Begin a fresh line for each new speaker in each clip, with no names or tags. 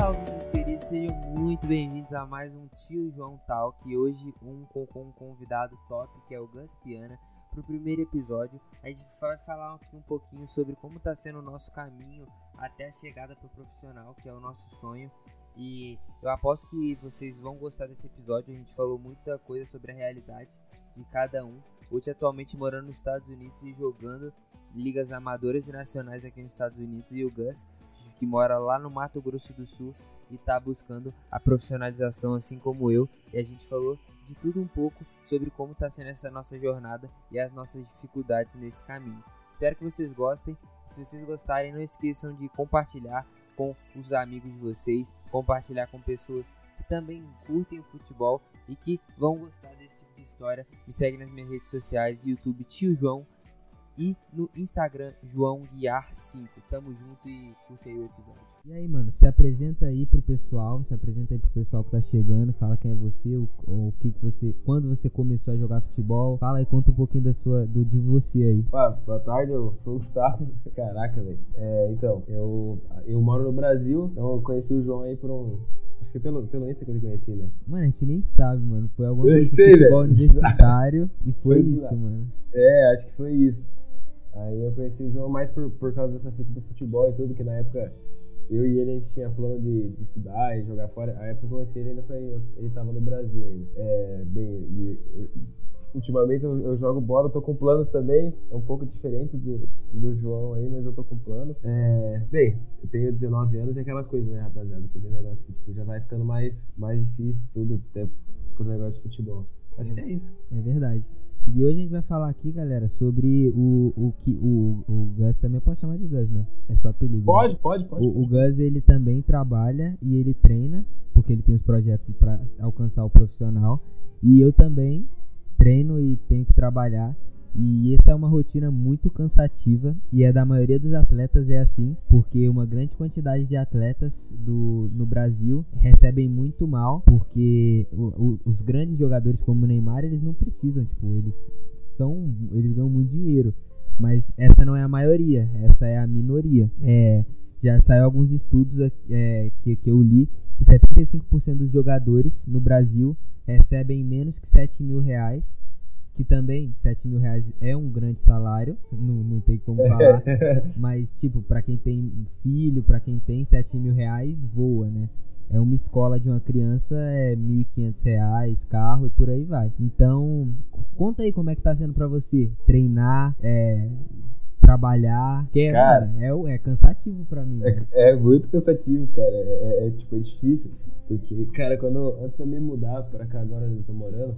Salve, meus queridos, sejam muito bem-vindos a mais um Tio João Talk. E hoje, um com, com um convidado top que é o Gus Piana. Para o primeiro episódio, a gente vai falar aqui um pouquinho sobre como está sendo o nosso caminho até a chegada para o profissional, que é o nosso sonho. E eu aposto que vocês vão gostar desse episódio. A gente falou muita coisa sobre a realidade de cada um. Hoje, atualmente morando nos Estados Unidos e jogando ligas amadoras e nacionais aqui nos Estados Unidos. E o Gus que mora lá no Mato Grosso do Sul e está buscando a profissionalização assim como eu. E a gente falou de tudo um pouco sobre como está sendo essa nossa jornada e as nossas dificuldades nesse caminho. Espero que vocês gostem. Se vocês gostarem, não esqueçam de compartilhar com os amigos de vocês, compartilhar com pessoas que também curtem o futebol e que vão gostar desse tipo de história. Me segue nas minhas redes sociais, YouTube Tio João e no Instagram João Guiar 5. Tamo junto e curte aí o episódio. E aí, mano, se apresenta aí pro pessoal, se apresenta aí pro pessoal que tá chegando, fala quem é você, o, o que que você, quando você começou a jogar futebol, fala aí, conta um pouquinho da sua, do de você aí.
Pá, boa tarde, eu sou o Gustavo. Caraca, velho. É, então, eu, eu moro no Brasil, então eu conheci o João aí por um, Acho que foi pelo, pelo Insta que eu te conheci, né?
Mano, a gente nem sabe, mano. Foi alguma coisa de futebol universitário e foi, foi isso, mano.
É, acho que foi isso. Aí eu conheci o João mais por, por causa dessa fita do futebol e tudo, que na época eu e ele a gente tinha plano de, de estudar e jogar fora. A época que eu conheci ele ainda foi. Ele tava no Brasil ainda. É, bem, e, ultimamente eu, eu, jogo bola, tô com planos também. É um pouco diferente do, do João aí, mas eu tô com planos. É, bem, eu tenho 19 anos e aquela coisa, né, rapaziada? Aquele negócio que tipo, já vai ficando mais, mais difícil tudo até pro negócio de futebol. Acho que é isso.
É verdade. E hoje a gente vai falar aqui, galera, sobre o, o que o, o Gus também pode chamar de Gus, né? É seu apelido.
Pode,
né?
pode, pode.
O, o Gus ele também trabalha e ele treina, porque ele tem os projetos para alcançar o profissional. E eu também treino e tenho que trabalhar. E essa é uma rotina muito cansativa e é da maioria dos atletas é assim, porque uma grande quantidade de atletas do, no Brasil recebem muito mal, porque o, o, os grandes jogadores como o Neymar, eles não precisam, tipo, eles são, eles ganham muito dinheiro, mas essa não é a maioria, essa é a minoria. É, já saiu alguns estudos é, que, que eu li que 75% dos jogadores no Brasil recebem menos que 7 mil reais que também 7 mil reais é um grande salário, não, não tem como falar, mas tipo, para quem tem filho, para quem tem 7 mil reais, voa, né? É uma escola de uma criança, é 1.500 reais, carro e por aí vai. Então, conta aí como é que tá sendo para você treinar, é, trabalhar, que é, cara, mano, é, é cansativo para mim.
É, é, muito cansativo, cara. É, é, é, tipo, é difícil. Porque, cara, quando, antes de eu me mudar pra cá, agora onde eu tô morando,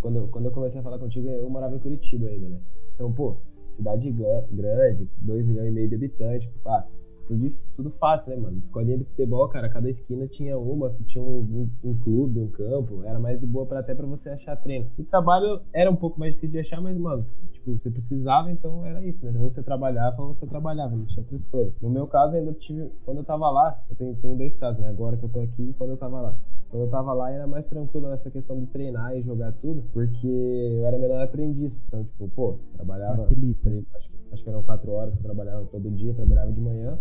quando, quando eu comecei a falar contigo, eu morava em Curitiba ainda, né? Então, pô, cidade grande, 2 milhões e meio de habitantes, pá, tudo, tudo fácil, né, mano? Escolinha de futebol, cara, cada esquina tinha uma, tinha um, um, um clube, um campo, era mais de boa pra, até pra você achar treino. E trabalho era um pouco mais difícil de achar, mas, mano, tipo, você precisava, então era isso, né? Ou você trabalhava ou você trabalhava, não tinha outra escolha. No meu caso, ainda tive, quando eu tava lá, eu tenho, tenho dois casos, né? Agora que eu tô aqui e quando eu tava lá. Quando eu tava lá, era mais tranquilo nessa questão de treinar e jogar tudo, porque eu era menor aprendiz. Então, tipo, pô, trabalhava.
Facilita.
Acho, acho que eram quatro horas que eu trabalhava todo dia, trabalhava de manhã.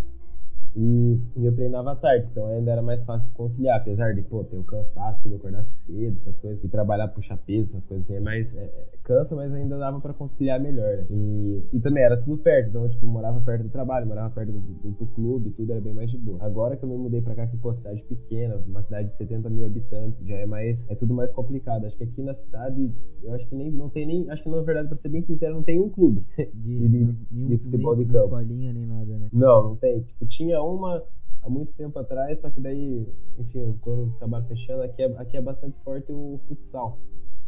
E, e, eu treinava à tarde, então ainda era mais fácil conciliar, apesar de, pô, ter o cansaço, tudo, acordar cedo, essas coisas, e trabalhar, puxar peso, essas coisas assim, é mais, é, é cansa, mas ainda dava para conciliar melhor, né? E, e também era tudo perto, então, tipo, morava perto do trabalho, morava perto do, do, do clube, tudo era bem mais de boa. Agora que eu me mudei pra cá, que, pô, cidade pequena, uma cidade de 70 mil habitantes, já é mais, é tudo mais complicado. Acho que aqui na cidade, eu acho que nem, não tem nem, acho que na verdade, pra ser bem sincero, não tem um clube
de, de, de, de futebol de campo. escolinha, nem nada, né?
Não, não tem. Tipo, tinha uma há muito tempo atrás, só que daí, enfim, os donos acabaram fechando. Aqui é, aqui é bastante forte o futsal.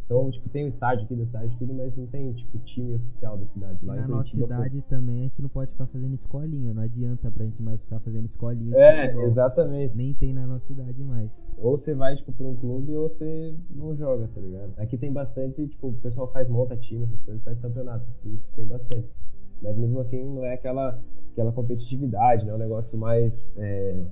Então, tipo, tem o estádio aqui da cidade tudo, mas não tem, tipo, time oficial da cidade.
E Lá na nossa cidade também a gente não pode ficar fazendo escolinha, não adianta pra gente mais ficar fazendo escolinha.
É, futebol. exatamente.
Nem tem na nossa cidade mais.
Ou você vai, tipo, pra um clube ou você não joga, tá ligado? Aqui tem bastante, tipo, o pessoal faz monta time, essas coisas, faz campeonato, isso tem bastante. Mas mesmo assim não é aquela, aquela competitividade, não é um negócio mais. É,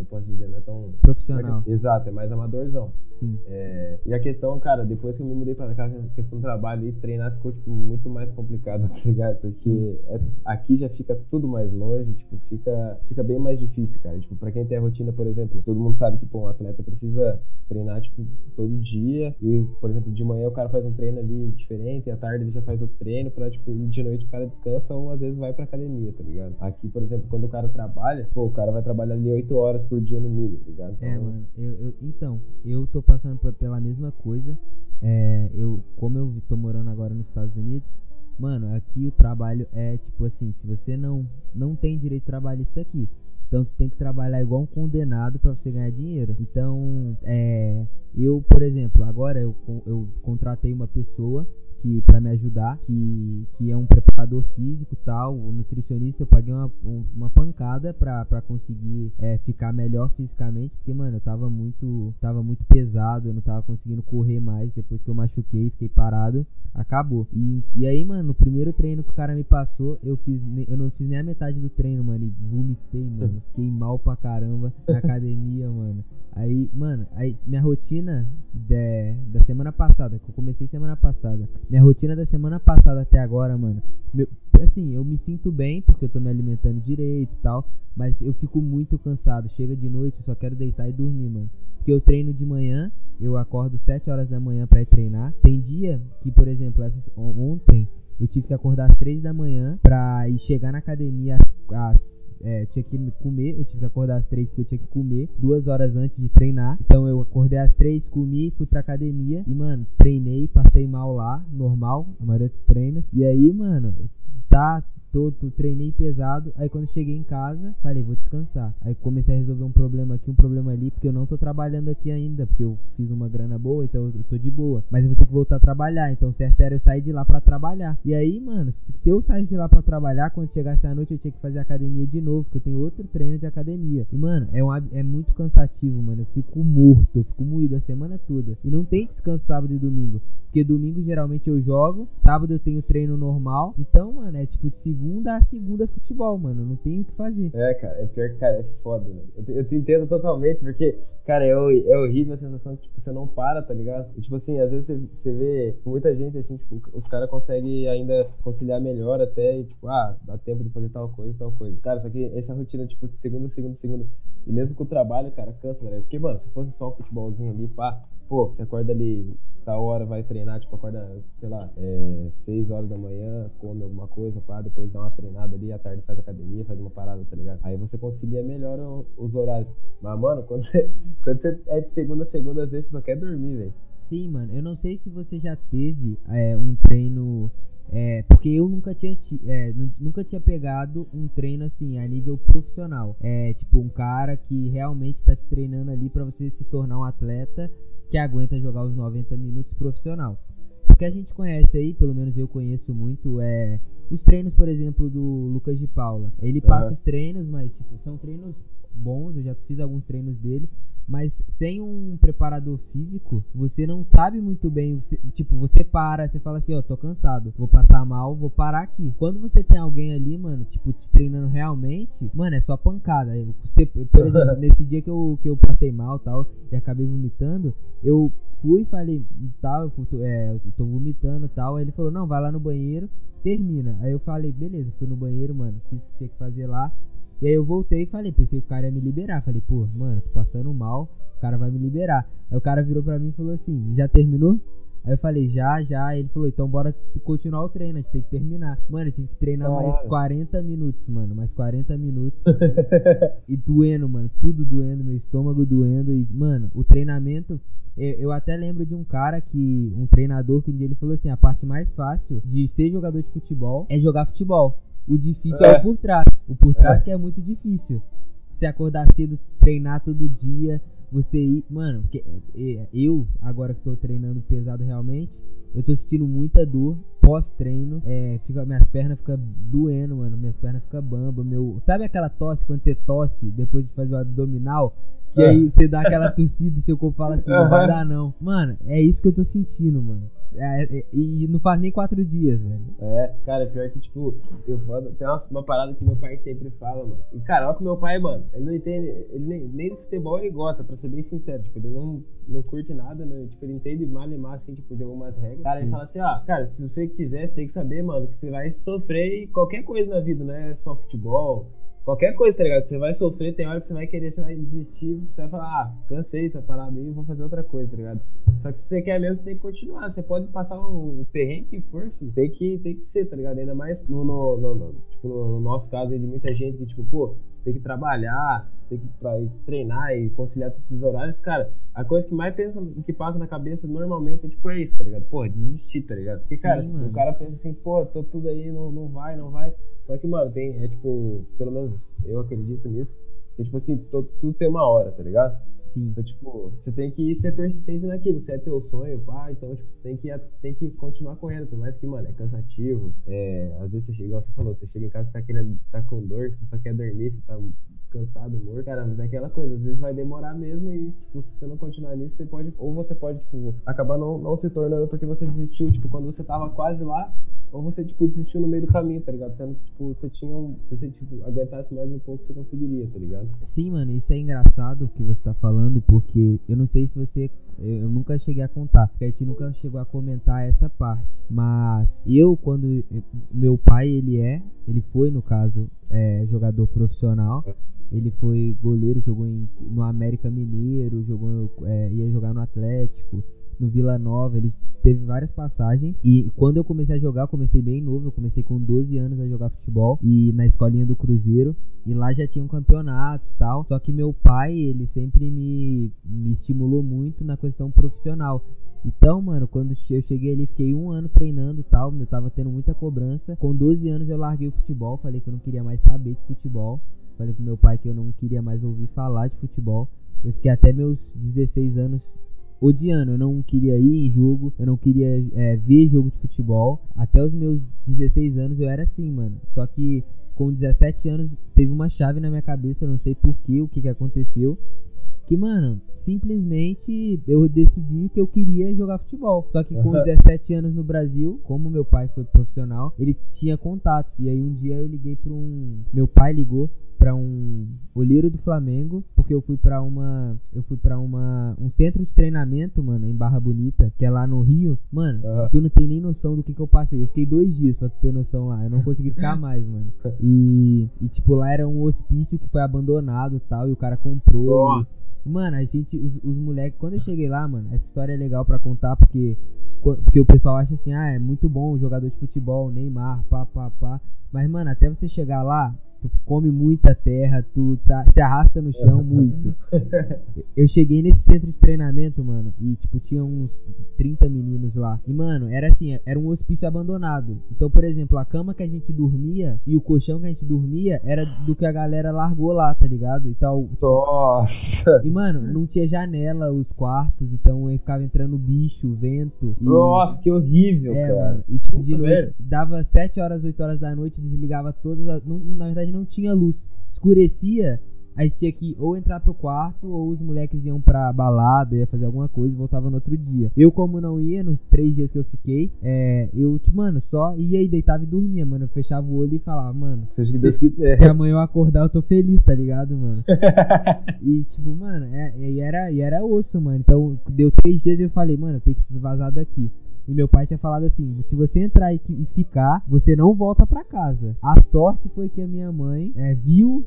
como posso dizer, não é tão.
Profissional.
É, exato, é mais amadorzão.
Sim.
É, e a questão, cara, depois que eu me mudei pra cá, a questão do trabalho e treinar ficou, tipo, muito mais complicado, tá ligado? Porque é, aqui já fica tudo mais longe, tipo, fica, fica bem mais difícil, cara. Tipo, pra quem tem a rotina, por exemplo, todo mundo sabe que, pô, um atleta precisa treinar, tipo, todo dia. E, por exemplo, de manhã o cara faz um treino ali diferente, e à tarde ele já faz outro treino pra, tipo, e de noite o cara descansa ou às vezes vai pra academia, tá ligado? Aqui, por exemplo, quando o cara trabalha, pô, o cara vai trabalhar ali 8 horas por dia no mínimo, tá ligado?
É, então, é, mano, eu, eu, então, eu tô passando pela mesma coisa. É, eu, como eu tô morando agora nos Estados Unidos, mano, aqui o trabalho é tipo assim, se você não não tem direito trabalhista aqui, então você tem que trabalhar igual um condenado para você ganhar dinheiro. Então, é, eu, por exemplo, agora eu, eu contratei uma pessoa que para me ajudar, que, que é um preparador físico tal, o nutricionista, eu paguei uma, uma pancada pra, pra conseguir é, ficar melhor fisicamente, porque, mano, eu tava muito, tava muito pesado, eu não tava conseguindo correr mais, depois que eu machuquei, fiquei parado, acabou. E, e aí, mano, no primeiro treino que o cara me passou, eu fiz, eu não fiz nem a metade do treino, mano, e vomitei, mano, fiquei mal pra caramba na academia, mano. Aí, mano, aí minha rotina de, da semana passada, que eu comecei semana passada, minha rotina da semana passada até agora, mano, meu, assim, eu me sinto bem porque eu tô me alimentando direito e tal, mas eu fico muito cansado. Chega de noite, eu só quero deitar e dormir, mano. Porque eu treino de manhã, eu acordo 7 horas da manhã para ir treinar. Tem dia que, por exemplo, ontem eu tive que acordar às 3 da manhã pra ir chegar na academia às, às é, tinha que comer, eu tive que acordar às 3 porque eu tinha que comer, duas horas antes de treinar. Então eu acordei às 3, comi, fui pra academia e, mano, treinei, passei mal lá, normal, a maioria dos treinos. E aí, mano, tá todo, treinei pesado. Aí quando cheguei em casa, falei, vou descansar. Aí comecei a resolver um problema aqui, um problema ali, porque eu não tô trabalhando aqui ainda, porque eu fiz uma grana boa, então eu tô de boa. Mas eu vou ter que voltar a trabalhar, então certo era eu sair de lá para trabalhar. E aí, mano, se, eu saísse de lá para trabalhar, quando chegasse a noite eu tinha que fazer academia de novo, porque eu tenho outro treino de academia. E, mano, é, um, é muito cansativo, mano. Eu fico morto, eu fico moído a semana toda. E não tem descanso sábado e domingo. Porque domingo geralmente eu jogo, sábado eu tenho treino normal. Então, mano, é tipo de segunda a segunda futebol, mano. Não tem o que fazer.
É, cara, é pior que, cara, é foda, né? Eu te, eu te entendo totalmente, porque, cara, é, é horrível a sensação que, tipo, você não para, tá ligado? E, tipo assim, às vezes você, você vê muita gente, assim, tipo, os caras conseguem ainda conciliar melhor até, e, tipo, ah, dá tempo de fazer tal coisa, tal coisa. Cara, só que essa rotina, tipo, de segunda, segunda, segunda, e mesmo com o trabalho, cara, cansa, né? Porque, mano, se fosse só um futebolzinho ali, pá, pô, você acorda ali tal hora vai treinar, tipo, acorda, sei lá, é, 6 horas da manhã, come alguma coisa, pá, depois dá uma treinada ali, à tarde faz academia, faz uma parada, tá ligado? Aí você concilia melhor o, os horários. Mas, mano, quando você, quando você é de segunda a segunda, às vezes você só quer dormir, velho.
Sim, mano, eu não sei se você já teve é, um treino. É, porque eu nunca tinha, é, nunca tinha pegado um treino assim a nível profissional. É tipo um cara que realmente está te treinando ali para você se tornar um atleta que aguenta jogar os 90 minutos profissional. O que a gente conhece aí, pelo menos eu conheço muito, é os treinos, por exemplo, do Lucas de Paula. Ele passa uhum. os treinos, mas tipo, são treinos bons, eu já fiz alguns treinos dele, mas sem um preparador físico, você não sabe muito bem. Você, tipo, você para, você fala assim: Ó, oh, tô cansado, vou passar mal, vou parar aqui. Quando você tem alguém ali, mano, tipo, te treinando realmente, mano, é só pancada. Você, por exemplo, nesse dia que eu, que eu passei mal tal, e acabei vomitando, eu fui falei tal, eu, tô, é, eu tô vomitando tal. Aí ele falou: Não, vai lá no banheiro, termina. Aí eu falei: Beleza, fui no banheiro, mano, fiz o que tinha que fazer lá. E aí eu voltei e falei, pensei que o cara ia me liberar. Falei, pô, mano, tô passando mal, o cara vai me liberar. Aí o cara virou pra mim e falou assim, já terminou? Aí eu falei, já, já. Ele falou, então bora continuar o treino, a gente tem que terminar. Mano, eu tive que treinar mais 40 minutos, mano. Mais 40 minutos. e doendo, mano. Tudo doendo, meu estômago doendo. E, mano, o treinamento. Eu, eu, até lembro de um cara que. Um treinador que um dia ele falou assim: a parte mais fácil de ser jogador de futebol é jogar futebol. O difícil é, é o por trás. O por trás é. que é muito difícil. Você acordar cedo, treinar todo dia, você ir. Mano, é, é, eu, agora que tô treinando pesado realmente, eu tô sentindo muita dor pós-treino. É, fica, minhas pernas ficam doendo, mano. Minhas pernas ficam bamba. Meu... Sabe aquela tosse quando você tosse depois de fazer o abdominal? Que aí você dá aquela tossida e seu corpo fala assim, não vai dar não. Mano, é isso que eu tô sentindo, mano. É, é, e não faz nem quatro dias, velho.
É, cara, pior que, tipo, eu foda. Tem uma, uma, parada que meu pai sempre fala, mano. E, cara, olha que meu pai, mano, ele não entende. Ele nem, nem do futebol ele gosta, pra ser bem sincero. Tipo, ele não, não curte nada, né? Tipo, ele entende mal e mal, assim, tipo, de algumas regras. Cara, Sim. ele fala assim, ó, cara, se você quiser, você tem que saber, mano, que você vai sofrer qualquer coisa na vida, não é só futebol Qualquer coisa, tá ligado? Você vai sofrer, tem hora que você vai querer, você vai desistir, você vai falar, ah, cansei essa parada aí, vou fazer outra coisa, tá ligado? Só que se você quer mesmo, você tem que continuar. Você pode passar o, o perrengue que for, filho. Tem que, tem que ser, tá ligado? Ainda mais no, no, no, no tipo, no nosso caso aí de muita gente que, tipo, pô, tem que trabalhar, tem que pra, treinar e conciliar todos esses horários, cara, a coisa que mais pensa, que passa na cabeça normalmente é tipo, é isso, tá ligado? Porra, desistir, tá ligado? Porque, Sim, cara, o cara pensa assim, pô, tô tudo aí, não, não vai, não vai. Só que, mano, tem, é tipo, pelo menos eu acredito nisso, que, tipo assim, todo, tudo tem uma hora, tá ligado?
Sim.
Então, tipo, você tem que ser persistente naquilo, se é teu sonho, pá, então, tipo, você tem que, tem que continuar correndo, por mais que, mano, é cansativo, é, às vezes você igual você falou, você chega em casa e tá querendo, tá com dor, você só quer dormir, você tá cansado, morto, cara, mas é aquela coisa, às vezes vai demorar mesmo e, tipo, se você não continuar nisso, você pode, ou você pode, tipo, acabar não, não se tornando porque você desistiu, tipo, quando você tava quase lá, ou você, tipo, desistiu no meio do caminho, tá ligado? Sendo, tipo, você tinha um, se você, tipo, aguentasse mais um pouco, você conseguiria, tá ligado?
Sim, mano, isso é engraçado o que você tá falando, porque eu não sei se você eu nunca cheguei a contar, porque a gente nunca chegou a comentar essa parte. Mas eu, quando meu pai ele é, ele foi no caso é, jogador profissional. Ele foi goleiro, jogou em, no América Mineiro, jogou, é, ia jogar no Atlético, no Vila Nova. Ele teve várias passagens. E quando eu comecei a jogar, eu comecei bem novo. Eu comecei com 12 anos a jogar futebol e na escolinha do Cruzeiro. E lá já tinham campeonatos e tal. Só que meu pai, ele sempre me, me estimulou muito na questão profissional. Então, mano, quando eu cheguei ali, fiquei um ano treinando e tal, eu tava tendo muita cobrança. Com 12 anos eu larguei o futebol, falei que eu não queria mais saber de futebol. Falei pro meu pai que eu não queria mais ouvir falar de futebol. Eu fiquei até meus 16 anos odiando. Eu não queria ir em jogo, eu não queria é, ver jogo de futebol. Até os meus 16 anos eu era assim, mano. Só que com 17 anos teve uma chave na minha cabeça, eu não sei porquê, o que, que aconteceu que, mano, simplesmente eu decidi que eu queria jogar futebol. Só que com 17 anos no Brasil, como meu pai foi profissional, ele tinha contatos. E aí um dia eu liguei para um. Meu pai ligou para um olheiro do Flamengo, porque eu fui para uma eu fui para uma um centro de treinamento, mano, em Barra Bonita, que é lá no Rio. Mano, uhum. tu não tem nem noção do que que eu passei. Eu fiquei dois dias para ter noção lá. Eu não consegui ficar mais, mano. E, e tipo lá era um hospício que foi abandonado, tal, e o cara comprou. E, mano, a gente os, os moleques, quando eu cheguei lá, mano, essa história é legal para contar porque porque o pessoal acha assim, ah, é muito bom o jogador de futebol, Neymar, pá, pá, pá. Mas, mano, até você chegar lá, tu come muita terra, tu se arrasta no chão muito. Eu cheguei nesse centro de treinamento, mano, e tipo, tinha uns 30 meninos lá. E, mano, era assim, era um hospício abandonado. Então, por exemplo, a cama que a gente dormia e o colchão que a gente dormia era do que a galera largou lá, tá ligado? Então.
Nossa!
E, mano, não tinha janela os quartos, então aí ficava entrando bicho, vento.
E... Nossa, que horrível, é, cara. Mano.
E tipo, de noite, dava 7 horas, 8 horas da noite, desligava todas as. Na verdade, não tinha luz. Escurecia, a gente tinha que ou entrar pro quarto ou os moleques iam pra balada, ia fazer alguma coisa e voltava no outro dia. Eu, como não ia, nos três dias que eu fiquei, é, eu, mano, só ia e deitava e dormia, mano. Eu fechava o olho e falava, mano,
Seja que Deus se,
se amanhã eu acordar, eu tô feliz, tá ligado, mano? e, tipo, mano, é, e, era, e era osso, mano. Então, deu três dias e eu falei, mano, eu tenho que se vazar daqui. E meu pai tinha falado assim: se você entrar e, ficar, você não volta para casa. A sorte foi que a minha mãe é, viu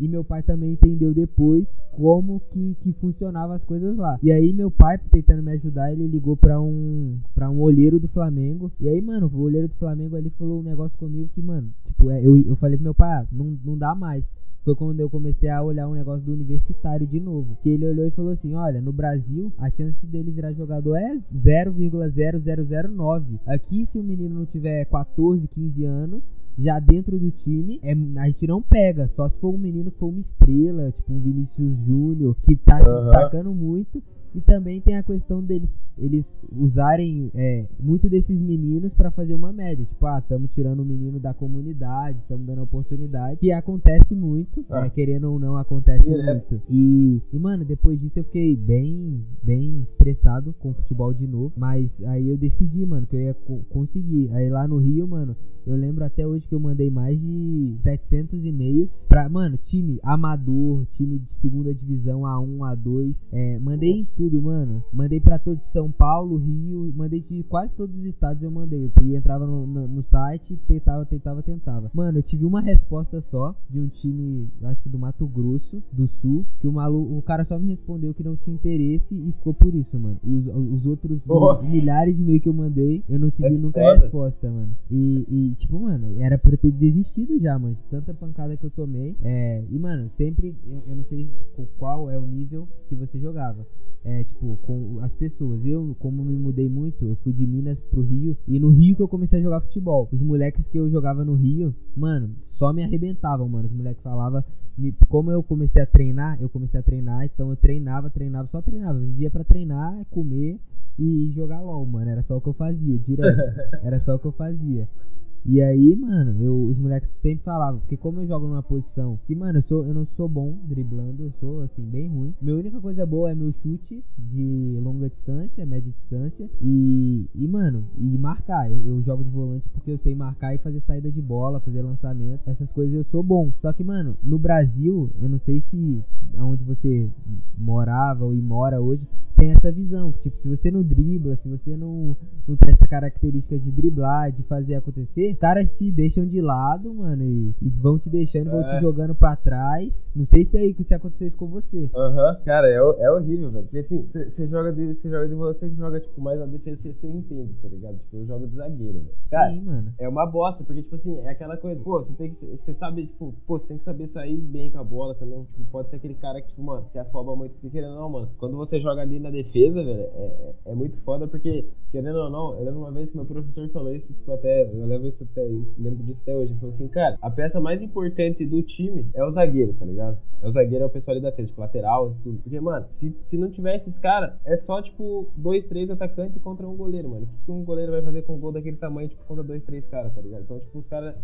e meu pai também entendeu depois como que, que funcionava as coisas lá. E aí meu pai, tentando me ajudar, ele ligou para um para um olheiro do Flamengo. E aí, mano, o olheiro do Flamengo ali falou um negócio comigo que, mano, tipo, é, eu, eu falei pro meu pai, ah, não, não dá mais foi quando eu comecei a olhar um negócio do universitário de novo. Que ele olhou e falou assim: olha, no Brasil, a chance dele virar jogador é 0,0009. Aqui, se o menino não tiver 14, 15 anos, já dentro do time, é, a gente não pega. Só se for um menino que for uma estrela, tipo um Vinícius Júnior, que tá uhum. se destacando muito. E também tem a questão deles eles usarem é, muito desses meninos para fazer uma média. Tipo, ah, estamos tirando o menino da comunidade, estamos dando oportunidade. Que acontece muito, ah. é, querendo ou não, acontece muito. E, e, mano, depois disso eu fiquei bem, bem estressado com o futebol de novo. Mas aí eu decidi, mano, que eu ia co conseguir. Aí lá no Rio, mano, eu lembro até hoje que eu mandei mais de 700 e-mails pra, mano, time amador, time de segunda divisão A1, A2. É, mandei em tudo, mano. Mandei pra todo São Paulo, Rio, mandei de quase todos os estados eu mandei. Eu entrava no, no, no site, tentava, tentava, tentava. Mano, eu tive uma resposta só de um time, acho que do Mato Grosso, do Sul, que o maluco, o cara só me respondeu que não tinha interesse e ficou por isso, mano. Os, os outros Nossa. milhares de e-mails que eu mandei, eu não tive é nunca foda. resposta, mano. E, e, tipo, mano, era pra eu ter desistido já, mano, de tanta pancada que eu tomei. É, e, mano, sempre, eu, eu não sei qual é o nível que você jogava é, tipo, com as pessoas. Eu, como me mudei muito, eu fui de Minas pro Rio. E no Rio que eu comecei a jogar futebol. Os moleques que eu jogava no Rio, mano, só me arrebentavam, mano. Os moleques falavam. Como eu comecei a treinar, eu comecei a treinar, então eu treinava, treinava, só treinava. Vivia para treinar, comer e jogar LOL, mano. Era só o que eu fazia, direto. Era só o que eu fazia. E aí, mano, eu, os moleques sempre falavam, porque como eu jogo numa posição que, mano, eu, sou, eu não sou bom driblando, eu sou, assim, bem ruim. Minha única coisa boa é meu chute de longa distância, média distância. E, e mano, e marcar. Eu, eu jogo de volante porque eu sei marcar e fazer saída de bola, fazer lançamento. Essas coisas eu sou bom. Só que, mano, no Brasil, eu não sei se onde você morava ou mora hoje, tem essa visão. Que, tipo, se você não dribla, se você não, não tem essa característica de driblar, de fazer acontecer, caras te deixam de lado, mano, e, e vão te deixando, é. vão te é. jogando pra trás. Não sei se é aí que se aconteceu isso com você.
Aham, uhum. cara, é, é horrível, velho. Porque assim, você joga de você joga de você que joga, tipo, mais na defesa, você entende, tá ligado? Tipo, eu jogo de zagueiro, velho. Cara,
Sim, mano.
É uma bosta, porque, tipo assim, é aquela coisa, pô, você tem que. Você sabe, tipo, pô, você tem que saber sair bem com a bola, senão, tipo, pode ser aquele cara que, tipo, mano, se afoba muito, porque querendo não, mano. Quando você joga ali na defesa, velho, é, é, é muito foda, porque, querendo ou não, eu lembro uma vez que meu professor falou isso, tipo, até, eu levo isso até, lembro disso até hoje. Ele falou assim, cara, a peça mais importante do time é o zagueiro, tá ligado? É o zagueiro, é o pessoal ali da defesa, tipo, lateral e tudo. Porque, mano, se, se não tiver esses caras, é só, tipo, dois, três atacantes contra um goleiro, mano. O que, que um goleiro vai fazer com um gol daquele tamanho, tipo, contra dois, três caras, tá ligado? Então, tipo, os caras.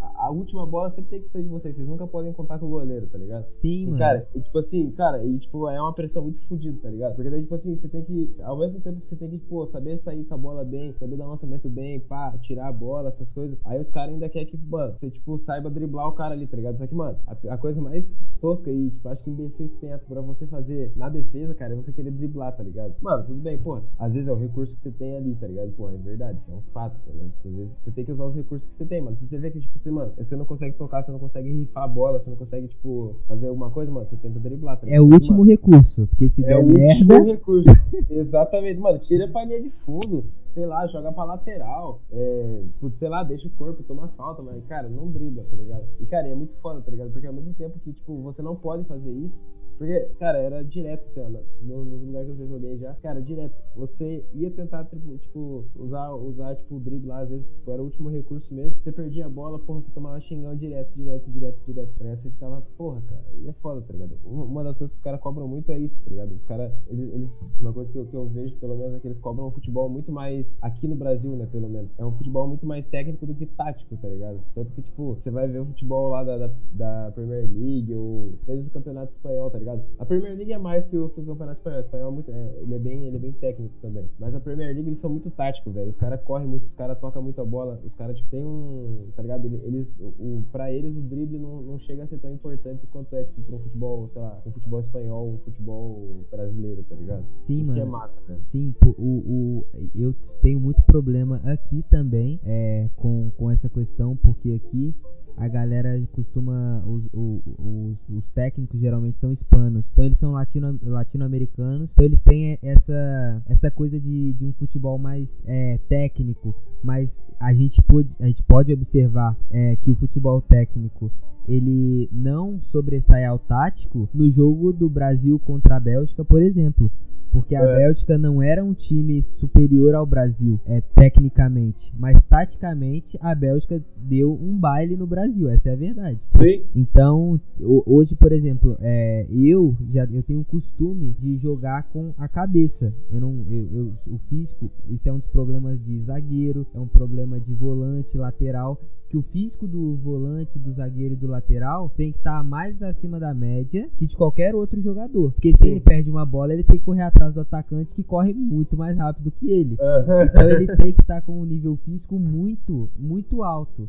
A, a, última bola sempre tem que ser de vocês. Vocês nunca podem contar com o goleiro, tá ligado?
Sim,
e,
mano.
Cara, e, tipo assim, cara, e, tipo, é uma pressão muito fodida, tá ligado? Porque daí, tipo assim, você tem que. Ao mesmo tempo que você tem que, pô, saber sair com a bola bem, saber dar lançamento bem, pá, tirar a bola, essas coisas. Aí os caras ainda querem que, mano, você, tipo, saiba driblar o cara ali, tá ligado? Só que, mano, a, a coisa mais tosca e, tipo, acho que imbecil que tem pra você fazer na defesa, cara, é você querer driblar, tá ligado? Mano, tudo bem, pô, às vezes é o recurso que você tem ali, tá ligado? Pô, é verdade, isso é um fato, tá ligado? Às vezes você tem que usar os recursos que você tem, mano. Se você vê que, tipo, você, mano, você não consegue tocar, você não consegue rifar a bola, você não consegue, tipo, fazer alguma coisa, mano, você tenta driblar, tá
ligado? É o último mano, recurso, porque se é der merda... É o último
recurso, exatamente. Mano, tira a palhinha de fundo, sei lá, joga pra lateral, é, sei lá, deixa o corpo, toma falta, mas, cara, não dribla, tá ligado? E, cara, é muito foda, tá ligado? Porque ao mesmo tempo que, tipo, você não pode fazer isso, porque, cara, era direto, assim, ó, nos no lugares que eu já joguei já, cara, direto. Você ia tentar, tipo, tipo, usar, usar, tipo, o drible lá, às vezes, tipo, era o último recurso mesmo. Você perdia a bola, porra, você tomava xingão direto, direto, direto, direto. Tá Você ficava, porra, cara, e é foda, tá ligado? Uma das coisas que os caras cobram muito é isso, tá ligado? Os caras, eles, eles, uma coisa que eu, que eu vejo, pelo menos, é que eles cobram um futebol muito mais, aqui no Brasil, né, pelo menos, é um futebol muito mais técnico do que tático, tá ligado? Tanto que, tipo, você vai ver o futebol lá da, da, da Premier League ou desde o Campeonato Espanhol, tá ligado? A Premier League é mais que o, que o Campeonato Espanhol. O espanhol é muito, é, ele, é bem, ele é bem técnico também. Mas a Premier League eles são muito táticos, velho. Os caras correm muito, os caras tocam muito a bola. Os caras, tipo, tem um. Tá ligado? Eles, o, pra eles o drible não, não chega a ser tão importante quanto é, tipo, pra um futebol, sei lá, um futebol espanhol, um futebol brasileiro, tá ligado?
Sim,
Isso
mano.
Que é massa, velho.
Sim, o, o, eu tenho muito problema aqui também é, com, com essa questão, porque aqui a galera costuma. Os, os, os, técnicos geralmente são hispanos. Então eles são latino, latino-americanos. Então eles têm essa, essa coisa de, de um futebol mais é, técnico. Mas a gente pode, a gente pode observar é, que o futebol técnico ele não sobressai ao tático no jogo do Brasil contra a Bélgica, por exemplo. Porque a
É.
Bélgica não era um time superior ao Brasil, é, tecnicamente. Mas taticamente, a Bélgica deu um baile no Brasil, essa é a verdade.
Sim.
Então, ho- hoje, por exemplo, é, eu já eu tenho o costume de jogar com a cabeça. Eu não, eu, eu- o físico, isso é um dos problemas de zagueiro, é um problema de volante, lateral, que o físico do volante, do zagueiro e do lateral tem que estar mais acima da média que de qualquer outro jogador. Porque se
Sim.
ele perde uma bola, ele tem que correr atrás do atacante que corre muito mais rápido que ele. Então ele tem que estar com um nível físico muito, muito alto.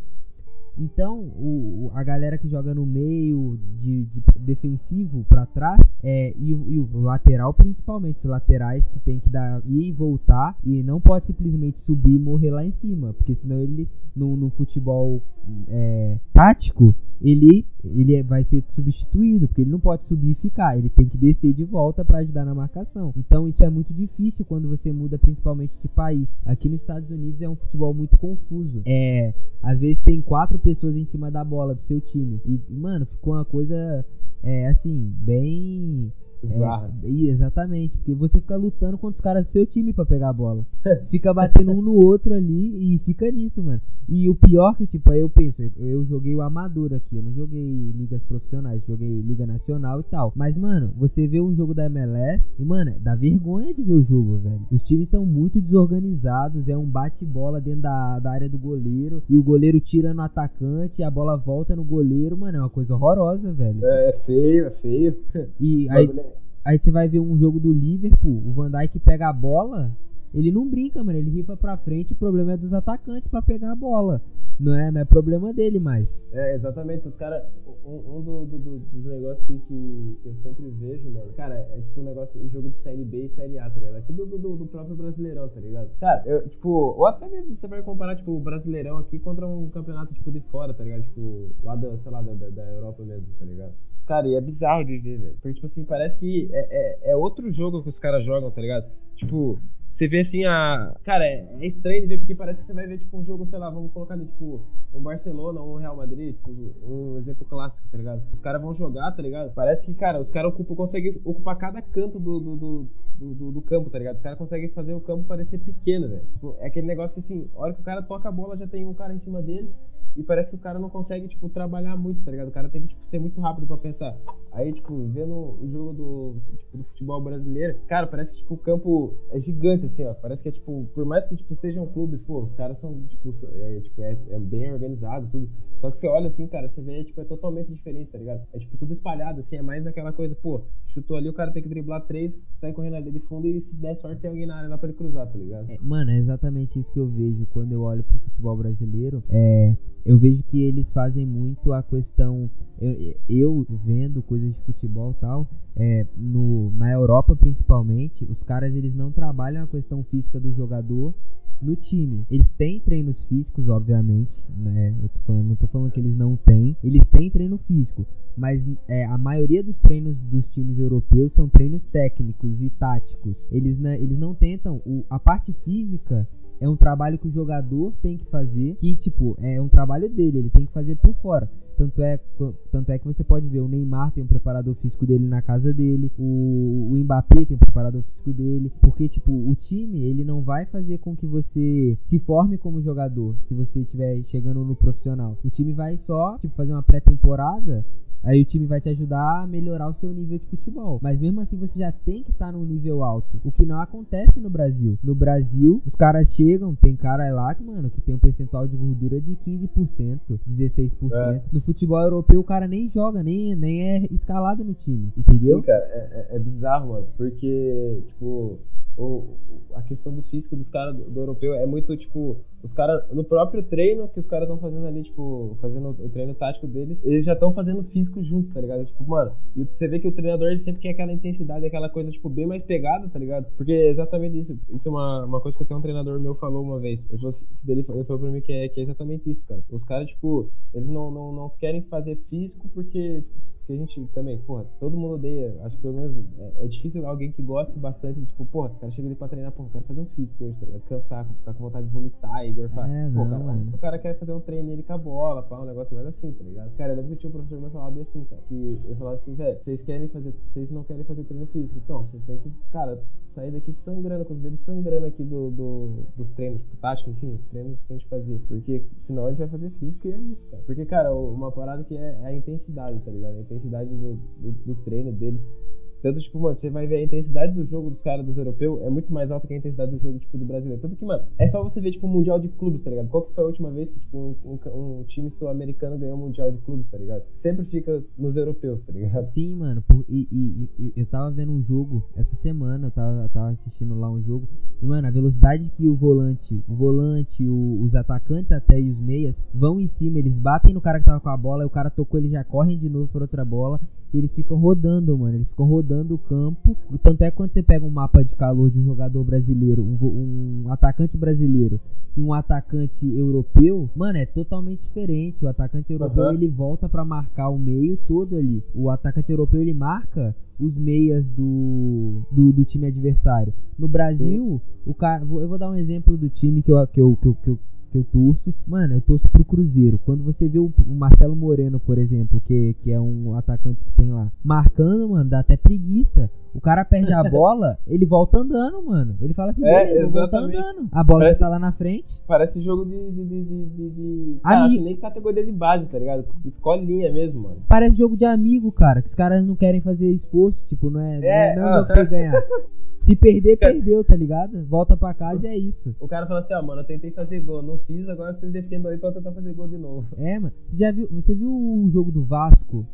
Então, o, a galera que joga no meio de, de defensivo pra trás, é, e, o- e o lateral principalmente, os laterais que tem que dar ir e voltar, e não pode simplesmente subir e morrer lá em cima, porque senão ele, no, no futebol é, tático, ele, ele é- vai ser substituído, porque ele não pode subir e ficar, ele tem que descer de volta pra ajudar na marcação. Então isso é muito difícil quando você muda principalmente de país. Aqui nos Estados Unidos é um futebol muito confuso. É, às vezes tem quatro pessoas em cima da bola do seu time. E, mano, ficou uma coisa é assim, bem É, exatamente, porque você fica lutando contra os caras do seu time pra pegar a bola. Fica batendo um no outro ali e fica nisso, mano. E o pior que, tipo, aí eu penso, eu, eu joguei o amador aqui, eu não joguei ligas profissionais, joguei liga nacional e tal. Mas, mano, você vê um jogo da MLS e, mano, dá vergonha de ver o jogo, velho. Os times são muito desorganizados, é um bate-bola dentro da, da área do goleiro e o goleiro tira no atacante e a bola volta no goleiro, mano, é uma coisa horrorosa, velho.
É feio, é feio.
E aí,
é-
Aí você vai ver um jogo do Liverpool, o Van Dijk pega a bola, ele não brinca, mano, ele rifa pra frente, o problema é dos atacantes pra pegar a bola. Não é, não é problema dele mais.
É, exatamente. Os caras. Um, um do- do- do- dos negócios que, que eu sempre vejo, mano. Cara, é tipo um negócio. Jogo de série B e série A, tá ligado? Aqui do, do, próprio Brasileirão, tá ligado? Cara, eu, tipo. Ou até mesmo você vai comparar, tipo, o Brasileirão aqui contra um campeonato, tipo, de fora, tá ligado? Tipo, lá da, sei lá, da, da Europa mesmo, tá ligado? Cara, e é bizarro de ver, velho. Porque, tipo assim, parece que é, é, é outro jogo que os caras jogam, tá ligado? Tipo, você vê assim a. Cara, é, é estranho de ver porque parece que você vai ver, tipo, um jogo, sei lá, vamos colocar ali, tipo, um Barcelona ou um Real Madrid, tipo, um exemplo clássico, tá ligado? Os caras vão jogar, tá ligado? Parece que, cara, os caras conseguem ocupar cada canto do, do, do, do, do- do campo, tá ligado? Os caras conseguem fazer o campo parecer pequeno, velho. Tipo, é aquele negócio que, assim, a hora que o cara toca a bola, já tem um cara em cima dele. E parece que o cara não consegue, tipo, trabalhar muito, tá ligado? O cara tem que, tipo, ser muito rápido pra pensar. Aí, tipo, vendo o jogo do, tipo, do futebol brasileiro, cara, parece que, tipo, o campo é gigante, assim, ó. Parece que é, tipo, por mais que, tipo, sejam clubes, pô, os caras são, tipo, é, tipo, é, é bem organizado, tudo. Só que você olha assim, cara, você vê, tipo, é totalmente diferente, tá ligado? É, tipo, tudo espalhado, assim, é mais daquela coisa, pô, chutou ali, o cara tem que driblar três, sai correndo ali de fundo e se der sorte tem alguém na área lá pra ele cruzar, tá ligado?
É, mano, é exatamente isso que eu vejo quando eu olho pro futebol brasileiro. É, eu vejo que eles fazem muito a questão. Eu, eu vendo coisas de futebol e tal, é, no, na Europa principalmente, os caras eles não trabalham a questão física do jogador no time. Eles têm treinos físicos, obviamente, né? Eu tô falando, não tô falando que eles não têm. Eles têm treino físico, mas é, a maioria dos treinos dos times europeus são treinos técnicos e táticos. Eles, né, eles não tentam. O, a parte física é um trabalho que o jogador tem que fazer, que, tipo, é um trabalho dele, ele tem que fazer por fora. Tanto é, tanto é que você pode ver, o Neymar tem um preparador físico dele na casa dele, o, o Mbappé tem um preparador físico dele, porque, tipo, o time, ele não vai fazer com que você se forme como jogador, se você estiver chegando no profissional. O time vai só, tipo, fazer uma pré-temporada Aí o time vai te ajudar a melhorar o seu nível de futebol. Mas mesmo assim você já tem que estar num nível alto. O que não acontece no Brasil. No Brasil, os caras chegam, tem cara lá que, mano, que tem um percentual de gordura de 15%, 16%.
É.
No futebol europeu o cara nem joga, nem, nem é escalado no time. Entendeu?
Sim, cara, é, é- é bizarro, mano. Porque, tipo, o, a questão do físico dos caras do, do europeu é muito, tipo, os caras, no próprio treino que os caras estão fazendo ali, tipo, fazendo o treino tático deles, eles já estão fazendo físico junto, tá ligado? Tipo, mano, e você vê que o treinador sempre quer aquela intensidade, aquela coisa, tipo, bem mais pegada, tá ligado? Porque é exatamente isso. Isso é uma, uma coisa que até um treinador meu falou uma vez. Ele falou, ele falou, ele falou pra mim que é, que é exatamente isso, cara. Os caras, tipo, eles não, não, não querem fazer físico porque. tipo, que a gente também, porra, todo mundo odeia. Acho que pelo menos é, é difícil alguém que goste bastante, tipo, porra, o cara chega ali pra treinar, porra, quero fazer um físico hoje, tá ligado? Cansar, ficar com vontade de vomitar e gorfar.
É,
Pô, cara, o cara quer fazer um treino ali com a bola, pá, um negócio mais assim, tá ligado? Cara, eu lembro que tinha um professor meu que falava bem assim, cara, que ele falava assim, velho, vocês querem fazer, vocês não querem fazer treino físico, então, vocês têm que, cara, sair daqui sangrando, com os dedos sangrando aqui do, do, dos treinos, tipo, tático, enfim, os treinos que a gente fazia. Porque senão a gente vai fazer físico e é isso, cara. Porque, cara, uma parada que é, é a intensidade, tá ligado? A intensidade do, do, do treino deles. Tanto, tipo, mano, você vai ver a intensidade do jogo dos caras dos europeus é muito mais alta que a intensidade do jogo, tipo, do brasileiro. Tanto que, mano, é só você ver, tipo, o Mundial de Clubes, tá ligado? Qual que foi a última vez que, tipo, um, um, um time sul-americano ganhou o Mundial de Clubes, tá ligado? Sempre fica nos europeus, tá ligado?
Sim, mano. por- e, e- e eu tava vendo um jogo essa semana, eu tava, tava assistindo lá um jogo. E, mano, a velocidade que o volante, o volante, o- os atacantes até e os meias vão em cima, eles batem no cara que tava com a bola, e o cara tocou, eles já correm de novo por outra bola. E eles ficam rodando, mano. Eles ficam rodando o campo. Tanto é que quando você pega um mapa de calor de um jogador brasileiro, um, um atacante brasileiro e um atacante europeu, mano, é totalmente diferente. O atacante europeu
Aham.
ele volta pra marcar o meio todo ali. O atacante europeu ele marca os meias do, do, do time adversário. No Brasil, o cara, eu vou dar um exemplo do time que eu, que eu, que eu, que eu, que eu torço. Mano, eu torço pro Cruzeiro. Quando você vê o, Marcelo Moreno, por exemplo, que, que é um atacante que tem lá, marcando, mano, dá até preguiça. O cara perde a bola, ele volta andando, mano. Ele fala assim,
É,
beleza,
exatamente.
andando. A bola
Parece-
já tá lá na frente.
Parece jogo de. de, de, de, de. Cara, acho nem categoria de base, tá ligado? Escolinha mesmo, mano.
Parece jogo de amigo, cara. Que os caras não querem fazer esforço. Tipo, não é, não é,
É,
não é
ah.
jogo pra ganhar. Se perder, perdeu, tá ligado? Volta pra casa e é isso.
O cara fala assim, ó, mano, eu tentei fazer gol, não fiz, agora vocês defendam aí pra eu tentar fazer gol de novo.
É, mano. Você já viu, você viu o jogo do Vasco?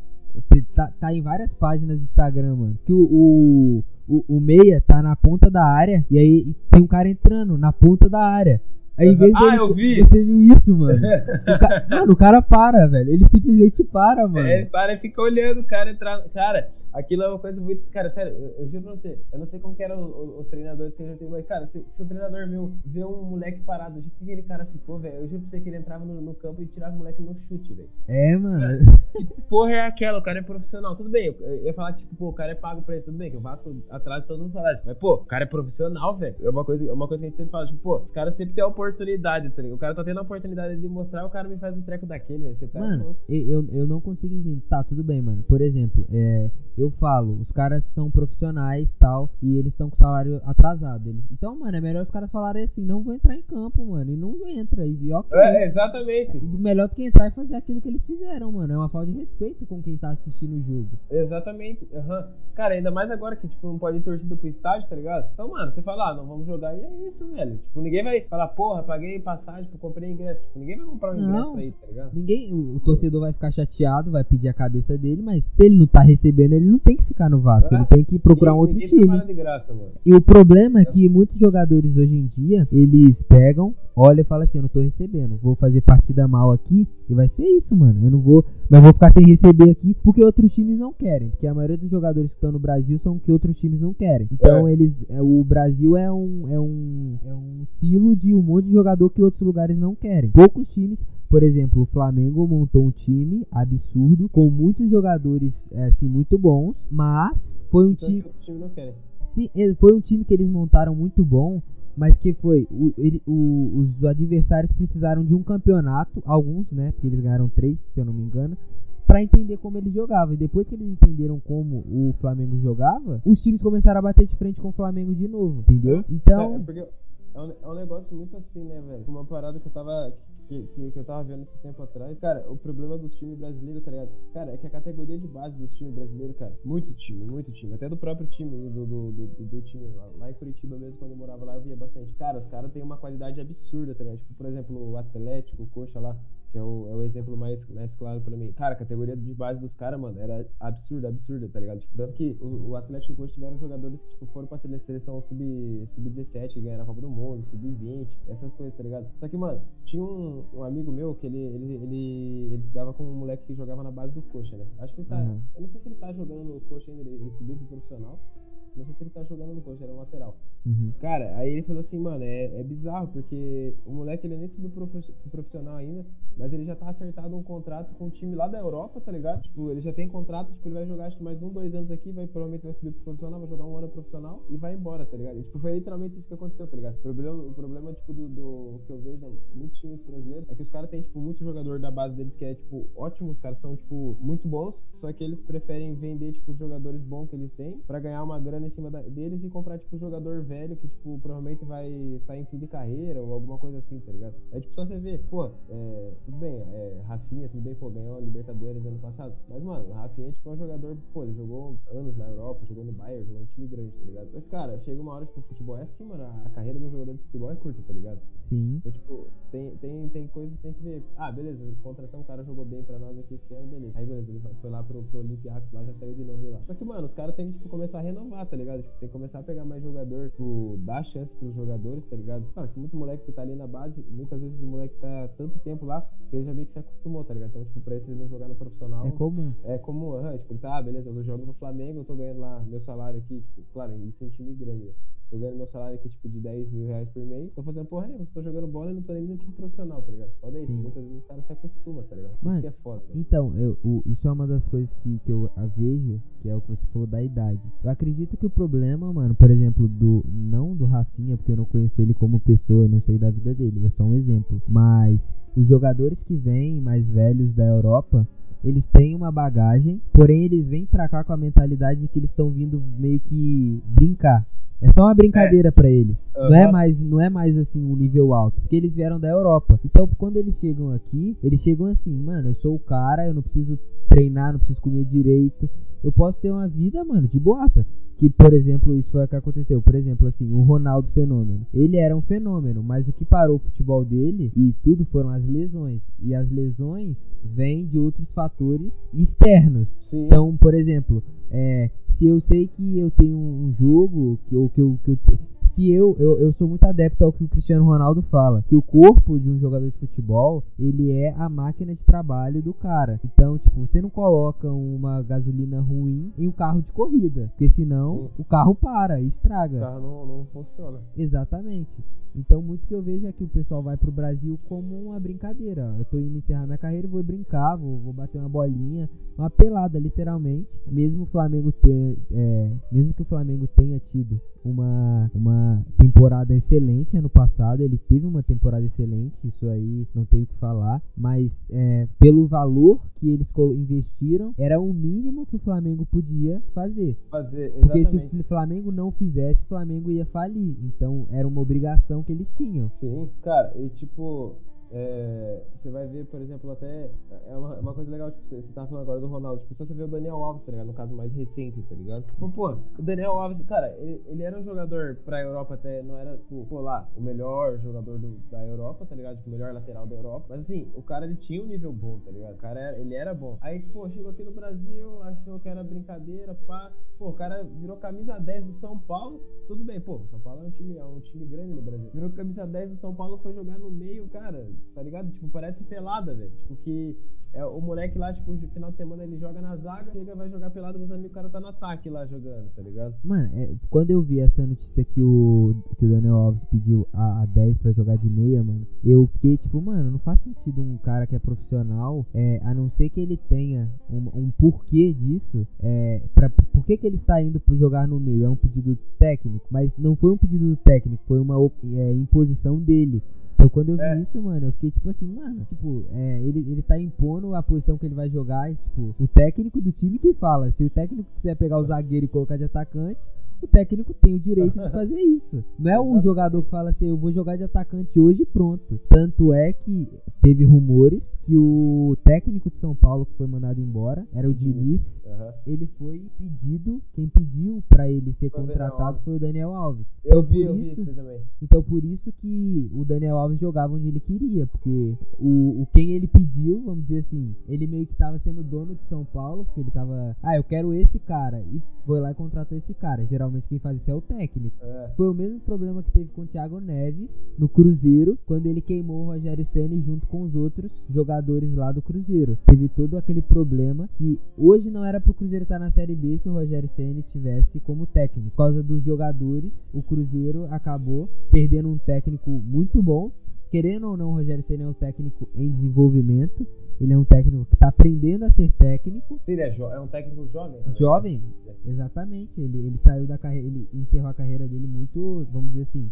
Tá, tá em várias páginas do Instagram, mano. Que o, o, o, o meia tá na ponta da área e aí tem um cara entrando na ponta da área. Aí, em vez
Ah,
dele,
eu vi.
Você viu isso, mano? O ca- Mano, o cara para, velho. Ele simplesmente para, mano.
É, ele para e fica olhando o cara entrar. Cara, aquilo é uma coisa muito. Cara, sério, eu, eu juro pra você, eu não sei como que eram os, os treinadores que eu já tenho, mas, cara, se, se o treinador meu vê um moleque parado, do jeito que aquele cara ficou, velho, eu juro pra você que ele entrava no, no campo e tirava o moleque no chute, velho.
É, mano.
Que porra é aquela? O cara é profissional. Tudo bem, eu, eu ia falar tipo, pô, o cara é pago pra isso, tudo bem, que o Vasco atrasa todos os salários. Mas, pô, o cara é profissional, velho. É uma coisa, é uma coisa que a gente sempre fala, tipo, pô, os caras sempre têm a oportunidade, tá ligado? O cara tá tendo a oportunidade de mostrar, o cara me faz um treco daquele, velho. Você tá
Mano,
louco.
eu, eu não consigo entender. Tá, tudo bem, mano. Por exemplo, é, eu falo, os caras são profissionais tal, e eles estão com salário atrasado. Eles, então, mano, é melhor os caras falarem assim: não vou entrar em campo, mano. E não entra. E, ok.
É, exatamente.
Melhor do que entrar e fazer aquilo que eles fizeram, mano. É uma falta de respeito com quem tá assistindo o jogo.
Exatamente. aham. Cara, ainda mais agora que, tipo, não pode ir torcida pro estádio, tá ligado? Então, mano, você fala, ah, não vamos jogar e é isso, velho. Tipo, ninguém vai falar, porra, paguei passagem, tipo, comprei ingresso. Tipo, ninguém vai comprar um ingresso
Não.
pra ir, tá ligado?
Ninguém, o, o torcedor vai ficar chateado, vai pedir a cabeça dele, mas se ele não tá recebendo, ele não tem que ficar no Vasco.
É.
Ele tem que procurar um outro time.
graça.
E o problema é que muitos jogadores hoje em dia, eles pegam, olham e falam assim, eu não tô recebendo, vou fazer partida mal aqui e vai ser isso, mano. Eu não vou, mas vou ficar sem receber aqui porque outros times não querem, porque a maioria dos jogadores que estão no Brasil são que outros times não querem. Então eles, é, o Brasil é um é um é um silo de um monte de jogador que outros lugares não querem. Poucos times por exemplo, o Flamengo montou um time absurdo, com muitos jogadores é, assim muito bons, mas foi um time. Sim, ele- foi um time que eles montaram muito bom, mas que foi. o- ele- o- os adversários precisaram de um campeonato, alguns, né? Porque eles ganharam três, se eu não me engano. Pra entender como eles jogavam. E depois que eles entenderam como o Flamengo jogava, os times começaram a bater de frente com o Flamengo de novo, entendeu?
É,
Então,
porque é um, é um negócio muito assim, né, velho? Uma parada que eu tava. Que, que, que eu tava vendo esse tempo atrás. Cara, o problema dos times brasileiros, tá ligado? Cara, é que a categoria de base dos times brasileiros, cara, muito time, muito time. Até do próprio time, do, do, do, do- time lá, lá em Curitiba mesmo, quando eu morava lá, eu via bastante. Cara, os caras têm uma qualidade absurda, tá ligado? Tipo, por exemplo, o Atlético, o Coxa lá, que é o, é o exemplo mais, mais claro pra mim. Cara, a categoria de base dos caras, mano, era absurda, absurda, tá ligado? Tipo, tanto que o, o Atlético e Coxa tiveram jogadores que tipo, foram pra sele- seleção sub- sub-17, que ganharam a Copa do Mundo, sub-20, essas coisas, tá ligado? Só que, mano, tinha um, um amigo meu que ele, ele, ele, ele estudava com um moleque que jogava na base do Coxa, né? Acho que ele tá.
Uhum.
Eu não sei se ele tá jogando no Coxa ainda, ele, ele subiu pro profissional. Não sei se ele tá jogando no coxa, era um lateral.
Uhum.
Cara, aí ele falou assim, mano, é, é bizarro, porque o moleque ele nem subiu pro profi- pro profissional ainda, mas ele já tá acertado um contrato com um time lá da Europa, tá ligado? Tipo, ele já tem contrato, tipo, ele vai jogar acho que mais um, dois anos aqui, vai, provavelmente vai subir pro profissional, vai jogar um ano profissional e vai embora, tá ligado? E, tipo, foi literalmente isso que aconteceu, tá ligado? O problema, o problema tipo, do, do que eu vejo muitos times brasileiros é que os caras têm, tipo, muito jogador da base deles que é, tipo, ótimo, os caras são, tipo, muito bons, só que eles preferem vender, tipo, os jogadores bons que eles têm pra ganhar uma grana em cima da- deles e comprar, tipo, jogador velho que, tipo, provavelmente vai estar em fim de carreira ou alguma coisa assim, tá ligado? É tipo só você ver, pô, é, tudo bem, é, Rafinha, tudo bem, pô, ganhou a Libertadores ano passado, mas, mano, o Rafinha, tipo, é um jogador, pô, ele jogou anos na Europa, jogou no Bayern, jogou no time grande, tá ligado? Só que, cara, chega uma hora, tipo, o futebol é assim, mano, a carreira de um jogador de futebol é curta, tá ligado?
Sim.
Então, tipo, tem, tem, tem coisas que tem que ver. Ah, beleza, contratar um cara jogou bem pra nós aqui esse ano, beleza. Aí, beleza, ele foi lá pro, pro Olympiacos lá, já saiu de novo de lá. Só que, mano, os caras têm que, tipo, começar a renovar, tá ligado? Tipo, tem que começar a pegar mais jogador, tipo, dar chance pros jogadores, tá ligado? Cara, que muito moleque que tá ali na base, muitas vezes o moleque tá tanto tempo lá, que ele já meio que se acostumou, tá ligado? Então, tipo, pra esse ele não jogar no profissional.
É comum.
É comum, aham, tipo, tá, beleza, eu jogo no Flamengo, eu tô ganhando lá meu salário aqui, tipo, claro, isso em time grande, né? Tô ganhando meu salário aqui, tipo, de 10 mil reais por mês, tô fazendo porra nenhuma, tô jogando bola e não tô nem no time profissional, tá ligado? Foda isso, muitas vezes os caras se acostumam, tá ligado?
Mano,
isso que é foda. né?
Então, eu, o- isso é uma das coisas que, que eu a vejo, que é o que você falou da idade. Eu acredito que o problema, mano, por exemplo, do. Não do Rafinha, porque eu não conheço ele como pessoa, eu não sei da vida dele, é só um exemplo. Mas os jogadores que vêm mais velhos da Europa. Eles têm uma bagagem, porém eles vêm pra cá com a mentalidade de que eles estão vindo meio que brincar. É só uma brincadeira pra eles. Não é mais, não é mais assim um nível alto, porque eles vieram da Europa. Então, quando eles chegam aqui, eles chegam assim, mano, eu sou o cara, eu não preciso treinar, não preciso comer direito. Eu posso ter uma vida, mano, de boaça. Que, por exemplo, isso foi o que aconteceu. Por exemplo, assim, o Ronaldo Fenômeno. Ele era um fenômeno, mas o que parou o futebol dele e tudo foram as lesões. E as lesões vêm de outros fatores externos.
Sim.
Então, por exemplo, é, se eu sei que eu tenho um jogo, que eu, que eu, que eu se eu, eu, eu sou muito adepto ao que o Cristiano Ronaldo fala, que o corpo de um jogador de futebol, ele é a máquina de trabalho do cara. Então, tipo, você não coloca uma gasolina ruim em um carro de corrida, porque senão
Sim.
o carro para e
o
estraga.
carro não, não funciona.
Exatamente. Então, muito que eu vejo é que o pessoal vai pro Brasil como uma brincadeira. Eu tô indo encerrar minha carreira vou brincar, vou, vou bater uma bolinha, uma pelada, literalmente. Mesmo o Flamengo ter, é, mesmo que o Flamengo tenha tido uma, uma temporada excelente ano passado, ele teve uma temporada excelente, isso aí não tenho o que falar. Mas é, pelo valor que eles investiram, era o mínimo que o Flamengo podia fazer.
Fazer,
Porque se o Flamengo não fizesse, o Flamengo ia falir. Então era uma obrigação que eles tinham.
Sim, cara, e tipo, é, você vai ver, por exemplo, até. É uma, é uma coisa legal, tipo, você, você tá falando agora do Ronaldo, tipo, só você vê o Daniel Alves, tá ligado? No caso mais recente, tá ligado? Pô, pô, o Daniel Alves, cara, ele, ele era um jogador pra Europa até, não era, tipo, pô, lá, o melhor jogador do- da Europa, tá ligado? Tipo, o melhor lateral da Europa. Mas assim, o cara ele tinha um nível bom, tá ligado? O cara era, ele era bom. Aí, pô, chegou aqui no Brasil, achou que era brincadeira, pá. Pô, o cara virou camisa 10 do São Paulo. Tudo bem, pô, São Paulo é um time, é um time grande no Brasil. Virou camisa 10 do São Paulo, foi jogar no meio, cara, tá ligado? Tipo, parece pelada, velho. Tipo, que é, o moleque lá, tipo, no final de semana ele joga na zaga, chega, vai jogar pelado os amigos, o cara tá no ataque lá jogando, tá ligado?
Mano, é, quando eu vi essa notícia que o, que o Daniel Alves pediu a, a 10 pra jogar de meia, mano, eu fiquei tipo, mano, não faz sentido um cara que é profissional, é, a não ser que ele tenha um, um porquê disso, é, pra, por que, que ele está indo pra jogar no meio? É um pedido técnico, mas não foi um pedido técnico, foi uma é, imposição dele. Então quando eu vi
É.
isso, mano, eu fiquei tipo assim, mano, tipo, é, ele, ele tá impondo a posição que ele vai jogar e, tipo, o técnico do time que fala. Se o técnico quiser pegar o zagueiro e colocar de atacante, o técnico tem o direito de fazer isso. Não é o
Exatamente.
jogador que fala assim, eu vou jogar de atacante hoje e pronto. Tanto é que teve rumores que o técnico de São Paulo que foi mandado embora era o Diniz.
Aham.
Ele foi pedido, quem pediu pra ele ser contratado foi o Daniel Alves.
Eu
Então,
vi,
por
eu vi
isso,
isso também.
então por isso que o Daniel Alves Alves jogava onde ele queria, porque o, o quem ele pediu, vamos dizer assim, ele meio que tava sendo dono de São Paulo, porque ele tava, ah, eu quero esse cara, e foi lá e contratou esse cara. Geralmente quem faz isso é o técnico.
É.
Foi o mesmo problema que teve com o Thiago Neves no Cruzeiro, quando ele queimou o Rogério Ceni junto com os outros jogadores lá do Cruzeiro. Teve todo aquele problema que hoje não era pro Cruzeiro estar na Série B se o Rogério Ceni tivesse como técnico. Por causa dos jogadores, o Cruzeiro acabou perdendo um técnico muito bom. Querendo ou não, o Rogério Ceni é um técnico em desenvolvimento. Ele é um técnico que está aprendendo a ser técnico.
Ele é, é um técnico jovem? né?
Jovem? Exatamente. Ele, ele saiu da carreira, ele encerrou a carreira dele muito, vamos dizer assim,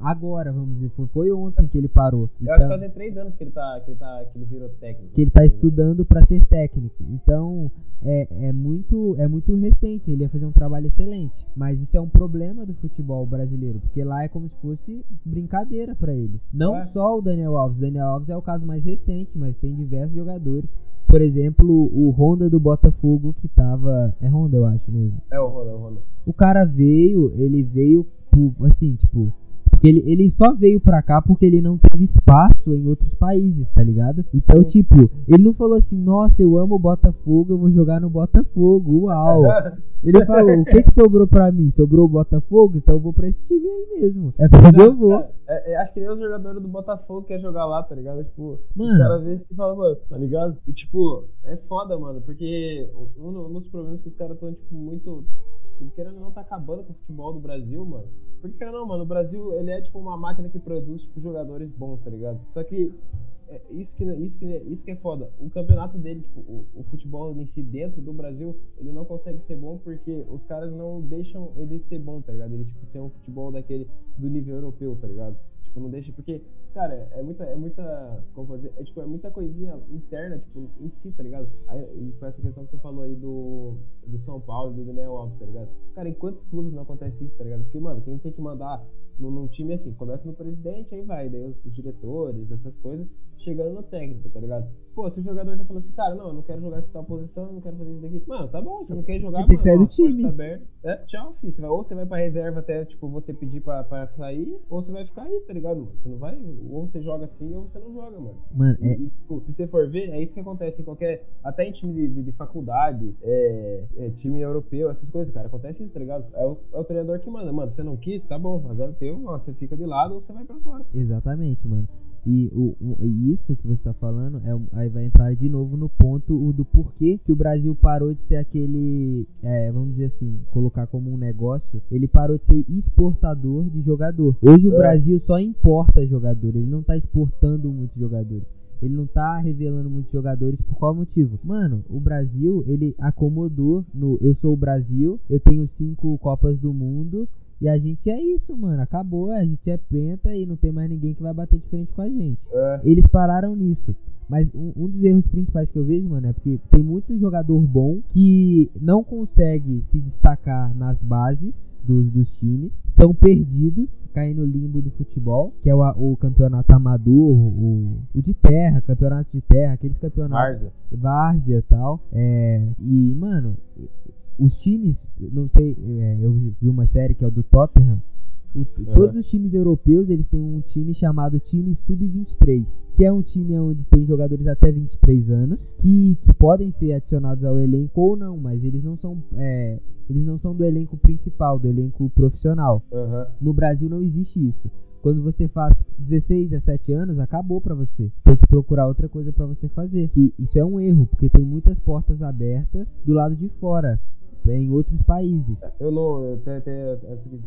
agora, vamos dizer, foi, foi ontem que ele parou.
Eu acho que
Então,
fazem três anos que ele tá, que ele tá, que ele virou técnico.
que ele está estudando para ser técnico. Então, é, é muito é muito recente, ele ia fazer um trabalho excelente, mas isso é um problema do futebol brasileiro, porque lá é como se fosse brincadeira para eles. Não
É.
só o Daniel Alves, o Daniel Alves é o caso mais recente, mas tem diversos jogadores. Por exemplo, o Honda do Botafogo que tava, é Honda eu acho mesmo.
É o Ronaldo, é o Ronaldo.
O cara veio, ele veio, por- assim, tipo. Porque ele, ele só veio pra cá porque ele não teve espaço em outros países, tá ligado? Então, tipo, ele não falou assim, nossa, eu amo o Botafogo, eu vou jogar no Botafogo, uau. Ele falou, o que que sobrou pra mim? Sobrou o Botafogo? Então eu vou pra esse time aí mesmo. É pra onde eu vou.
É- é, acho que nem os jogadores do Botafogo quer jogar lá, tá ligado? Tipo, os
Mano,
caras vê e falam, mano, tá ligado? E tipo, é foda, mano, porque um, um dos problemas que os caras estão, tipo, muito. Tipo, querendo ou não, tá acabando com o futebol do Brasil, mano. Porque querendo ou não, mano, o Brasil, ele é tipo uma máquina que produz, tipo, jogadores bons, tá ligado? Só que. é, isso, que, isso, que, isso que é foda. O campeonato dele, tipo, o, o futebol em si dentro do Brasil, ele não consegue ser bom porque os caras não deixam ele ser bom, tá ligado? Ele, tipo, ser um futebol daquele do nível europeu, tá ligado? Tipo, não deixa. Porque, cara, é muita. É muita. Como dizer? É, tipo, é muita coisinha interna, tipo, em si, tá ligado? Aí, com essa questão que você falou aí do, do São Paulo, do Daniel Alves, tá ligado? Cara, em quantos clubes não acontece isso, tá ligado? Porque, mano, quem tem que mandar num, num time assim, começa no presidente, aí vai, daí os, os diretores, essas coisas, chegando no técnico, tá ligado? Pô, se o jogador tá falando assim, cara, não, eu não quero jogar essa tal posição, eu não quero fazer isso daqui. Mano, tá bom, você não quer jogar,
tem que sair do time.
Tá aberta. É, tchau, filho. Você vai, ou você vai pra reserva até, tipo, você pedir pra, pra sair, ou você vai ficar aí, tá ligado? Você não vai, ou você joga assim, ou você não joga, mano.
mano, é,
e, tipo, se você for ver, é isso que acontece em qualquer. Até em time de, de- de faculdade, é, é, time europeu, essas coisas, cara. Acontece isso, tá ligado? É o, é o treinador que manda. Mano, você não quis, tá bom, azar o teu, ó, você fica de lado ou você vai pra fora.
Exatamente, mano. E, o, e isso que você tá falando, é, aí vai entrar de novo no ponto do porquê que o Brasil parou de ser aquele, é, vamos dizer assim, colocar como um negócio, ele parou de ser exportador de jogador. Hoje o
É.
Brasil só importa jogador, ele não tá exportando muitos jogadores. Ele não tá revelando muitos jogadores por qual motivo? Mano, o Brasil, ele acomodou no eu sou o Brasil, eu tenho cinco Copas do Mundo, e a gente é isso, mano. Acabou, a gente é penta e não tem mais ninguém que vai bater de frente com a gente.
É.
Eles pararam nisso. Mas um, um dos erros principais que eu vejo, mano, é porque tem muito jogador bom que não consegue se destacar nas bases dos, dos times, são perdidos, caem no limbo do futebol, que é o, o campeonato amador, o, o de terra, campeonato de terra, aqueles campeonatos
Várzea.
várzea e tal. É, e, mano, os times, não sei, é, eu vi uma série que é o do Tottenham. o- Todos os times europeus eles têm um time chamado time sub-23, que é um time onde tem jogadores até 23 anos que, que podem ser adicionados ao elenco ou não, mas eles não são é, eles não são do elenco principal, do elenco profissional.
Aham.
No Brasil não existe isso. Quando você faz 16, 17 anos, acabou pra você. Você tem que procurar outra coisa pra você fazer. Que isso é um erro, porque tem muitas portas abertas do lado de fora, em outros países.
Eu não, eu até, até antes de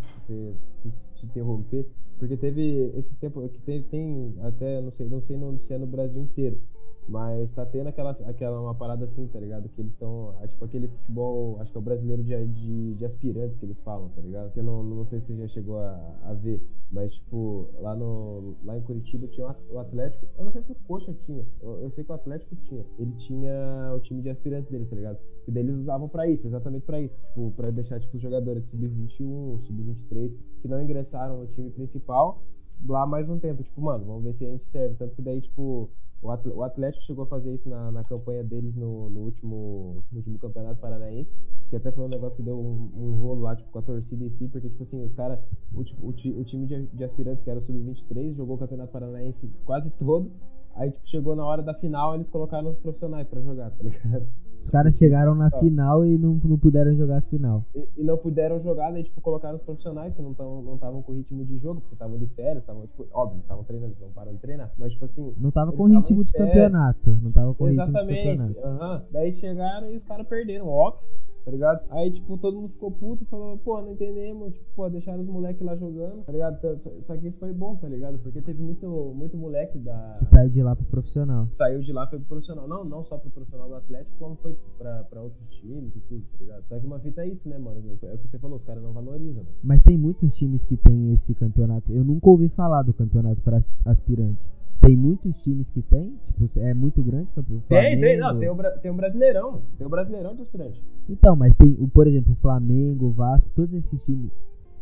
te interromper, porque teve esses tempos que tem, tem até, não sei, não sei no- se é no Brasil inteiro, mas tá tendo aquela, aquela uma parada assim, tá ligado? Que eles estão, tipo aquele futebol, acho que é o brasileiro de, de, de aspirantes que eles falam, tá ligado? Que eu não, não sei se você já chegou a, a ver, mas tipo, lá, no, lá em Curitiba tinha o Atlético, eu não sei se o Coxa tinha, eu, eu sei que o Atlético tinha, ele tinha o time de aspirantes deles, tá ligado? E daí eles usavam pra isso, exatamente pra isso. Tipo, pra deixar tipo, os jogadores sub-21, sub-23 que não ingressaram no time principal lá mais um tempo. Tipo, mano, vamos ver se a gente serve. Tanto que daí, tipo, O Atl- o Atlético chegou a fazer isso na, na campanha deles no, no último, no último campeonato paranaense, que até foi um negócio que deu um, um rolo lá, tipo, com a torcida em si, porque, tipo assim, os caras, o, o, o time de, de aspirantes, que era o Sub-23, jogou o campeonato paranaense quase todo, aí, tipo, chegou na hora da final, eles colocaram os profissionais pra jogar, tá ligado?
Os caras chegaram na
Ó.
final e não, não puderam jogar a final.
E, e não puderam jogar, daí, tipo, colocaram os profissionais que não estavam não tavam com ritmo de jogo, porque estavam de férias, estavam, tipo, óbvio, estavam treinando, eles não param de treinar, mas, tipo assim,
Não tava com ritmo de
férias.
campeonato. Não tava com ritmo de
Exatamente.
campeonato.
aham. Daí chegaram e os caras perderam, óbvio, tá ligado? Aí, tipo, todo mundo ficou puto e falou, pô, não entendemos, tipo, pô, deixaram os moleques lá jogando, tá ligado? Só que isso foi bom, tá ligado? Porque teve muito, muito moleque da.
Que saiu de lá pro profissional.
Saiu de lá, foi pro profissional. Não, não só pro profissional do Atlético, como foi, tipo, pra, pra outros times e tudo, tá ligado? Só que uma fita é isso, né, mano? É o que você falou, os caras não valorizam, mano.
Mas tem muitos times que tem esse campeonato. Eu nunca ouvi falar do campeonato para aspirante. Tem muitos times que tem? Tipo, é muito grande o campeonato?
Tem, tem, não, tem o, tem o Brasileirão, tem o Brasileirão de aspirante.
Então, mas tem, o- por exemplo, Flamengo, Vasco, todos esses times.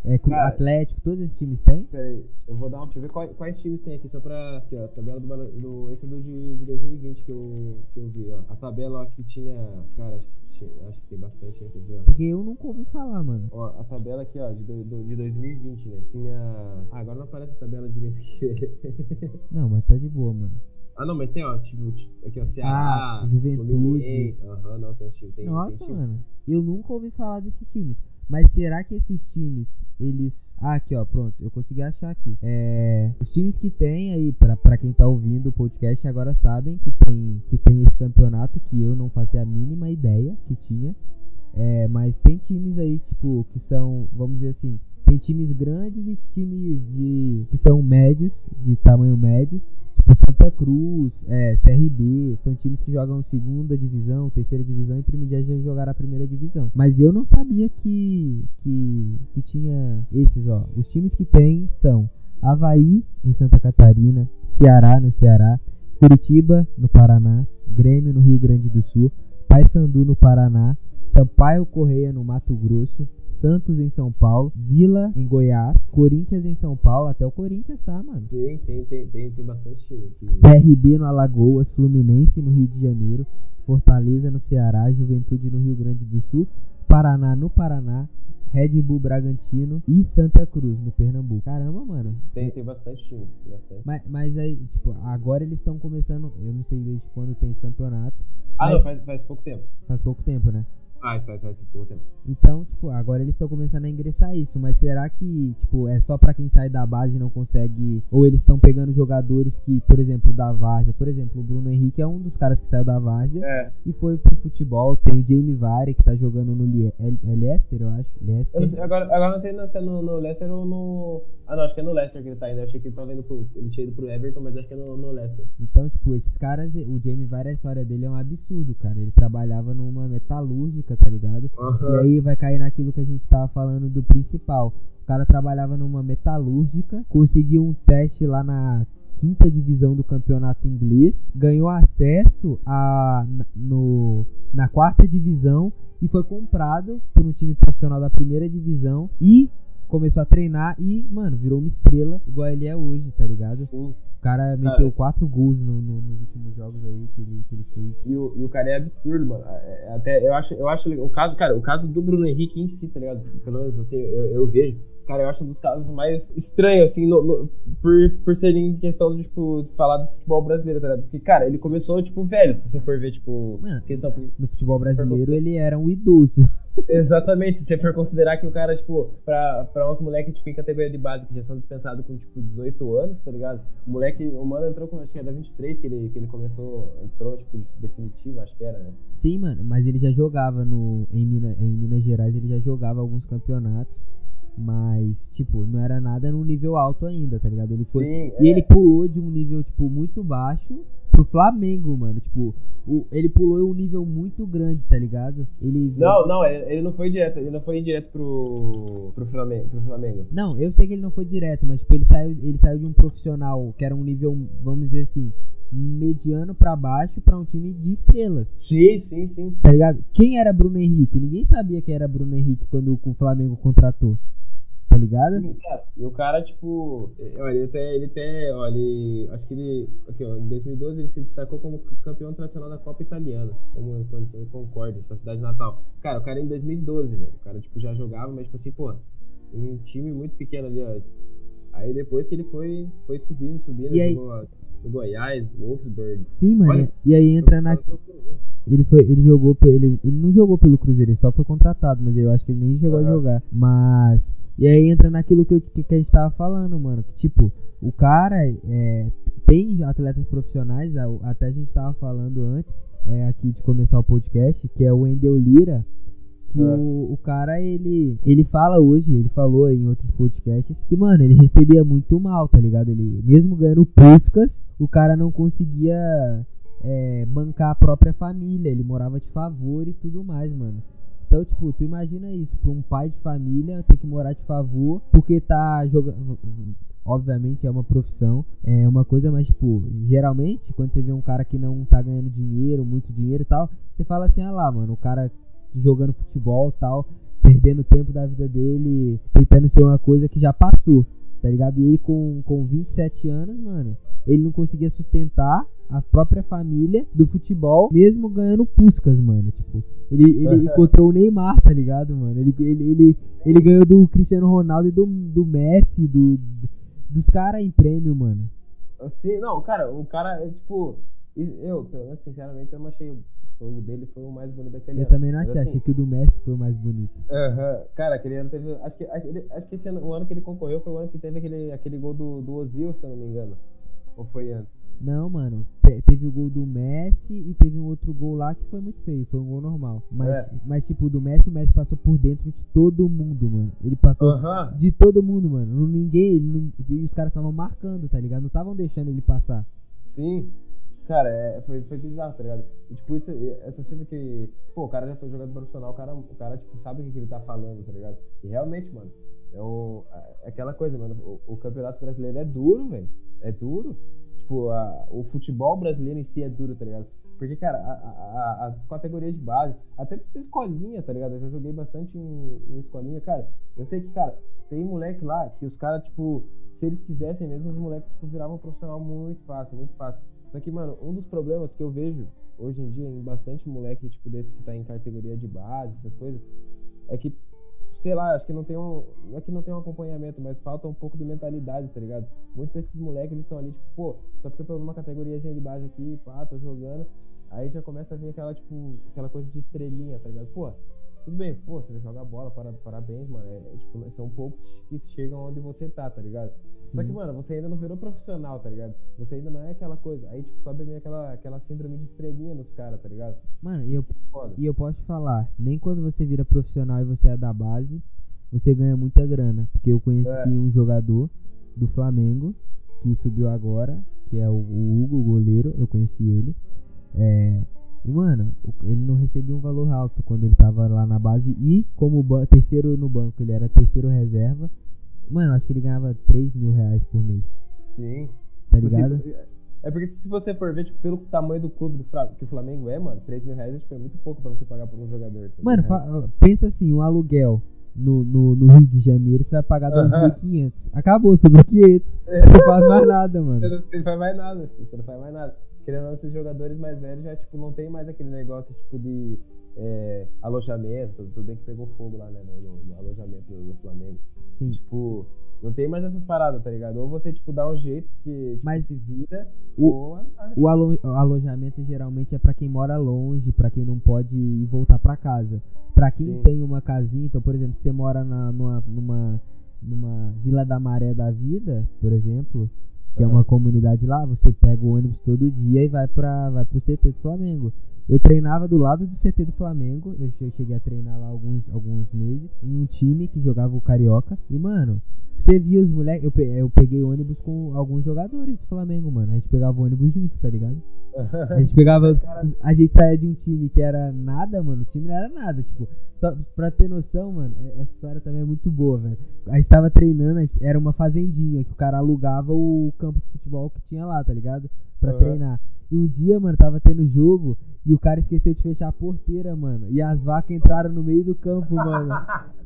É,
Cara,
Atlético, todos esses times têm?
Pera aí, eu vou dar uma. Deixa eu ver quais, quais times tem aqui, só pra. Aqui, ó, a tabela do, do. Esse é do de, de 2020 que eu, que eu vi, ó. A tabela ó, que tinha. Cara, acho que, tinha- acho que tem bastante, ver, ó.
Porque eu nunca ouvi falar, mano.
Ó, a tabela aqui, ó, de, do- de 2020, né? Tinha. Ah, agora não aparece a tabela direito aqui.
Não, mas tá de boa, mano.
Ah, não, mas tem, ó, tipo, t- aqui, ó, Ceará,
Ah, Juventude.
Aham, não, tem os times. Tem,
Nossa,
tem time.
mano. Eu nunca ouvi falar desses times. Mas será que esses times, eles. Ah, aqui, ó, pronto. Eu consegui achar aqui. É. Os times que tem aí, pra, pra quem tá ouvindo o podcast, agora sabem que tem, que tem esse campeonato que eu não fazia a mínima ideia que tinha. É, mas tem times aí, tipo, que são, vamos dizer assim, tem times grandes e times de que são médios, de tamanho médio, tipo Santa Cruz, é, CRB, são times que jogam segunda divisão, terceira divisão e prime- já já jogaram a primeira divisão. Mas eu não sabia que, que, que tinha esses, ó. Os times que tem são Havaí, em Santa Catarina, Ceará, no Ceará, Curitiba, no Paraná, Grêmio, no Rio Grande do Sul, Paysandu, no Paraná, Sampaio Correia, no Mato Grosso, Santos, em São Paulo, Vila, em Goiás, Corinthians, em São Paulo, até o Corinthians tá, mano.
Tem, tem, tem, tem, tem bastante time aqui.
CRB no Alagoas, Fluminense no Rio de Janeiro, Fortaleza no Ceará, Juventude no Rio Grande do Sul, Paraná no Paraná, Red Bull Bragantino e Santa Cruz no Pernambuco. Caramba, mano.
Tem, tem bastante time. Bastante.
Mas, mas aí, tipo, agora eles estão começando, eu não sei desde quando tem esse campeonato,
Ah, não, faz, faz pouco tempo.
faz pouco tempo, né?
Faz, faz, faz pouco tempo.
Então, tipo, agora eles estão começando a ingressar isso, mas será que, tipo, é só pra quem sai da base e não consegue, ou eles estão pegando jogadores que, por exemplo, da várzea, por exemplo, o Bruno Henrique é um dos caras que saiu da várzea
É.
e foi pro futebol, tem o Jamie Vardy que tá jogando no Lie- é, é Leicester, eu acho, Leicester.
Eu sei, agora, agora não sei se é no, no Leicester ou no. Ah, não, acho que é no Leicester que ele tá indo. Eu achei que ele tava indo pro. Ele tinha ido pro Everton, mas acho que é no, no Leicester.
Então, tipo, esses caras, o Jamie Vardy, a história dele é um absurdo, cara. Ele trabalhava numa metalúrgica, tá ligado? E aí vai cair naquilo que a gente tava falando do principal. O cara trabalhava numa metalúrgica, conseguiu um teste lá na quinta divisão do campeonato inglês, ganhou acesso a no na quarta divisão e foi comprado por um time profissional da primeira divisão e começou a treinar e, mano, virou uma estrela igual ele é hoje, tá ligado?
Sim.
O cara meteu quatro gols no- no- nos últimos jogos aí que ele, que ele fez.
E o, e o cara é absurdo, mano. É- é Até eu acho, eu acho. O caso, cara, o caso do Bruno Henrique em si, tá ligado? Pelo menos assim, eu, eu vejo. Cara, eu acho um dos casos mais estranhos, assim, no- no- por, por ser em questão de, tipo, falar do futebol brasileiro, tá ligado? Porque, cara, ele começou, tipo, velho, se você for ver, tipo,
Mano,
questão.
No futebol
Se for
brasileiro ele era um idoso.
Exatamente, se você for considerar que o cara, tipo, pra, pra uns moleques, tipo, em categoria de base que já são dispensados com, tipo, 18 anos, tá ligado? O moleque, o mano entrou com, acho que era 23 que ele, que ele começou, entrou, tipo, de definitivo, acho que era, né?
Sim, mano, mas ele já jogava no em, Mina, em Minas Gerais, ele já jogava alguns campeonatos, mas tipo, não era nada num nível alto ainda, tá ligado? Ele foi
Sim,
e
é.
ele pulou de um nível tipo muito baixo pro Flamengo, mano. Tipo, o, ele pulou um nível muito grande, tá ligado? Ele
Não, não, ele, ele não foi direto, ele não foi direto pro, pro, Flamengo, pro Flamengo.
Não, eu sei que ele não foi direto, mas tipo, ele saiu, ele saiu de um profissional que era um nível, vamos dizer assim, mediano pra baixo pra um time de estrelas.
Sim, sim, sim.
Tá ligado? Quem era Bruno Henrique? Ninguém sabia quem era Bruno Henrique quando o Flamengo contratou. Tá ligado?
Sim, cara. E o cara, tipo, é, olha, ele até, ele até, olha, ele, acho que ele, aqui, ó, em 2012 ele se destacou como campeão tradicional da Copa Italiana, como condição em Concórdia, sua cidade natal. Cara, o cara em 2012, velho, o cara, tipo, já jogava, mas, tipo assim, pô, em um time muito pequeno ali, ó. Aí depois que ele foi, foi subindo, subindo,
E aí?
jogou Goiás, Wolfsburg.
Sim, mano.
Olha,
e aí entra na. Ele foi, ele jogou, ele, ele não jogou pelo Cruzeiro, ele só foi contratado, mas eu acho que ele nem chegou a
Aham.
jogar. Mas e aí entra naquilo que, eu- que, a gente tava falando, mano, que tipo, o cara é, tem atletas profissionais, a- até a gente tava falando antes, é, aqui de começar o podcast, que é o Endel Lira, que
É.
o, o cara, ele ele fala hoje, ele falou em outros podcasts, que, mano, ele recebia muito mal, tá ligado? Ele, mesmo ganhando puscas, o cara não conseguia é, bancar a própria família, ele morava de favor e tudo mais, mano. Então, tipo, tu imagina isso, pra um pai de família ter que morar de favor porque tá jogando. Obviamente é uma profissão, é uma coisa, mas, tipo, geralmente, quando você vê um cara que não tá ganhando dinheiro, muito dinheiro e tal, você fala assim, ah lá, mano, o cara jogando futebol e tal, perdendo o tempo da vida dele, tentando ser uma coisa que já passou, tá ligado? E ele com, com 27 anos, mano, ele não conseguia sustentar a própria família do futebol, mesmo ganhando puscas, mano. Tipo, ele, ele encontrou o Neymar, tá ligado, mano? Ele, ele, ele, ele ganhou do Cristiano Ronaldo e do, do Messi, do, dos caras em prêmio, mano.
Sim, não, cara, o cara, é, tipo, eu, pelo menos, sinceramente, eu não achei o dele foi o mais bonito daquele
Eu
ano.
também não achei,
assim,
achei que o do Messi foi o mais bonito.
Aham. Cara, aquele ano teve. Acho que, aquele- acho que esse ano, o ano que ele concorreu foi o ano que teve aquele, aquele gol do, do Ozil, se eu não me engano. Ou foi antes?
Não, mano, te- teve o gol do Messi e teve um outro gol lá que foi muito feio, foi um gol normal. Mas,
É.
mas tipo, o do Messi, o Messi passou por dentro de todo mundo, mano. Ele passou
Aham.
de todo mundo, mano. Ninguém, ele e os caras estavam marcando, tá ligado? Não estavam deixando ele passar.
Sim. Cara, é, foi, foi bizarro, tá ligado? E, tipo, isso, essas coisas que. Pô, o cara já foi jogador profissional, o cara, o cara tipo, sabe o que, que ele tá falando, tá ligado? E realmente, mano, é, o, é aquela coisa, mano. O, o campeonato brasileiro é duro, velho. É duro. Tipo, a, o futebol brasileiro em si é duro, tá ligado? Porque, cara, a- a- as categorias de base, até pra escolinha, tá ligado? Eu já joguei bastante em, em escolinha, cara. Eu sei que, cara, tem moleque lá que os caras, tipo, se eles quisessem mesmo, os moleques, tipo, viravam profissional muito fácil, muito fácil. Só que, mano, um dos problemas que eu vejo hoje em dia em bastante moleque, tipo, desse que tá em categoria de base, essas coisas, é que, sei lá, acho que não tem um. Não é que não tem um acompanhamento, mas falta um pouco de mentalidade, tá ligado? Muitos desses moleques, eles estão ali, tipo, pô, só porque eu tô numa categoriazinha de base aqui, pá, tô jogando. Aí já começa a vir aquela, tipo, aquela coisa de estrelinha, tá ligado? Pô, tudo bem, pô, você joga bola, para- parabéns, mano. É, é, tipo, são poucos que chegam onde você tá, tá ligado? Só que,
Sim.
mano, você ainda não virou profissional, tá ligado? Você ainda não é aquela coisa. Aí, tipo, sobe meio aquela, aquela síndrome de estrelinha nos caras, tá ligado?
Mano, e eu,
é
e eu posso te falar, nem quando você vira profissional e você é da base, você ganha muita grana. Porque eu conheci
É.
um jogador do Flamengo que subiu agora, que é o, o Hugo, o goleiro, eu conheci ele. É, e, mano, ele não recebia um valor alto quando ele tava lá na base. E, como terceiro no banco, ele era terceiro reserva. Mano, acho que ele ganhava 3 mil reais por mês,
Sim.
tá
Tipo assim,
ligado?
é porque se você for ver, tipo, pelo tamanho do clube do Fra- que o Flamengo é, mano, 3 mil reais tipo, é muito pouco pra você pagar por um jogador. tá
Mano, fa- pensa assim, um aluguel no, no, no Rio de Janeiro, você vai pagar
Aham.
2.500. Acabou, sobrou 500.
É.
Você não faz mais nada,
Você
mano.
não, não faz mais nada, filho, você não faz mais nada. Querendo ou esses jogadores mais velhos já, tipo, não tem mais aquele negócio, tipo, de é, alojamento, tudo, tudo bem que pegou fogo lá, né, no, no- no alojamento do, do Flamengo.
Sim.
Tipo, não tem mais essas paradas, tá ligado? Ou você, tipo, dá um jeito, porque, tipo,
Mas
se vira,
o-
ou azar.
O alo- o alojamento geralmente é pra quem mora longe, pra quem não pode ir voltar pra casa. Pra quem
Sim.
tem uma casinha, então, por exemplo, se você mora na, numa, numa, numa Vila da Maré da Vida, por exemplo, que é uma comunidade lá, você pega o ônibus todo dia e vai para vai pro CT do Flamengo. Eu treinava do lado do CT do Flamengo, eu che- eu cheguei a treinar lá alguns, alguns meses, em um time que jogava o Carioca. E, mano, você via os moleques, eu, eu peguei ônibus com alguns jogadores do Flamengo, mano. A gente pegava o ônibus juntos, tá ligado? A gente pegava. A gente saía de um time que era nada, mano. O time não era nada. Tipo, só pra ter noção, mano, é- essa história também é muito boa, velho. A gente tava treinando, gente- era uma fazendinha que o cara alugava o campo de futebol que tinha lá, tá ligado? Pra
Aham.
treinar. E um dia, mano, tava tendo jogo E o cara esqueceu de fechar a porteira, mano. E as vacas entraram no meio do campo, mano.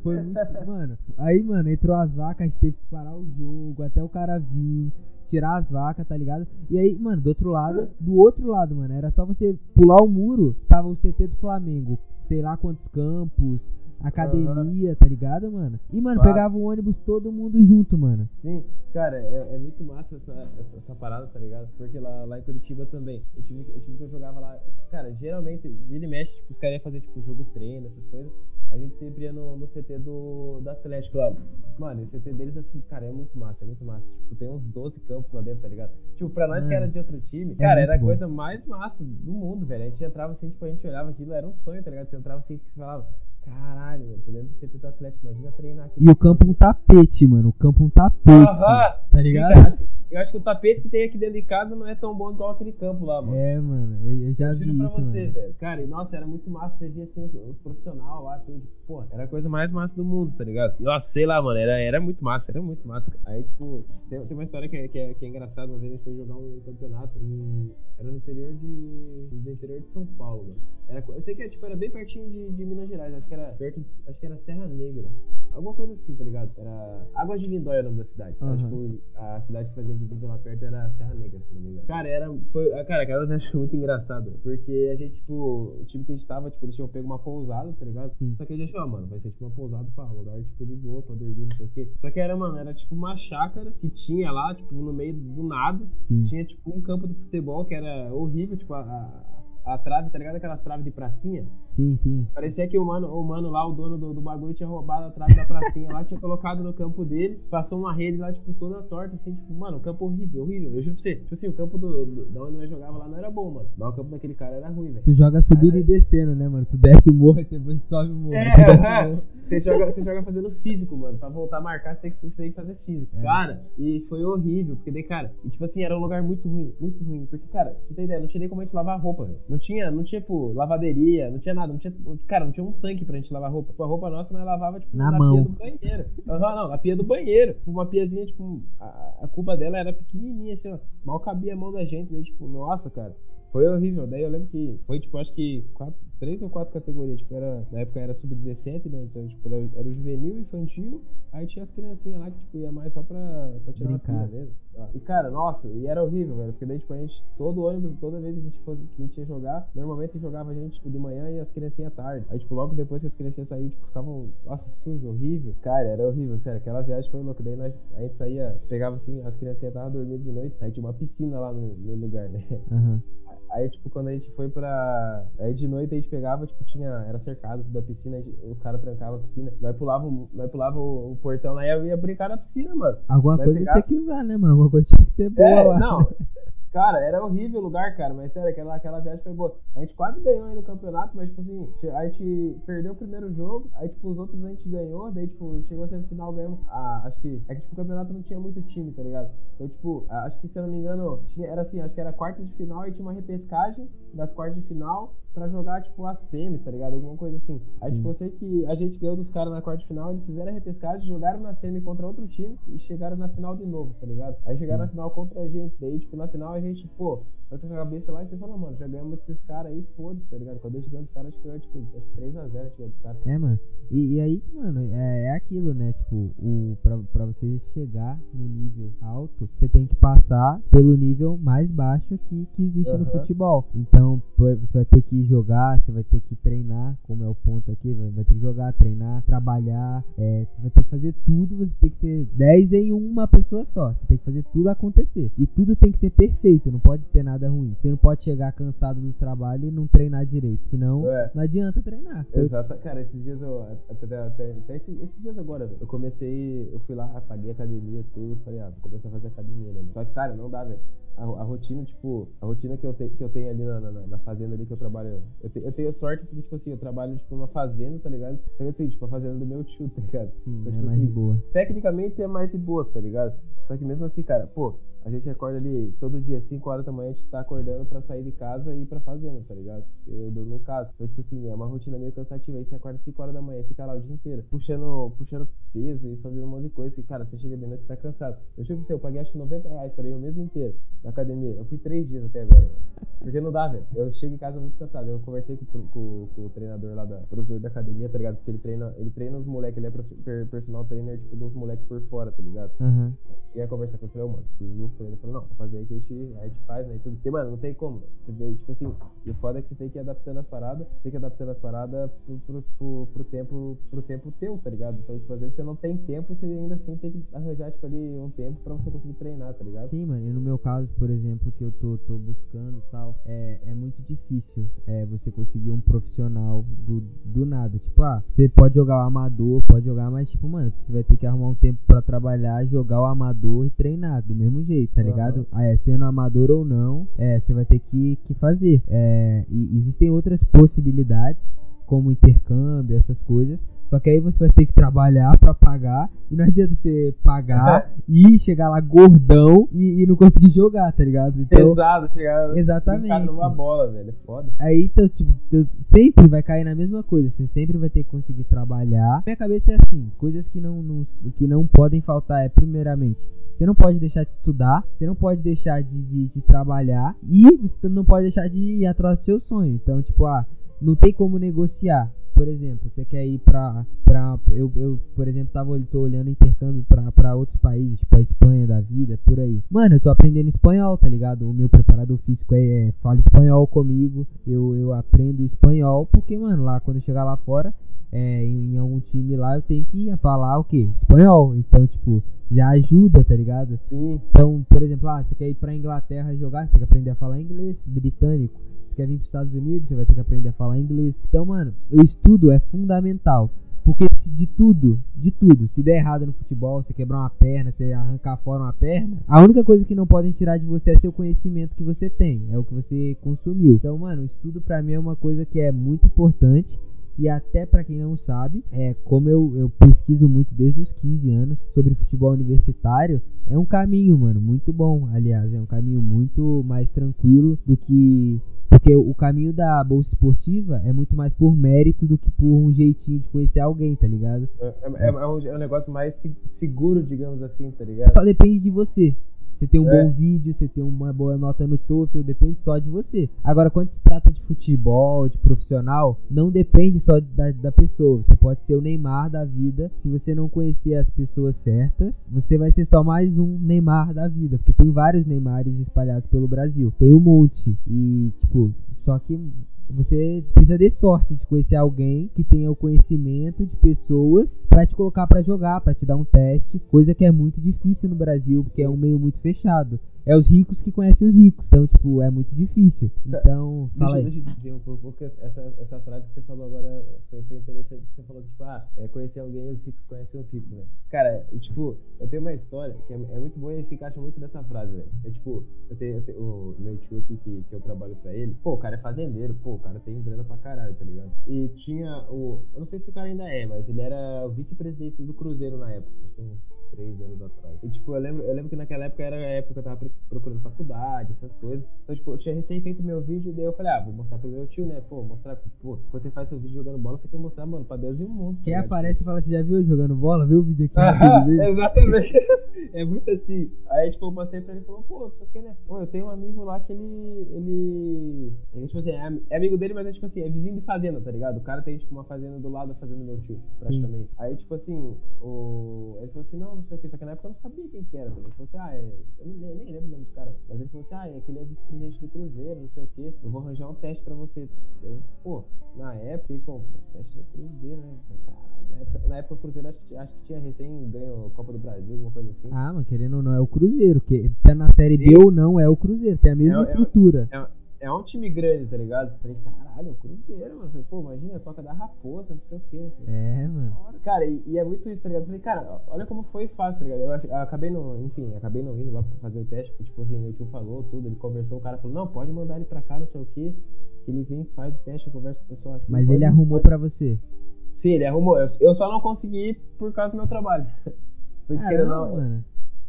Foi muito. Mano, aí, mano, entrou as vacas, a gente teve que parar o jogo até o cara vir tirar as vacas, tá ligado? E aí, mano, do outro lado, do outro lado, mano, era só você pular o muro, tava o CT do Flamengo, sei lá quantos campos, academia, uhum. tá ligado, mano? E, mano, claro. pegava o ônibus todo mundo junto, mano.
Sim, cara, é, é muito massa essa, essa, essa, parada, tá ligado? Porque lá, lá em Curitiba também, o time, o time que eu jogava lá, cara, geralmente, ele mexe, tipo, os caras iam fazer, tipo, jogo treino, essas coisas. A gente sempre ia no, no CT do, do Atlético lá. Mano, o CT deles, assim, cara, é muito massa, é muito massa. Tipo, tem uns 12 campos lá dentro, tá ligado? Tipo, pra nós que era de outro time, é cara, era a coisa mais massa do mundo, velho. A gente entrava assim, tipo, a gente olhava aquilo, era um sonho, tá ligado? Você entrava assim, você falava, Caralho, mano, tô dentro do CT do Atlético, imagina treinar aqui.
E o campo um tapete, mano. O campo um tapete. Aham, tá ligado? Sim,
cara, eu acho que o tapete que tem aqui dentro de casa não é tão bom igual aquele campo lá, mano.
É, mano, eu, eu já eu vi pra isso, você, mano. velho.
Cara, e nossa, era muito massa você via assim os, os profissionais lá, tudo. Pô, era a coisa mais massa do mundo, tá ligado? Nossa, sei lá, mano, era, era muito massa, era muito massa. Aí, tipo, tem, tem uma história que é, que, é, que é engraçada. Uma vez a gente foi jogar um campeonato em, era no interior de. no interior de São Paulo, mano. Era, eu sei que tipo, era bem pertinho de, de Minas Gerais, acho que era perto de, acho que era Serra Negra. Alguma coisa assim, tá ligado? Era. Águas de Lindóia é o nome da cidade. Uhum. Era, tipo, a cidade que fazia divisa lá perto era Serra Negra, se não me engano. Cara, era. Foi, ah, cara, aquela vez foi muito engraçado. Porque a gente, tipo, o time que a gente tava, tipo, eles tinham pego uma pousada, tá ligado? Sim. Só que a gente achou, ah, mano, vai ser tipo uma pousada pra lugar, tipo, de boa, pra dormir, não sei o quê. Só que era, mano, era tipo uma chácara que tinha lá, tipo, no meio do nada. Sim. Tinha, tipo, um campo de futebol que era horrível, tipo, a, a a trave, tá ligado? Aquelas traves de pracinha.
Sim, sim.
Parecia que o mano, o mano lá, o dono do, do bagulho, tinha roubado a trave da pracinha lá, tinha colocado no campo dele, passou uma rede lá, tipo, toda torta, assim, tipo, mano, um campo horrível, horrível. Eu juro pra você. Tipo assim, o campo do, do, da onde nós jogava lá não era bom, mano. Mas o campo daquele cara era ruim, velho.
Tu joga subindo e descendo, né, mano? Tu desce o morro e depois tu sobe o morro. É,
é. Você joga, você joga fazendo físico, mano. Pra voltar a marcar, você tem que, você tem que fazer físico. É. Cara, e foi horrível, porque daí, cara, e tipo assim, era um lugar muito ruim, muito ruim. Porque, cara, você tem ideia, não tinha nem como a gente lavar a roupa, velho. Não tinha, não tinha, tipo, lavaderia, não tinha nada, não tinha. Cara, não tinha um tanque pra gente lavar roupa. A roupa nossa nós lavava, tipo,
na,
na
mão.
pia do banheiro. Não, não, na pia do banheiro. Uma piazinha, tipo, a, a cuba dela era pequenininha, assim, ó. Mal cabia a mão da gente. Daí, tipo, nossa, cara. Foi horrível. Daí eu lembro que foi, tipo, acho que quatro, três ou quatro categorias. Tipo, era, na época era sub-17, né? Então, tipo, era, era, o juvenil, infantil. Aí tinha as criancinhas lá que, tipo, ia mais só pra, pra tirar Brincar. uma mesmo. E, cara, nossa, e era horrível, velho. Porque daí, tipo, a gente, todo ônibus, toda vez que a gente, fosse, que a gente ia jogar, normalmente jogava a gente, tipo, de manhã e as criancinhas à tarde. Aí, tipo, logo depois que as criancinhas saíam, tipo, ficavam, nossa, sujo, horrível. Cara, era horrível, sério. Aquela viagem foi louca. Daí nós, a gente saía, pegava assim, as criancinhas estavam dormindo de noite. Aí tinha uma piscina lá no, no lugar, né? Uhum. Aí, tipo, quando a gente foi pra. Aí de noite a gente pegava, tipo, tinha. Era cercado da piscina, o cara trancava a piscina. Nós pulava, nós pulava o, o portão lá e ia, ia brincar na piscina, mano.
Alguma nós coisa pegava... tinha que usar, né, mano? Alguma coisa tinha que ser boa é, lá.
Não. Cara, era horrível o lugar, cara, mas sério, aquela, aquela viagem foi boa. A gente quase ganhou aí no campeonato, mas tipo assim, a gente perdeu o primeiro jogo, aí tipo, os outros a gente ganhou, daí tipo, chegou a semifinal, ganhamos. Ah, acho que. É que tipo, o campeonato não tinha muito time, tá ligado? Então, tipo, acho que se eu não me engano, tinha, era assim, acho que era quartas de final e tinha uma repescagem das quartas de final pra jogar, tipo, a semi, tá ligado? Alguma coisa assim. Aí, Sim. tipo, eu sei que a gente ganhou dos caras na quarta final, eles fizeram a repescagem, jogaram na semi contra outro time e chegaram na final de novo, tá ligado? Aí chegaram Sim. na final contra a gente. Daí, tipo, na final a gente, pô, vai com a cabeça lá e você fala, mano, já ganhamos desses caras aí, foda-se, tá ligado? Quando a gente ganhou dos caras, acho que ganhou, tipo, acho que 3x0 a gente ganhou dos caras.
É, mano. E, e aí, mano, é, é aquilo, né? Tipo, o, pra, pra você chegar no nível alto, você tem que passar pelo nível mais baixo que, que existe uhum. no futebol. Então, você vai ter que jogar, você vai ter que treinar, como é o ponto aqui, vai, vai ter que jogar, treinar, trabalhar, é, vai ter que fazer tudo, você tem que ser 10 em uma pessoa só. Você tem que fazer tudo acontecer. E tudo tem que ser perfeito, não pode ter nada ruim. Você não pode chegar cansado do trabalho e não treinar direito, senão é. não adianta treinar.
Exato, cara, esses dias eu, até, até, até esses, esses, dias agora, eu comecei, eu fui lá, paguei academia, tudo, falei, ah, vou começar a fazer academia, né, mano? Só que, cara, não dá, velho a, a, rotina, tipo, a rotina que eu, te, que eu tenho ali na, na, na, fazenda ali que eu trabalho. Eu, te, eu tenho sorte porque, tipo assim, eu trabalho, tipo, numa fazenda, tá ligado? Só que assim, tipo, a fazenda do meu tio, tá ligado?
Sim,
então,
é
tipo,
mais
assim,
de boa.
Tecnicamente é mais de boa, tá ligado? Só que mesmo assim, cara, pô, a gente acorda ali todo dia, 5 horas da manhã, a gente tá acordando pra sair de casa e ir pra fazenda, tá ligado? Eu durmo em casa. Então, tipo assim, é uma rotina meio cansativa. Aí você acorda 5 horas da manhã e fica lá o dia inteiro, puxando, puxando peso e fazendo um monte de coisa. E, cara, você chega de noite e tá cansado. Eu tipo assim, eu paguei acho que 90 reais pra ir o mês inteiro na academia. Eu fui 3 dias até agora. Porque não dá, velho. Eu chego em casa muito cansado. Eu conversei com, com, com o treinador lá da professor da academia, tá ligado? Porque ele treina, ele treina os moleques, ele é personal trainer, tipo, dos moleques por fora, tá ligado?
Uhum.
E aí conversar com ele, falei, oh, mano, preciso dos treinos. Ele falou, não, vou fazer aí que a gente, a gente faz, né? E tudo. Porque, mano, não tem como. Você vê, tipo assim, e o foda é que você tem que ir adaptando as paradas, tem que ir adaptando as paradas pro, pro, tipo, pro tempo, pro tempo teu, tá ligado? Então, tipo, às vezes você não tem tempo e você ainda assim tem que arranjar, tipo, ali um tempo pra você conseguir treinar, tá ligado?
Sim, mano. E no meu caso, por exemplo, que eu tô, tô buscando e tal, é, é muito difícil é, você conseguir um profissional do, do nada. Tipo, ah, você pode jogar o amador, pode jogar, mas, tipo, mano, você vai ter que arrumar um tempo pra trabalhar, jogar o amador e treinar do mesmo jeito, tá ligado? Ah, é, sendo amador ou não, é, você vai ter que, que fazer. É, e existem outras possibilidades, como intercâmbio, essas coisas. Só que aí você vai ter que trabalhar para pagar. E não adianta você pagar e chegar lá gordão e, e, não conseguir jogar, tá ligado?
Então, Pesado, chegar
exatamente.
numa bola, velho. É foda.
Aí então, tipo, sempre vai cair na mesma coisa. Você sempre vai ter que conseguir trabalhar. Minha cabeça é assim: coisas que não, não, que não podem faltar é, primeiramente, você não pode deixar de estudar, você não pode deixar de, de, de trabalhar e você não pode deixar de ir atrás do seu sonho. Então, tipo, ah, não tem como negociar. Por exemplo, você quer ir pra. pra eu, eu, por exemplo, tava tô olhando intercâmbio pra, pra outros países, tipo a Espanha da vida, por aí. Mano, eu tô aprendendo espanhol, tá ligado? O meu preparador físico é, é fala espanhol comigo. Eu, eu aprendo espanhol, porque, mano, lá quando eu chegar lá fora, é, em, em, algum time lá, eu tenho que falar o quê? Espanhol. Então, tipo, já ajuda, tá ligado?
Sim.
Então, por exemplo, ah, você quer ir pra Inglaterra jogar, você tem que aprender a falar inglês, britânico. Você quer vir para os Estados Unidos, você vai ter que aprender a falar inglês. Então, mano, o estudo é fundamental. Porque se de tudo, de tudo, se der errado no futebol, você quebrar uma perna, você arrancar fora uma perna, a única coisa que não podem tirar de você é seu conhecimento que você tem, é o que você consumiu. Então, mano, o estudo para mim é uma coisa que é muito importante e até para quem não sabe, é como eu, eu pesquiso muito desde os 15 anos sobre futebol universitário, é um caminho, mano, muito bom. Aliás, é um caminho muito mais tranquilo do que porque o caminho da bolsa esportiva é muito mais por mérito do que por um jeitinho de conhecer alguém, tá ligado?
É, é, é, um, é um negócio mais seguro, digamos assim, tá ligado?
Só depende de você. Você tem um é. bom vídeo, você tem uma boa nota no TOEFL, depende só de você. Agora, quando se trata de futebol, de profissional, não depende só da, da pessoa. Você pode ser o Neymar da vida. Se você não conhecer as pessoas certas, você vai ser só mais um Neymar da vida. Porque tem vários Neymares espalhados pelo Brasil. Tem um monte. E, tipo, só que você precisa de sorte de conhecer alguém que tenha o conhecimento de pessoas para te colocar para jogar, para te dar um teste, coisa que é muito difícil no Brasil, porque é um meio muito fechado é os ricos que conhecem os ricos. Então, tipo, é muito difícil. Então,
deixa,
fala aí.
Deixa eu dizer um pouco, essa, essa frase que você falou agora foi, foi interessante. Você falou, tipo, ah, é conhecer alguém os ricos conhecem os ricos, né? Cara, e, tipo, eu tenho uma história que é, é muito boa e se encaixa muito nessa frase, velho. É tipo, eu tenho, eu tenho, o meu tio aqui que, que eu trabalho pra ele, pô, o cara é fazendeiro, pô, o cara tem grana pra caralho, tá ligado? E tinha o. Eu não sei se o cara ainda é, mas ele era o vice-presidente do Cruzeiro na época, uns três anos atrás. E, tipo, eu lembro, eu lembro que naquela época era a época que eu tava procurando faculdade, essas coisas. Então, tipo, eu tinha recém feito meu vídeo, daí eu falei, ah, vou mostrar pro meu tio, né? Pô, mostrar, tipo, quando você faz seu vídeo jogando bola, você quer mostrar, mano, pra Deus e o mundo.
Quem tá aparece e fala, você já viu jogando bola? Viu o vídeo aqui?
exatamente. é muito assim. Aí, tipo, eu mostrei pra ele e falou, pô, o que, né? Pô, eu tenho um amigo lá que ele. Ele. ele tipo assim, é, é amigo dele, mas é tipo assim, é vizinho de fazenda, tá ligado? O cara tem, tipo, uma fazenda do lado da fazenda do meu tio, praticamente. Sim. Aí, tipo assim, o. Ele falou assim, não sei o que, só que na época eu não sabia quem que era. Ele falou assim, ah, é... eu nem, nem lembro o nome do cara. Mas ele falou assim, ah, é aquele é vice-presidente do Cruzeiro, não sei o quê. Eu vou arranjar um teste pra você. Eu, pô, na época, ele comprou teste do Cruzeiro, né? Caralho, na época, na época o Cruzeiro acho que, acho que tinha recém ganho a Copa do Brasil, alguma coisa assim.
Ah, mas querendo ou não, é o Cruzeiro. Que tá na Série Sim. B ou não, é o Cruzeiro. Tem a mesma é, estrutura.
É, é, é um time grande, tá ligado? Falei, caralho, é o Cruzeiro, mano. Falei, pô, imagina, toca da raposa, não sei o quê.
É, mano.
Cara, e, e, é muito isso, tá ligado? Falei, cara, olha como foi fácil, tá ligado? Eu, eu, acabei não, enfim, acabei não indo lá pra fazer o teste, porque, tipo assim, meu tio falou tudo, ele conversou, o cara falou, não, pode mandar ele pra cá, não sei o quê. Ele vem, faz o teste, eu converso com o pessoal aqui.
Mas
pode,
ele arrumou
pode...
pra você?
Sim, ele arrumou. Eu, eu só não consegui ir por causa do meu trabalho.
Porque ah, não, mano.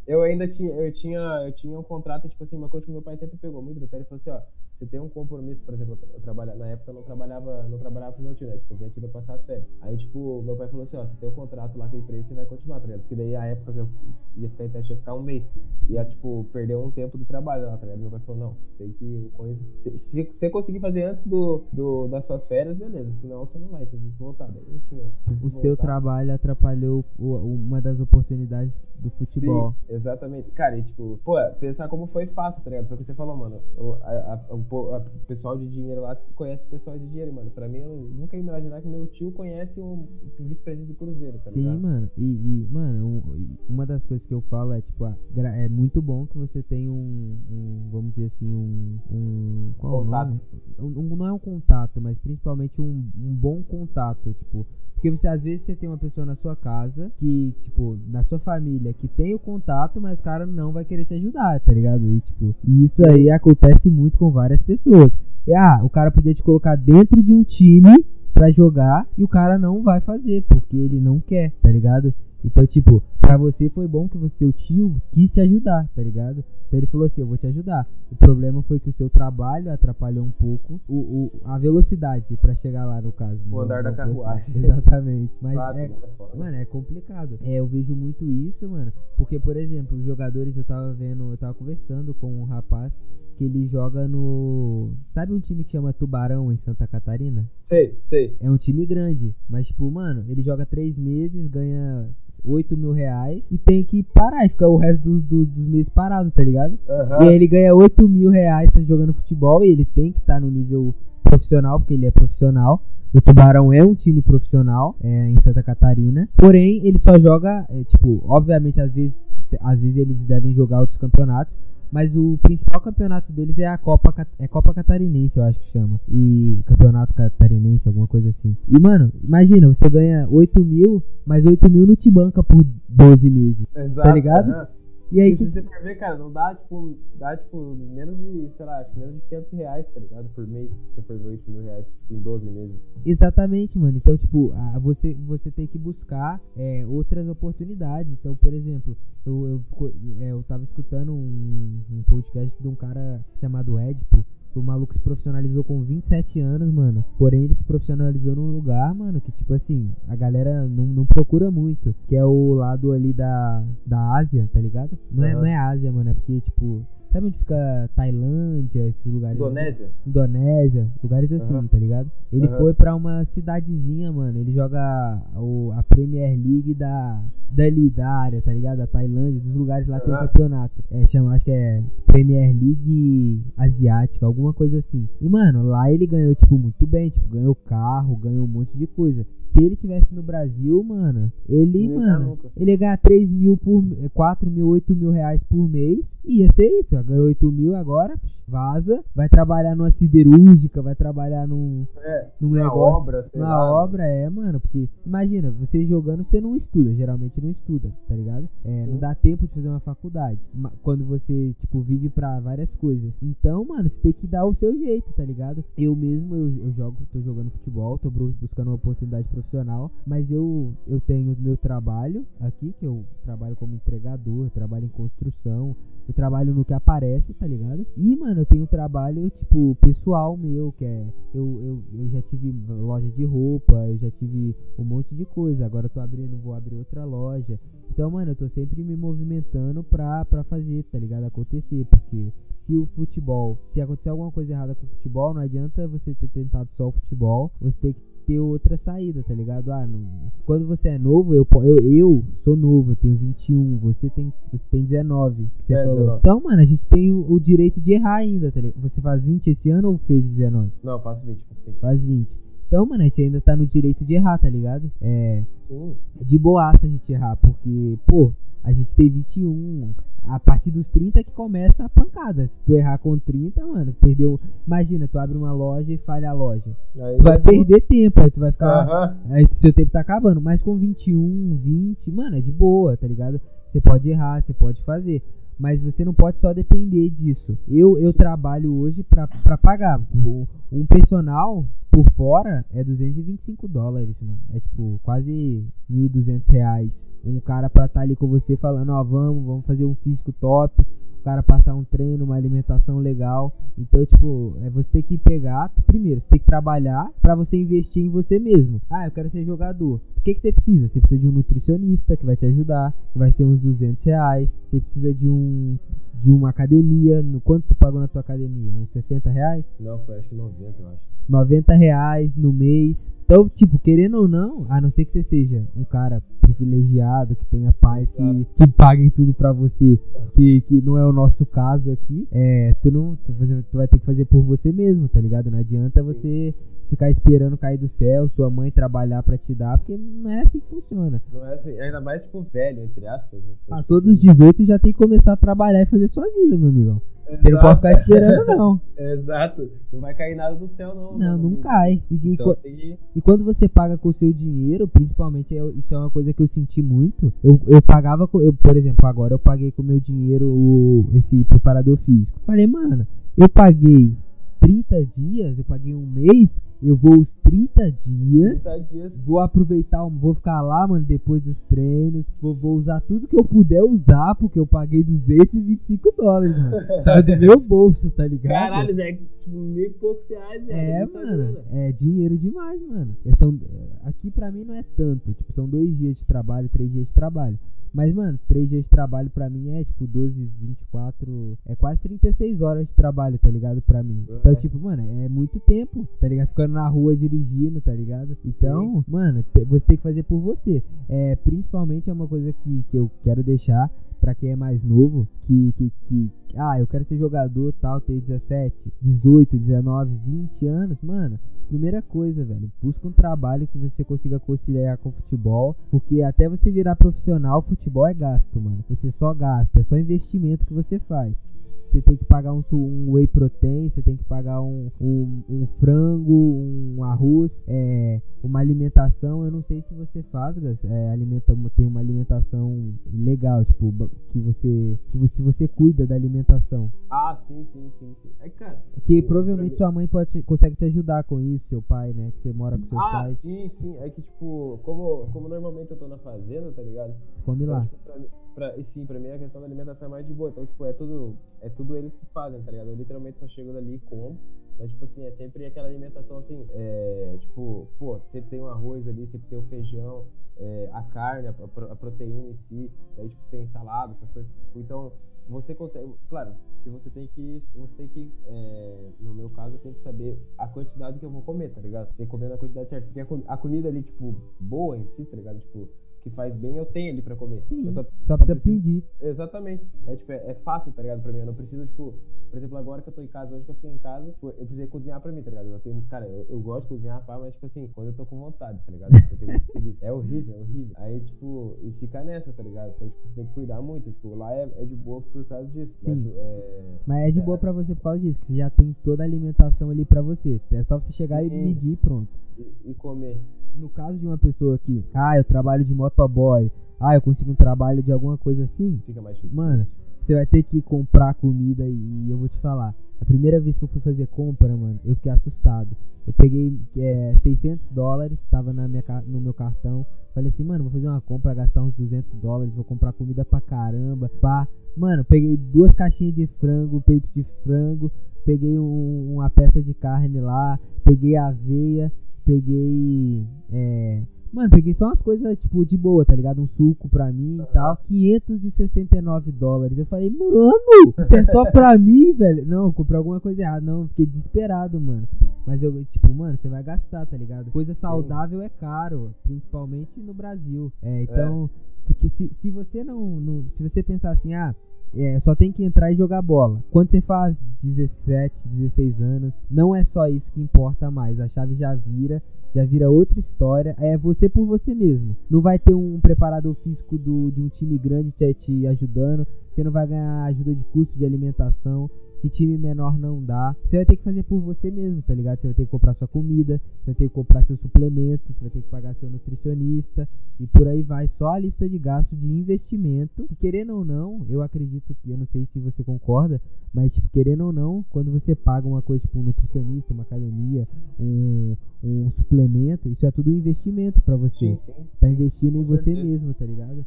eu ainda tinha, eu tinha, eu tinha um contrato, tipo assim, uma coisa que meu pai sempre pegou muito no pé, ele falou assim, ó, você tem um compromisso, por exemplo, eu trabalha, na época eu não trabalhava, não trabalhava com meu tio, né? Tipo, eu vim aqui pra passar as férias. Aí, tipo, meu pai falou assim, ó, você tem um contrato lá com a empresa, você vai continuar, tá ligado? Porque daí a época que eu ia ficar em teste ia ficar um mês. Ia, tipo, perder um tempo de trabalho lá, tá ligado? Meu pai falou, não, você tem que. Se, se você conseguir fazer antes do, do, das suas férias, beleza. Senão você não vai, você tem que voltar. Daí, enfim,
o seu trabalho atrapalhou uma das oportunidades do futebol.
Sim, exatamente. Cara, e tipo, pô, pensar como foi fácil, tá ligado? Foi o que você falou, mano. A, a, a, o pessoal de dinheiro lá conhece o pessoal de dinheiro, mano. Pra mim, eu nunca ia imaginar que meu tio conhece o vice-presidente do Cruzeiro, tá
Sim,
ligado?
mano. E, e, mano, uma das coisas que eu falo é, tipo, é muito bom que você tem um, um vamos dizer assim, um. um qual contato. É o nome? Um, não é um contato, mas principalmente um, um bom contato, tipo. Porque você, às vezes, você tem uma pessoa na sua casa que, tipo, na sua família, que tem o contato, mas o cara não vai querer te ajudar, tá ligado? E, tipo, isso aí acontece muito com várias pessoas. E, ah, o cara podia te colocar dentro de um time para jogar e o cara não vai fazer, porque ele não quer, tá ligado? Então, tipo, pra você foi bom que o seu tio quis te ajudar, tá ligado? Então ele falou assim, eu vou te ajudar. O problema foi que o seu trabalho atrapalhou um pouco o, o a velocidade para chegar lá, no caso.
O andar da carruagem.
Exatamente. Mas claro, é, mano, é complicado. É, eu vejo muito isso, mano. Porque, por exemplo, os jogadores, eu tava vendo, eu tava conversando com um rapaz que ele joga no. Sabe um time que chama Tubarão em Santa Catarina?
Sei, sei.
É um time grande. Mas, tipo, mano, ele joga três meses, ganha 8 mil reais e tem que parar e ficar o resto dos, dos, dos meses parado, tá ligado? Uhum. E aí ele ganha 8 mil reais tá jogando futebol e ele tem que estar tá no nível profissional, porque ele é profissional. O Tubarão é um time profissional é, em Santa Catarina. Porém, ele só joga, é, tipo, obviamente, às vezes, às vezes eles devem jogar outros campeonatos. Mas o principal campeonato deles é a Copa, é Copa Catarinense, eu acho que chama. E Campeonato Catarinense, alguma coisa assim. E, mano, imagina, você ganha 8 mil, mas 8 mil não te banca por 12 meses. Tá Exato. Tá ligado? Uhum.
E aí, e se você for ver, cara, não dá, tipo, dá, tipo, menos de, sei lá, menos de 500 reais, tá ligado? Por mês, se você for ver 8 mil reais, tipo, em 12 meses.
Exatamente, mano. Então, tipo, a, você, você tem que buscar é, outras oportunidades. Então, por exemplo, eu, eu, é, eu tava escutando um, um podcast de um cara chamado Edipo, o maluco se profissionalizou com 27 anos, mano. Porém, ele se profissionalizou num lugar, mano, que, tipo assim, a galera não, não procura muito. Que é o lado ali da, da Ásia, tá ligado? Não, é, não é Ásia, mano. É porque, tipo, Sabe onde fica Tailândia, esses lugares?
Indonésia?
Assim? Indonésia, lugares assim, uhum. tá ligado? Ele uhum. foi pra uma cidadezinha, mano. Ele joga o, a Premier League da, dali, da área, tá ligado? Da Tailândia, dos lugares lá uhum. tem um campeonato. É, chama, acho que é Premier League Asiática, alguma coisa assim. E, mano, lá ele ganhou, tipo, muito bem. Tipo, ganhou carro, ganhou um monte de coisa. Se ele tivesse no Brasil, mano, ele, mano, ele ia ganhar 3 mil por 4 mil, 8 mil reais por mês. Ia ser isso, ó, ganhou 8 mil agora, vaza, vai trabalhar numa siderúrgica, vai trabalhar num,
é,
num negócio. Obra, na lá, obra, é, mano, porque imagina, você jogando, você não estuda, geralmente não estuda, tá ligado? É, não dá tempo de fazer uma faculdade. Quando você, tipo, vive pra várias coisas. Então, mano, você tem que dar o seu jeito, tá ligado? Eu mesmo, eu, eu jogo, tô jogando futebol, tô buscando uma oportunidade profissional mas eu, eu tenho meu trabalho aqui, que eu trabalho como entregador, trabalho em construção, eu trabalho no que aparece, tá ligado? E, mano, eu tenho um trabalho, tipo, pessoal meu, que é. Eu, eu, eu já tive loja de roupa, eu já tive um monte de coisa. Agora eu tô abrindo, vou abrir outra loja. Então, mano, eu tô sempre me movimentando pra, pra fazer, tá ligado? Acontecer. Porque se o futebol, se acontecer alguma coisa errada com o futebol, não adianta você ter tentado só o futebol, você tem que ter outra saída, tá ligado? Ah, não... quando você é novo, eu, eu, eu sou novo, eu tenho 21, você tem, você tem 19, que você é, falou. 19. Então, mano, a gente tem o, o, direito de errar ainda, tá ligado? Você faz 20 esse ano ou fez 19?
Não, faço 20, faço 20.
Faz 20. Então, mano, a gente ainda tá no direito de errar, tá ligado? É. Sim. De boaça a gente errar, porque, pô, a gente tem 21. A partir dos 30 que começa a pancada. Se tu errar com 30, mano, perdeu. Imagina, tu abre uma loja e falha a loja. Aí tu vai perder tempo, aí tu vai ficar. Uhum. Aí seu tempo tá acabando. Mas com 21, 20, mano, é de boa, tá ligado? Você pode errar, você pode fazer. Mas você não pode só depender disso. Eu, eu trabalho hoje pra pagar. Um, personal por fora é 225 dólares, mano. É tipo quase 1.200 reais. Um cara pra estar tá ali com você falando: Ó, vamos, vamos fazer um físico top cara passar um treino, uma alimentação legal. Então, tipo, é você tem que pegar, primeiro, você tem que trabalhar para você investir em você mesmo. Ah, eu quero ser jogador. O que, que você precisa? Você precisa de um nutricionista que vai te ajudar, que vai ser uns 200 reais. Você precisa de um de uma academia. No quanto tu pagou na tua academia? Uns 60 reais?
Não, foi acho que 90, eu acho.
90 reais no mês. Então, tipo, querendo ou não, a não ser que você seja um cara privilegiado, que tenha pais que, que paguem tudo para você, que, que não é o nosso caso aqui, é, tu, não, tu, tu vai ter que fazer por você mesmo, tá ligado? Não adianta você ficar esperando cair do céu, sua mãe trabalhar para te dar, porque não é assim que funciona.
Não é assim, ainda mais pro velho, entre aspas.
Passou dos 18 já tem que começar a trabalhar e fazer sua vida, meu amigão. Exato. Você não pode ficar esperando, não.
Exato. Não vai cair nada do céu, não.
Não, não cai. E, então, e, e, quando você paga com o seu dinheiro, principalmente, é, isso é uma coisa que eu senti muito. Eu, eu pagava, com, eu, por exemplo, agora eu paguei com o meu dinheiro o, esse preparador físico. Falei, mano, eu paguei 30 dias, eu paguei um mês, eu vou os 30 dias, 30 dias. vou aproveitar, vou ficar lá, mano, depois dos treinos, vou, vou usar tudo que eu puder usar, porque eu paguei 225 dólares, mano. Sai do meu bolso, tá ligado?
Caralho, Zé, tipo, mil e poucos reais, velho.
É, mano, é dinheiro demais, mano. É, são, aqui pra mim não é tanto, tipo, são dois dias de trabalho, três dias de trabalho. Mas, mano, 3 dias de trabalho pra mim é tipo 12, 24. É quase 36 horas de trabalho, tá ligado? Pra mim. Uhum. Então, tipo, mano, é muito tempo, tá ligado? Ficando na rua dirigindo, tá ligado? Então, Sim. mano, você tem que fazer por você. É, principalmente é uma coisa que, que eu quero deixar pra quem é mais novo, que, que, que ah, eu quero ser jogador tal, ter 17, 18, 19, 20 anos, mano. Primeira coisa, velho, busca um trabalho que você consiga conciliar com futebol, porque até você virar profissional, futebol é gasto, mano. Você só gasta, é só investimento que você faz você tem que pagar um, um whey protein, você tem que pagar um, um, um frango, um arroz, é, uma alimentação. Eu não sei se você faz, Gas, é, alimenta, tem uma alimentação legal, tipo, que você, que se você cuida da alimentação.
Ah, sim, sim, sim. sim. É, cara.
Que provavelmente sua mãe pode, consegue te ajudar com isso, seu pai, né? Que você mora com seus
ah,
pais.
Sim, sim. É que, tipo, como, como normalmente eu tô na fazenda, tá ligado? Você
come então, lá.
Tipo, pra, sim, pra mim a questão da alimentação é mais de boa. Então, tipo, é tudo, é tudo eles que fazem, tá ligado? Eu literalmente só chego dali e como. Mas, tipo assim, é sempre aquela alimentação assim, é, tipo, pô, sempre tem um arroz ali, sempre tem o um feijão, é, a carne, a, a, proteína em si, daí, tipo, tem salada, essas coisas. Tipo, então, você consegue, claro, que você tem que, você tem que, é, no meu caso, eu tenho que saber a quantidade que eu vou comer, tá ligado? Tem que comer na quantidade certa, porque a, a comida ali, tipo, boa em si, tá ligado? Tipo, que faz bem, eu tenho ali pra comer.
Sim, só, só, precisa preciso... pedir.
Exatamente. É, tipo, é, é, fácil, tá ligado, pra mim. Eu não preciso, tipo, por exemplo, agora que eu tô em casa, hoje que eu fiquei em casa, tipo, eu precisei cozinhar pra mim, tá ligado? Eu tenho, cara, eu, eu gosto de cozinhar, pá, mas, tipo assim, quando eu tô com vontade, tá ligado? Eu tenho É horrível, é horrível. Aí, tipo, e fica nessa, tá ligado? Então, tipo, você tem que cuidar muito. Tipo, lá é, é de boa por causa disso.
Sim.
Mas é,
mas é de boa pra você por causa disso, que você já tem toda a alimentação ali pra você. É só você chegar Sim. e medir e pronto.
E, e comer.
No caso de uma pessoa que, ah, eu trabalho de motoboy, ah, eu consigo um trabalho de alguma coisa assim.
Fica mais difícil.
Mano, você vai ter que comprar comida e, eu vou te falar. A primeira vez que eu fui fazer compra, mano, eu fiquei assustado. Eu peguei é, 600 dólares, tava na minha, no meu cartão. Falei assim, mano, vou fazer uma compra, gastar uns 200 dólares, vou comprar comida pra caramba, pá. Mano, peguei duas caixinhas de frango, peito de frango, peguei um, uma peça de carne lá, peguei aveia, peguei é, Mano, peguei só umas coisas, tipo, de boa, tá ligado? Um suco pra mim e tal. 569 dólares. Eu falei, mano, isso é só pra mim, velho. Não, comprei alguma coisa errada. Não, fiquei desesperado, mano. Mas eu, tipo, mano, você vai gastar, tá ligado? Coisa saudável Sim. é caro, principalmente no Brasil. É, então, é. Se, se você não, não. Se você pensar assim, ah. É, só tem que entrar e jogar bola. Quando você faz 17, 16 anos, não é só isso que importa mais. A chave já vira já vira outra história. É você por você mesmo. Não vai ter um preparador físico do, de um time grande te, te ajudando. Você não vai ganhar ajuda de custo de alimentação. Que time menor não dá. Você vai ter que fazer por você mesmo, tá ligado? Você vai ter que comprar sua comida, você vai ter que comprar seu suplemento, você vai ter que pagar seu nutricionista e por aí vai. Só a lista de gastos de investimento. Que querendo ou não, eu acredito que, eu não sei se você concorda, mas tipo, querendo ou não, quando você paga uma coisa tipo um nutricionista, uma academia, um, um suplemento, isso é tudo um investimento para você. Sim, sim. Tá investindo em você mesmo, tá ligado?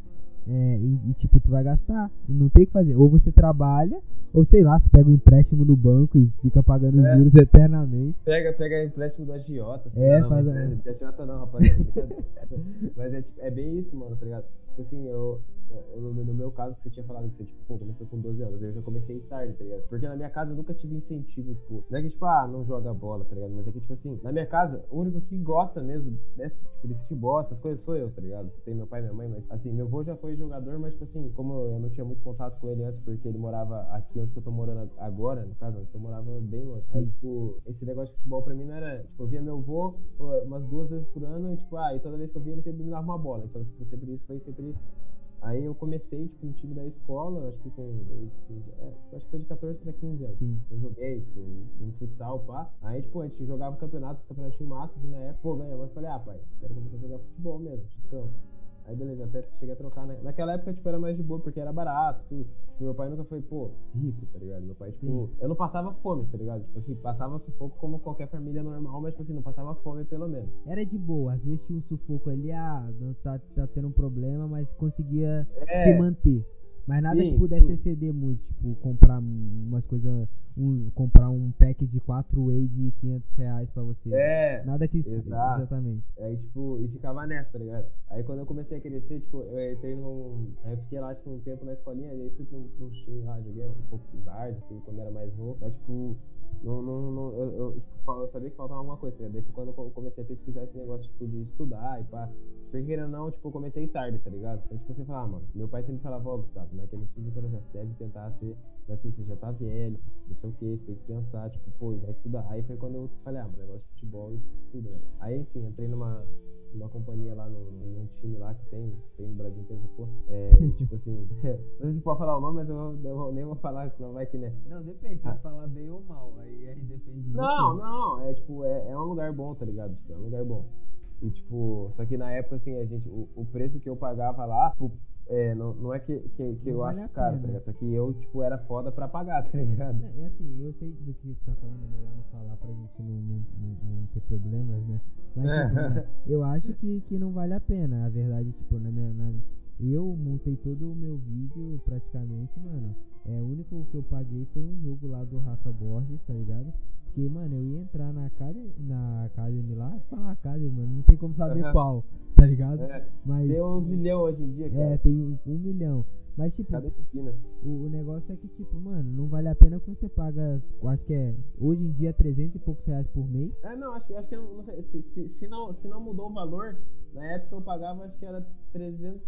É, e, e, tipo, tu vai gastar. E não tem o que fazer. Ou você trabalha, ou sei lá, você pega um empréstimo no banco e fica pagando é. juros eternamente.
Pega, pega empréstimo do agiota.
É, não, faz. Não,
é, agiota não, rapaziada. Mas é, tipo, é bem isso, mano, tá ligado? Tipo assim, eu, eu, no meu caso, que você tinha falado que você, tipo, pô, começou com 12 anos, eu já comecei tarde, tá ligado? Porque na minha casa eu nunca tive incentivo, tipo, não é que, tipo, ah, não joga bola, tá ligado? Mas é que, tipo assim, na minha casa, o único que gosta mesmo desse, tipo, de futebol, essas coisas, sou eu, tá ligado? Tem meu pai e minha mãe, mas, assim, meu avô já foi jogador, mas, tipo assim, como eu não tinha muito contato com ele antes, porque ele morava aqui onde eu tô morando agora, no caso, eu morava bem longe. Aí, tipo, esse negócio de futebol pra mim não era, tipo, eu via meu avô umas duas vezes por ano e, tipo, ah, e toda vez que eu via ele sempre me dava uma bola. Então, tipo, sempre isso foi sempre Aí eu comecei, tipo, no time da escola, acho que com. É, acho que foi de 14 pra 15 anos. Sim. Eu joguei, tipo, no futsal, pá. Aí, tipo, a gente jogava campeonatos, campeonatinho massa, e na época, pô, ganhamos. Eu falei, ah, pai, quero começar a jogar futebol mesmo, de campo. Aí beleza, até cheguei a trocar. Né? Naquela época, tipo, era mais de boa, porque era barato, tudo. Tipo, meu pai nunca foi, pô, rico, tá ligado? Meu pai, tipo, Sim. eu não passava fome, tá ligado? Tipo assim, passava sufoco como qualquer família normal, mas, tipo assim, não passava fome pelo menos.
Era de boa, às vezes tinha um sufoco ali, ah, tá, tá tendo um problema, mas conseguia é. se manter. Mas nada sim, que pudesse sim. exceder muito, tipo, comprar umas coisas, um, comprar um pack de 4 whey de 500 reais pra você.
É.
Nada que isso, exato. exatamente.
Aí, tipo, e ficava nessa, tá ligado? Aí quando eu comecei a crescer, tipo, eu entrei num. Aí eu fiquei lá, tipo, um tempo na escolinha, aí fui pra um, time lá, joguei um pouco de várzea, quando era mais novo. Mas, tipo, não, não, não, eu, eu, tipo, eu sabia que faltava alguma coisa, tá Daí quando eu comecei a pesquisar esse negócio, tipo, de estudar e pá. Porque querendo não, tipo, eu comecei tarde, tá ligado? Então, tipo, você fala, ah, mano, meu pai sempre falava, ó, oh, Gustavo, naquele tipo quando já se deve tentar ser, vai ser, você já tá velho, não sei o que, você tem que pensar, tipo, pô, vai estudar. Aí foi quando eu falei, ah, mano, negócio de futebol e tudo, né? Aí, enfim, entrei numa, numa companhia lá, no, num time lá que tem, tem no Brasil inteiro, pô. É, tipo assim, não sei se pode falar o nome, mas eu, eu, nem vou falar, senão vai que, né?
Não, depende, se ah. falar bem ou mal, aí, aí depende de
Não, você. não, é tipo, é, é um lugar bom, tá ligado? Tipo, é um lugar bom. E, tipo, só que na época, assim, a gente, o, o preço que eu pagava lá, tipo, é, não, não é que, que, que eu vale acho caro, tá ligado? Só que eu, tipo, era foda pra pagar, tá ligado?
É, é assim, eu sei do que você tá falando, é melhor não falar pra gente não, não, não, não ter problemas, né? Mas, tipo, né, eu acho que, que não vale a pena. A verdade, tipo, na minha. Na, eu montei todo o meu vídeo praticamente, mano. É, o único que eu paguei foi um jogo lá do Rafa Borges, tá ligado? Porque, mano, eu ia entrar na Academy, na Academy lá, falar Academy, mano, não tem como saber uhum. qual, tá ligado?
É, Mas, tem um milhão hoje em dia, é, cara.
É, tem um, um milhão. Mas, tipo,
o,
o, negócio é que, tipo, mano, não vale a pena que você paga, acho que é, hoje em dia, 300 e poucos reais por mês.
É, não, acho, acho que, não, se, se, se, não, se não mudou o valor, na época eu pagava, acho que era 300,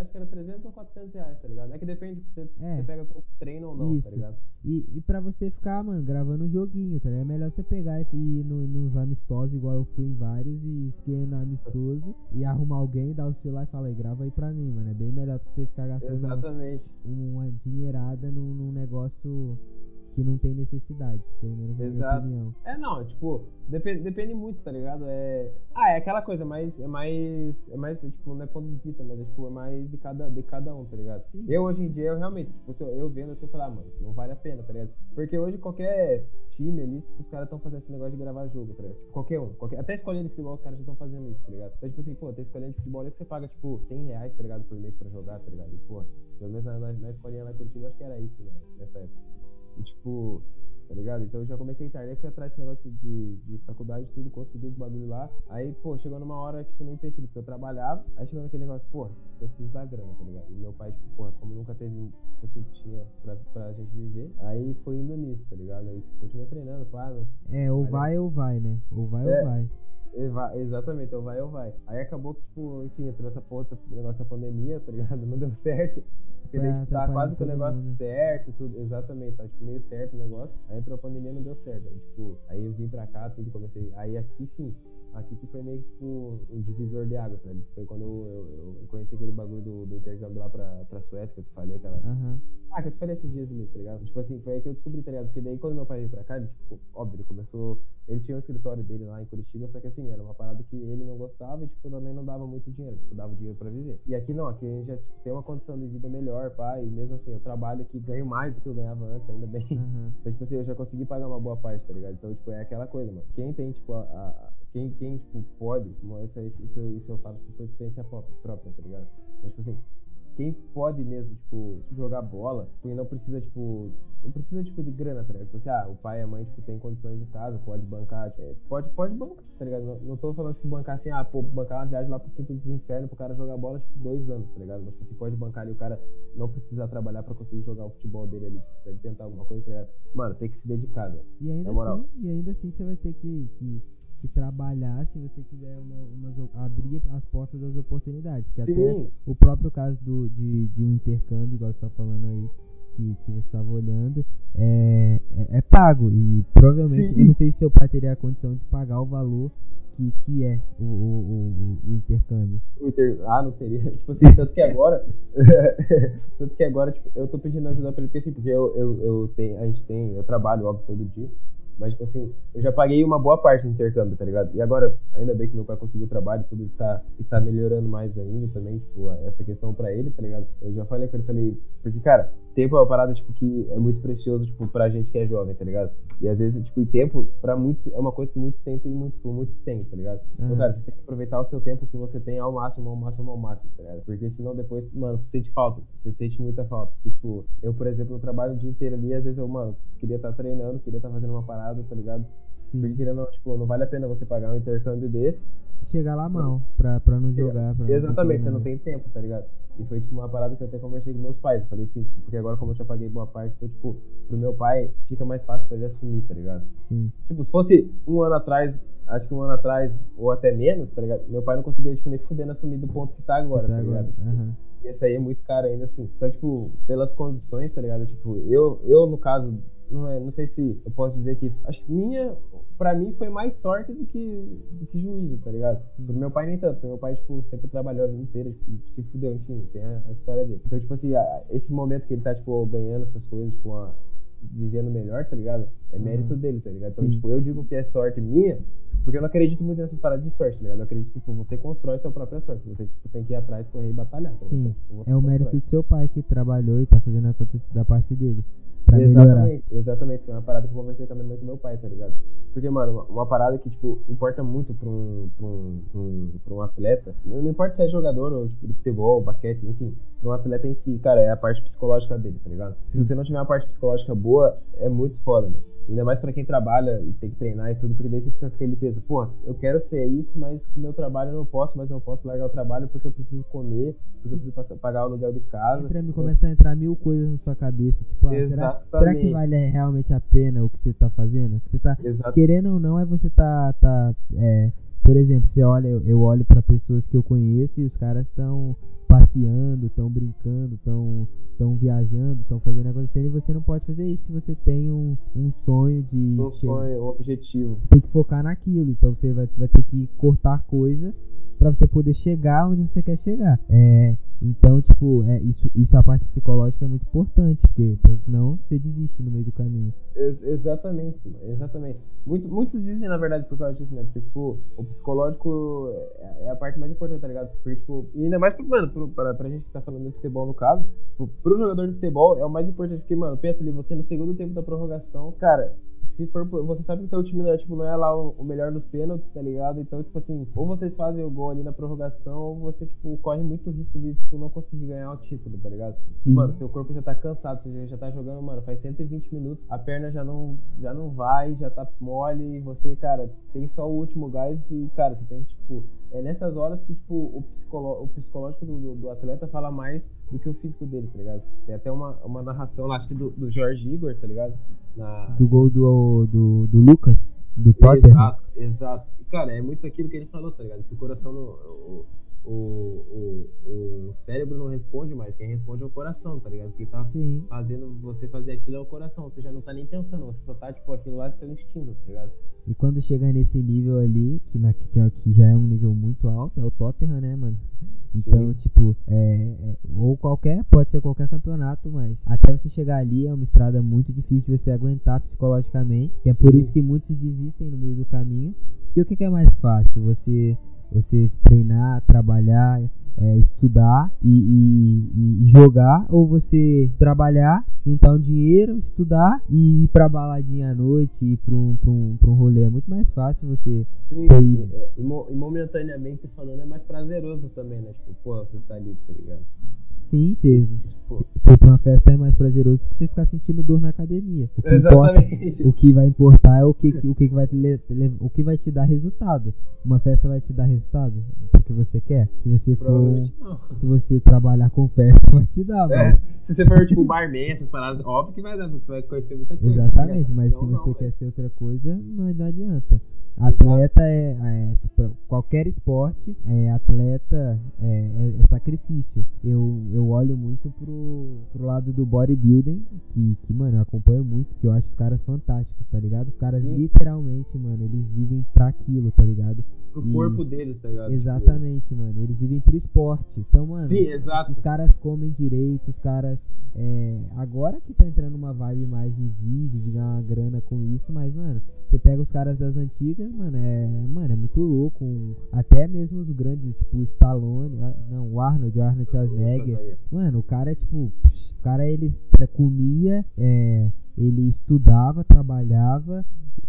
acho que era 300 ou 400 reais, tá ligado? É que depende se você, é. você pega com treino ou não, tá Isso. tá ligado?
E, e pra você ficar, mano, gravando um joguinho, tá ligado? É melhor você pegar e ir no, nos amistosos, igual eu fui em vários, e fiquei no amistoso, e arrumar alguém, dar o celular e falar, grava aí pra mim, mano. É bem melhor do que você ficar gastando
Exatamente.
Uma, uma dinheirada num, num negócio que não tem necessidade, pelo menos na Exato. minha opinião.
É, não, tipo, depende, depende muito, tá ligado? É, ah, é aquela coisa, mas é mais, é mais, tipo, não é ponto de vista, mas é, tipo, é mais de cada, de cada um, tá ligado? Sim. Eu, hoje em dia, eu realmente, tipo, eu vendo assim, eu falo, ah, mano, não vale a pena, tá ligado? Porque hoje qualquer time ali, tipo, os caras estão fazendo esse negócio de gravar jogo, tá ligado? Tipo, qualquer um, qualquer, até escolhendo de futebol, os caras já estão fazendo isso, tá ligado? Então, tipo assim, pô, tem escolhendo de futebol ali que você paga, tipo, 100 reais, tá ligado, por mês pra jogar, tá ligado? E, pô, pelo menos na, na, na escolinha lá em Curitiba, acho que era isso, né, nessa época. E, tipo, tá ligado? Então eu já comecei tarde, aí fui atrás desse negócio de, de faculdade, tudo, consegui os bagulho lá. Aí, pô, chegou numa hora, tipo, no empecilho, porque eu trabalhava, aí chegou naquele negócio, pô, preciso da grana, tá ligado? E meu pai, tipo, pô, como nunca teve, tipo assim, tinha pra, pra gente viver, aí foi indo nisso, tá ligado? Aí, tipo, continuei treinando, pá.
É, ou vai ou vai, né? Ou vai é, ou vai.
Exatamente, ou vai ou vai. Aí acabou que, tipo, enfim, entrou essa porra, esse negócio da pandemia, tá ligado? Não deu certo. Porque daí tipo, tá quase com o negócio mundo. certo, tudo, exatamente, tá tipo, meio certo o negócio. Aí entrou a pandemia não deu certo. Aí, tipo, aí eu vim pra cá, tudo comecei. Aí aqui sim, aqui que foi meio que tipo um divisor de águas, né? Foi quando eu, eu, eu conheci aquele bagulho do, do, intercâmbio lá pra, pra Suécia, que eu te falei, aquela.
Uhum.
Ah, que eu te falei esses dias ali, tá ligado? Tipo assim, foi aí que eu descobri, tá ligado? Porque daí quando meu pai veio pra cá, ele, tipo, óbvio, ele começou. Ele tinha um escritório dele lá em Curitiba, só que assim, era uma parada que ele não gostava e, tipo, também não dava muito dinheiro, tipo, dava dinheiro pra viver. E aqui não, aqui a gente já tipo, tem uma condição de vida melhor, pai, e mesmo assim, eu trabalho aqui, ganho mais do que eu ganhava antes, ainda bem.
Uhum.
Então, tipo assim, eu já consegui pagar uma boa parte, tá ligado? Então, tipo, é aquela coisa, mano. Quem tem, tipo, a, a quem, quem, tipo, pode, isso, isso, isso eu falo por experiência própria, tá ligado? Mas, tipo assim, quem pode mesmo, tipo, jogar bola, tipo, e não precisa, tipo, não precisa, tipo, de grana, tá ligado? Tipo assim, ah, o pai e a mãe, tipo, tem condições de casa, pode bancar, tipo, pode, pode bancar, tá ligado? Não, não tô falando, tipo, bancar assim, ah, pô, bancar uma viagem lá pro quinto dos infernos pro cara jogar bola, tipo, dois anos, tá ligado? Mas, tipo, você pode bancar ali, o cara não precisa trabalhar pra conseguir jogar o futebol dele ali, tipo, pra ele tentar alguma coisa, tá ligado? Mano, tem que se dedicar, velho.
E ainda assim, e ainda assim você vai ter que, que que trabalhar se você quiser uma, uma, abrir as portas das oportunidades. Porque
Sim.
até o próprio caso do, de, de um intercâmbio, igual você está falando aí, que, que você estava olhando, é, é, é, pago. E provavelmente, Sim. eu não sei se seu pai teria a condição de pagar o valor que, que é o, o, o, o intercâmbio.
O inter... Ah, não teria. Tipo assim, tanto que agora. tanto que agora, tipo, eu tô pedindo ajuda pra ele, porque assim, porque eu, eu, eu tenho, a gente tem, eu trabalho, óbvio, todo dia. Mas, tipo assim, eu já paguei uma boa parte do intercâmbio, tá ligado? E agora, ainda bem que meu pai conseguiu o trabalho tudo e tá, e tá melhorando mais ainda também, tipo, essa questão pra ele, tá ligado? Eu já falei com ele, falei, porque, cara, tempo é uma parada, tipo, que é muito precioso, tipo, pra gente que é jovem, tá ligado? E às vezes, tipo, e tempo, pra muitos, é uma coisa que muitos tentam e muitos, tipo, muitos têm, tá ligado? Uhum. Então, cara, você tem que aproveitar o seu tempo que você tem ao máximo, ao máximo, ao máximo, tá ligado? Porque senão depois, mano, você sente falta, você sente muita falta. Porque, tipo, eu, por exemplo, eu trabalho o dia inteiro ali, às vezes eu, mano, queria estar tá treinando, queria estar tá fazendo uma parada, tá ligado? Sim. Porque não, tipo, não vale a pena você pagar um intercâmbio desse.
Chegar lá mal, pra, pra não jogar. Pra
Exatamente, você não tem tempo, tá ligado? E foi, tipo, uma parada que eu até conversei com meus pais. Eu falei assim, tipo, porque agora como eu já paguei boa parte, então, tipo, pro meu pai fica mais fácil pra ele assumir, tá ligado?
Sim.
Tipo, se fosse um ano atrás, acho que um ano atrás, ou até menos, tá ligado? Meu pai não conseguia, tipo, nem fudendo assumir do ponto que tá agora, tá, tá ligado? Tipo,
uhum.
E esse aí é muito caro ainda assim. Só tipo, pelas condições, tá ligado? Tipo, eu, eu no caso, não, é, não sei se eu posso dizer que. Acho que minha, pra mim, foi mais sorte do que, do que juízo, tá ligado? Pro meu pai nem tanto. Meu pai, tipo, sempre trabalhou a vida inteira, tipo, se fudeu, enfim, tem a, a, história dele. Então, tipo assim, a, esse momento que ele tá, tipo, ganhando essas coisas, tipo, uma, vivendo melhor, tá ligado? É uhum. mérito uhum. dele, tá ligado? Então, Sim. tipo, eu digo que é sorte minha, porque eu não acredito muito nessas paradas de sorte, tá ligado? Eu acredito que tipo, você constrói sua própria sorte. Você, tipo, tem que ir atrás, correr e batalhar. Tá
Sim,
então,
tipo, é o mérito do seu pai que trabalhou e tá fazendo acontecer da parte dele. Pra
exatamente,
melhorar.
exatamente. Foi uma parada que eu conversei com a minha mãe e com meu pai, tá ligado? Porque, mano, uma, uma parada que, tipo, importa muito pra um, pra um, pra um, pra um atleta. Não, não, importa se é jogador ou, tipo, de futebol, basquete, enfim. Pra um atleta em si, cara, é a parte psicológica dele, tá ligado? Se você não tiver uma parte psicológica boa, é muito foda, mano. Ainda mais para quem trabalha e tem que treinar e tudo, porque daí você fica com aquele peso. Pô, eu quero ser isso, mas com o meu trabalho eu não posso, mas não posso largar o trabalho porque eu preciso comer, porque eu preciso pagar o aluguel de casa.
Entra, começa a entrar mil coisas na sua cabeça. Tipo, ah, será, será, que vale realmente a pena o que você tá fazendo? Que você tá Exato. querendo ou não é você tá. tá é, por exemplo, você olha, eu olho para pessoas que eu conheço e os caras estão passeando, estão brincando, estão viajando, estão fazendo acontecer e você não pode fazer isso se você tem um, um sonho de.
Um sonho, um objetivo.
Você tem que focar naquilo, então você vai, vai ter que cortar coisas para você poder chegar onde você quer chegar. É, então, tipo, é, isso, isso a parte psicológica é muito importante, porque senão você desiste no meio do caminho.
Ex exatamente, exatamente. Muito, muitos dizem, na verdade, por causa disso, né? Porque, tipo, o psicológico é, é a parte mais importante, tá ligado? Porque, tipo, e ainda mais, mano, pro, pra, pra gente que tá falando de futebol no caso, tipo, pro jogador de futebol é o mais importante, porque, mano, pensa ali, você no segundo tempo da prorrogação, cara, se for. Você sabe que o teu time não é, tipo, não é lá o, melhor nos pênaltis, tá ligado? Então, tipo assim, ou vocês fazem o gol ali na prorrogação, ou você, tipo, corre muito risco de, tipo, não conseguir ganhar o título, tá ligado?
Sim.
Mano, teu corpo já tá cansado, você já tá jogando, mano, faz 120 minutos, a perna já não, já não vai, já tá mole, e você, cara, tem só o último gás e, cara, você tem que, tipo. É nessas horas que, tipo, o, psicolo, o psicológico do, do, do, atleta fala mais do que o físico dele, tá ligado? Tem até uma, uma narração lá, acho que do, do Jorge Igor, tá ligado?
Na... Do gol do, do, do Lucas, do Tottenham.
Exato, exato. E, cara, é muito aquilo que ele falou, tá ligado? Que o coração não. O, o, o, o cérebro não responde mais, quem responde é o coração, tá ligado? Porque tá
Sim.
fazendo você fazer aquilo é o coração, você já não tá nem pensando, você só tá, tipo, aquilo lá é seu instinto, tá ligado?
E quando chega nesse nível ali, que, na, que, é- que já é um nível muito alto, é o Tottenham, né, mano? Então,
Sim.
tipo, é, é- ou qualquer, pode ser qualquer campeonato, mas até você chegar ali é uma estrada muito difícil de você aguentar psicologicamente, que é por
Sim.
isso que muitos desistem no meio do caminho. E o que, que é mais fácil? Você, você treinar, trabalhar, é, estudar e, e- e- jogar, ou você trabalhar, juntar um dinheiro, estudar e ir pra baladinha à noite, ir pra um, pra um, pra um rolê. É muito mais fácil você.
Sim,
Sim.
é, mo- e momentaneamente falando é mais prazeroso também, né? Tipo, pô, você tá ali, tá ligado?
Sim, você,
Pô.
você ir pra uma festa é mais prazeroso do que você ficar sentindo dor na academia. O que, importa,
Exatamente.
o que vai importar é o que, o que vai te, le- o que vai te dar resultado. Uma festa vai te dar resultado porque você quer. Se você for. Se você trabalhar com festa, vai te dar,
É,
mas.
se você for, tipo, barman, essas paradas, óbvio que vai dar, você vai conhecer muita coisa. tá
Exatamente, mas se você
não,
quer
velho.
ser outra coisa, não, adianta. Atleta é, é- qualquer esporte, é, atleta é, é- é sacrifício. Eu, eu olho muito pro, pro lado do bodybuilding, que, que, mano, eu acompanho muito, porque eu acho os caras fantásticos, tá ligado? Os caras
Sim.
literalmente, mano, eles vivem pra aquilo, tá ligado?
Pro
e-
corpo deles, tá ligado?
Exatamente, mano. Eles vivem pro esporte. Então, mano,
Sim, exato.
os caras comem direito, os caras. é, agora que tá entrando uma vibe mais de vídeo, de ganhar uma grana com isso, mas, mano, você pega os caras das antigas, mano, é, mano, é muito louco. até mesmo os grandes, tipo o Stallone, ah, não, o Arnold, o Arnold
Tipo,
Schwarzenegger. Mano, o cara é tipo. O cara ele comia, é, ele estudava, trabalhava,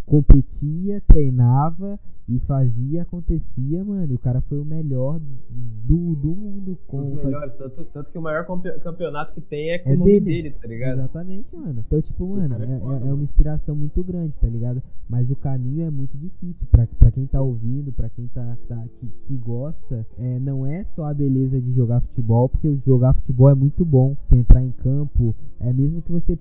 competia, treinava e fazia, acontecia, mano. E o cara foi o melhor do, do mundo. Com,
Os melhores, tanto, tanto que o maior campe- campeonato que tem é com
É
o nome
dele.
dele, tá ligado?
Exatamente, mano. Então, tipo, mano,
é
é,
foda,
é- é uma inspiração muito grande, tá ligado? Mas o caminho é muito difícil. Pra, pra quem tá ouvindo, pra quem tá, tá que, que gosta, é, não é só a beleza de jogar futebol, porque jogar futebol é muito bom. Você entrar em campo, é mesmo que você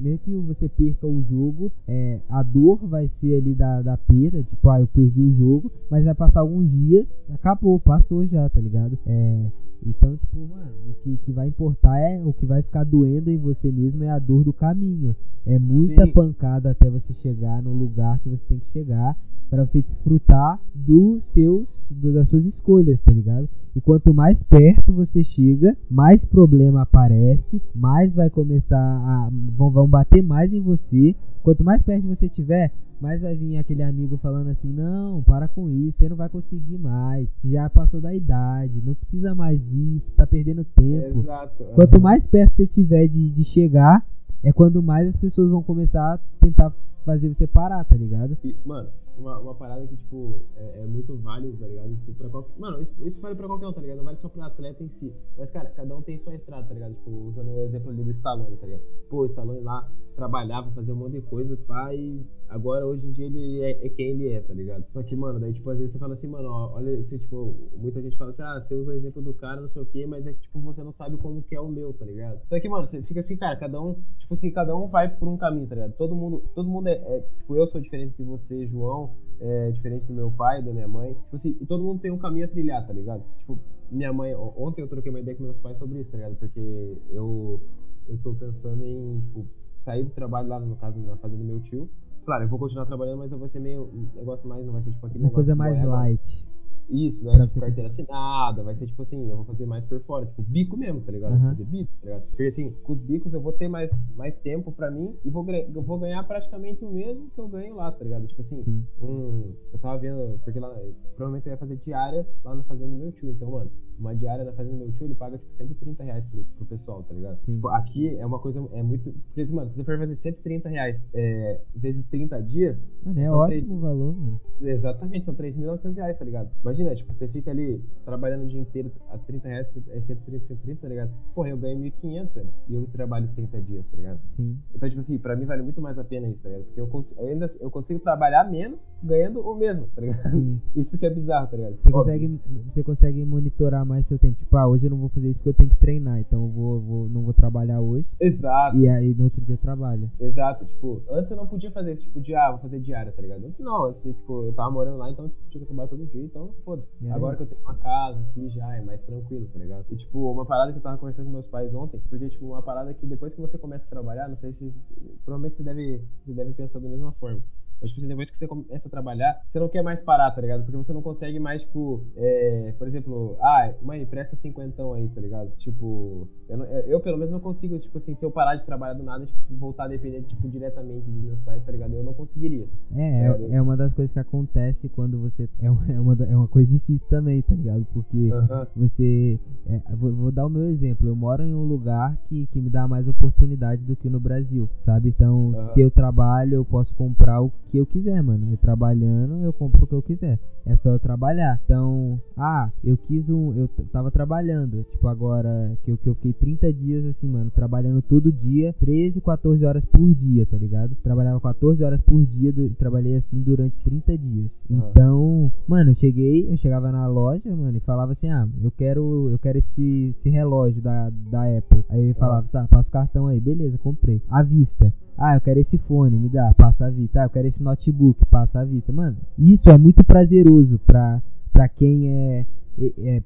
mesmo que você perca o jogo, é, a dor vai ser ali da, da perda, tipo, ah, eu perdi o jogo, mas vai passar alguns dias, acabou, passou já, tá ligado? É, então, tipo, mano, o que, que vai importar é o que vai ficar doendo em você mesmo é a dor do caminho. É muita
Sim.
pancada até você chegar no lugar que você tem que chegar para você desfrutar dos seus do- das suas escolhas, tá ligado? E quanto mais perto você chega, mais problema aparece, mais vai começar a vão, vão bater mais em você. Quanto mais perto você tiver, mais vai vir aquele amigo falando assim: "Não, para com isso, você não vai conseguir mais. Já passou da idade, não precisa mais isso, tá perdendo tempo".
Exato.
Quanto mais perto você tiver de, de chegar, é quando mais as pessoas vão começar a tentar fazer você parar, tá ligado?
E, mano, uma, uma parada que, tipo, é, é muito válido, tá ligado? Tipo, pra qualquer... Mano, isso, isso vale pra qualquer um, tá ligado? Não vale só pro atleta em si. Mas, cara, cada um tem sua estrada, tá ligado? Tipo, usando o exemplo ali do Stallone, tá ligado? Pô, o Stallone lá trabalhava, fazia um monte de coisa, pá, e agora, hoje em dia, ele é, é quem ele é, tá ligado? Só que, mano, daí, tipo, às vezes você fala assim, mano, ó, olha, você, tipo, muita gente fala assim, ah, você usa o exemplo do cara, não sei o quê, mas é que, tipo, você não sabe como que é o meu, tá ligado? Só que, mano, você fica assim, cara, cada um, tipo assim, cada um vai por um caminho, tá ligado? Todo mundo, todo mundo é, é, tipo, eu sou diferente de você, João, é diferente do meu pai, da minha mãe, tipo assim, todo mundo tem um caminho a trilhar, tá ligado? Tipo, minha mãe, ontem eu troquei uma ideia com meus pais sobre isso, tá ligado? Porque eu, eu tô pensando em, tipo, sair do trabalho lá, no caso, na fazenda do meu tio. Claro, eu vou continuar trabalhando, mas vai ser meio um negócio mais, não vai ser tipo aquele
Uma
negócio
coisa mais light.
Isso, né? Tipo, carteira assinada, vai ser tipo assim, eu vou fazer mais por fora, tipo, bico mesmo, tá ligado? Vou
Aham.
fazer bico, tá ligado? Porque assim, com os bicos eu vou ter mais, mais tempo pra mim e vou, eu vou ganhar praticamente o mesmo que eu ganho lá, tá ligado? Tipo assim,
Sim.
um, eu tava vendo, porque lá, provavelmente eu ia fazer diária lá na fazenda do meu tio, então, mano, uma diária na fazenda do meu tio, ele paga, tipo, 130 reais pro, pro pessoal, tá ligado?
Sim.
Tipo, aqui é uma coisa, é muito, porque, assim, mano, se você for fazer 130 reais é, vezes 30 dias,
Mano, é ótimo o valor, mano.
Exatamente, são 3.900 reais, tá ligado? Imagina, tipo, você fica ali trabalhando o dia inteiro a 30 reais, é 130, 130, tá ligado? Porra, eu ganho 1.500, velho. E eu trabalho os 30 dias, tá ligado?
Sim.
Então, tipo assim, pra mim vale muito mais a pena isso, tá ligado? Porque eu, cons- eu ainda eu consigo trabalhar menos ganhando o mesmo, tá ligado?
Sim.
Isso que é bizarro, tá ligado?
Você
Óbvio.
consegue, você consegue monitorar mais seu tempo. Tipo, ah, hoje eu não vou fazer isso porque eu tenho que treinar, então eu vou, vou não vou trabalhar hoje.
Exato.
E aí no outro dia eu trabalho.
Exato, tipo, antes eu não podia fazer isso, tipo, de, ah, vou fazer diária, tá ligado? Antes não, antes, tipo, eu tava morando lá, então tipo, tinha que trabalhar todo dia, então foda-se.
É
Agora
isso.
que eu tenho uma casa aqui já, é mais tranquilo, tá ligado? E, tipo, uma parada que eu tava conversando com meus pais ontem, porque, tipo, uma parada que depois que você começa a trabalhar, não sei se. se- provavelmente você deve, você deve pensar da mesma forma. Mas, tipo, assim, depois que você começa a trabalhar, você não quer mais parar, tá ligado? Porque você não consegue mais, tipo, é, por exemplo, ah, mãe, presta cinquentão aí, tá ligado? Tipo, eu, não- eu, pelo menos não consigo, tipo assim, se eu parar de trabalhar do nada, tipo, voltar a depender, tipo, diretamente dos meus pais, tá ligado? Eu não conseguiria.
É,
É,
é, é uma das coisas que acontece quando você. É uma, é, uma, é uma coisa difícil também, tá ligado? Porque você. é, vou, vou dar o meu exemplo. Eu moro em um lugar que, que me dá mais oportunidade do que no Brasil, sabe? Então, se eu trabalho, eu posso comprar o que eu quiser, mano. Eu trabalhando, eu compro o que eu quiser. É só eu trabalhar. Então, ah, eu quis um. Eu tava trabalhando. Tipo, agora que eu, que eu fiquei 30 dias assim, mano, trabalhando todo dia, 13, 14 horas por dia, tá ligado? Trabalhava 14 horas por dia e trabalhei assim durante 30 dias.
Aham.
Então, mano, eu cheguei, eu chegava na loja, mano, e falava assim: "Ah, eu quero, eu quero esse, esse relógio da, da Apple". Aí ele falava: "Tá, passa o cartão aí". Beleza, comprei. À vista. Ah, eu quero esse fone, me dá, passa a vista. Ah, eu quero esse notebook, passa a vista. Mano, isso é muito prazeroso pra, pra quem é, é,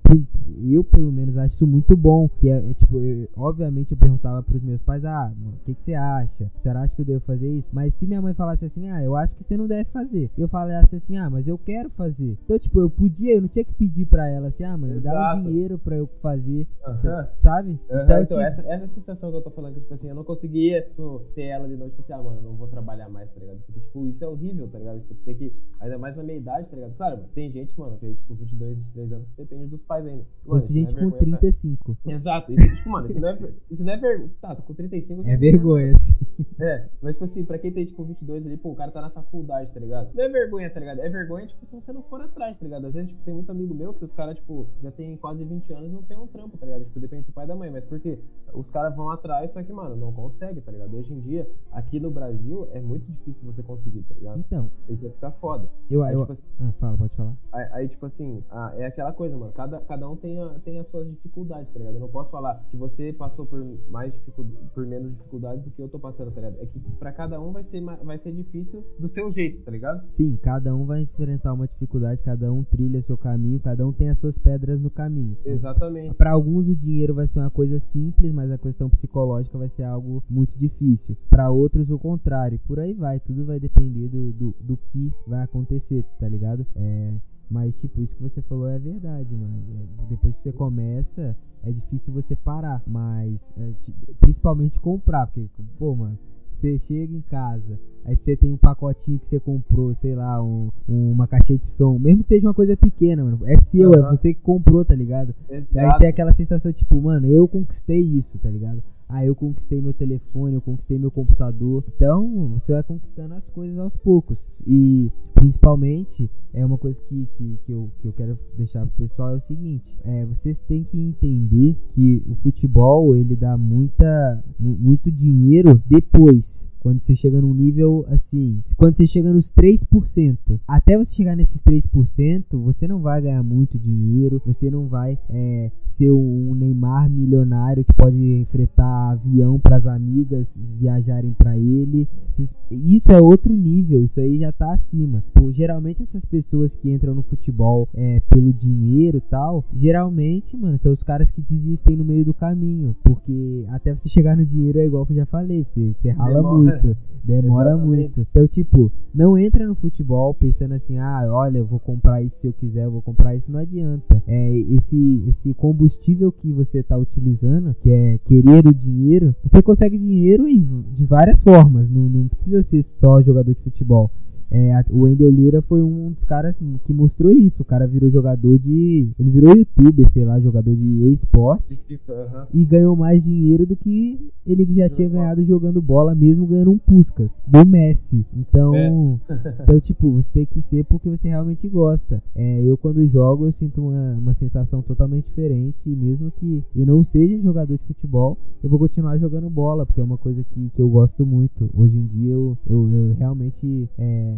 eu pelo menos acho isso muito bom, que é, é, tipo, eu- obviamente eu perguntava pros meus pais, ah, mano, o que que você acha? A senhora acha que eu devo fazer isso? Mas se minha mãe falasse assim, ah, eu acho que você não deve fazer. Eu falasse assim, ah, mas eu quero fazer. Então, tipo, eu podia, eu não tinha que pedir pra ela assim, ah, mãe, me dá um
Exato.
dinheiro pra eu fazer,
Aham.
sabe? Então,
então,
tipo,
essa, essa é a sensação que eu tô falando, que, tipo assim, eu não conseguia tipo, ter ela de noite, tipo assim, ah, mano, eu não vou trabalhar mais, tá ligado? Porque, tipo, isso é horrível, tá ligado? Tipo, tem que, ainda mais na meia idade, tá ligado? Claro, tem gente, mano, que, tipo, 22, 23 anos, depende dos pais ainda. Mano, isso não é
gente com
vergonha pra-
35.
Exato, isso, tipo, mano, isso não é, isso não é vergonha. Tá, tô com 35 já
É vergonha, assim.
É, mas, tipo assim, pra quem tem, tipo, 22 ali, pô, o cara tá na faculdade, tá ligado? Não é vergonha, tá ligado? É vergonha, tipo, se você não for atrás, tá ligado? Às vezes, tipo, tem muito amigo meu que os caras, tipo, já tem quase 20 anos e não tem um trampo, tá ligado? Tipo, depende do pai e da mãe, mas por quê? Os caras vão atrás, só que, mano, não consegue, tá ligado? Hoje em dia, aqui no Brasil, é muito difícil você conseguir, tá ligado?
Então,
Ele vai ficar foda.
eu,
Aí,
eu,
tipo assim,
ah, fala, pode falar.
Aí, aí, tipo assim, ah, é aquela coisa, mano. Cada, cada um tem, a- tem as suas dificuldades, tá ligado? Eu não posso falar que você passou por mais por menos dificuldades do que eu tô passando, tá ligado? É que pra cada um vai ser, vai ser difícil do seu jeito, tá ligado?
Sim, cada um vai enfrentar uma dificuldade, cada um trilha o seu caminho, cada um tem as suas pedras no caminho.
Exatamente.
Para alguns o dinheiro vai ser uma coisa simples, mas a questão psicológica vai ser algo muito difícil. Para outros o contrário. Por aí vai, tudo vai depender do, do, do que vai acontecer, tá ligado? É, mas tipo, isso que você falou é verdade, mano. É, depois que você começa, é difícil você parar, mas é, principalmente comprar, porque pô, mano, você chega em casa, aí você tem um pacotinho que você comprou, sei lá, um, uma caixa de som, mesmo que seja uma coisa pequena, mano, é seu, é
Aham.
você que comprou, tá ligado? Aí
Exato.
tem aquela sensação, tipo, mano, eu conquistei isso, tá ligado? Ah, eu conquistei meu telefone, eu conquistei meu computador. Então, você vai conquistando as coisas aos poucos. E, principalmente, é uma coisa que, que, que, eu, que eu quero deixar pro pessoal é o seguinte. É, vocês têm que entender que o futebol, ele dá muita, mu- muito dinheiro depois. Quando você chega num nível assim, quando você chega nos 3%, até você chegar nesses 3%, você não vai ganhar muito dinheiro, você não vai é, ser um Neymar milionário que pode fretar avião para as amigas viajarem para ele. Isso é outro nível, isso aí já tá acima. Pô, geralmente essas pessoas que entram no futebol é, pelo dinheiro e tal, geralmente, mano, são os caras que desistem no meio do caminho, porque até você chegar no dinheiro é igual que eu já falei, você, você rala
Demora.
Muito, demora muito. Então, tipo, não entra no futebol pensando assim, ah, olha, eu vou comprar isso se eu quiser, eu vou comprar isso, não adianta. É esse esse combustível que você tá utilizando, que é querer o dinheiro, você consegue dinheiro de várias formas, não, não precisa ser só jogador de futebol. É, o Wendel Lira foi um dos caras que mostrou isso. O cara virou jogador de. Ele virou youtuber, sei lá, jogador de esporte
Aham.
e ganhou mais dinheiro do que ele já tinha ganhado jogando bola, mesmo ganhando um Puskas do Messi. Então, então tipo, você tem que ser porque você realmente gosta. É, eu quando jogo eu sinto uma, uma sensação totalmente diferente, e mesmo que eu não seja jogador de futebol, eu vou continuar jogando bola, porque é uma coisa que, que eu gosto muito. Hoje em dia eu, eu, eu realmente é,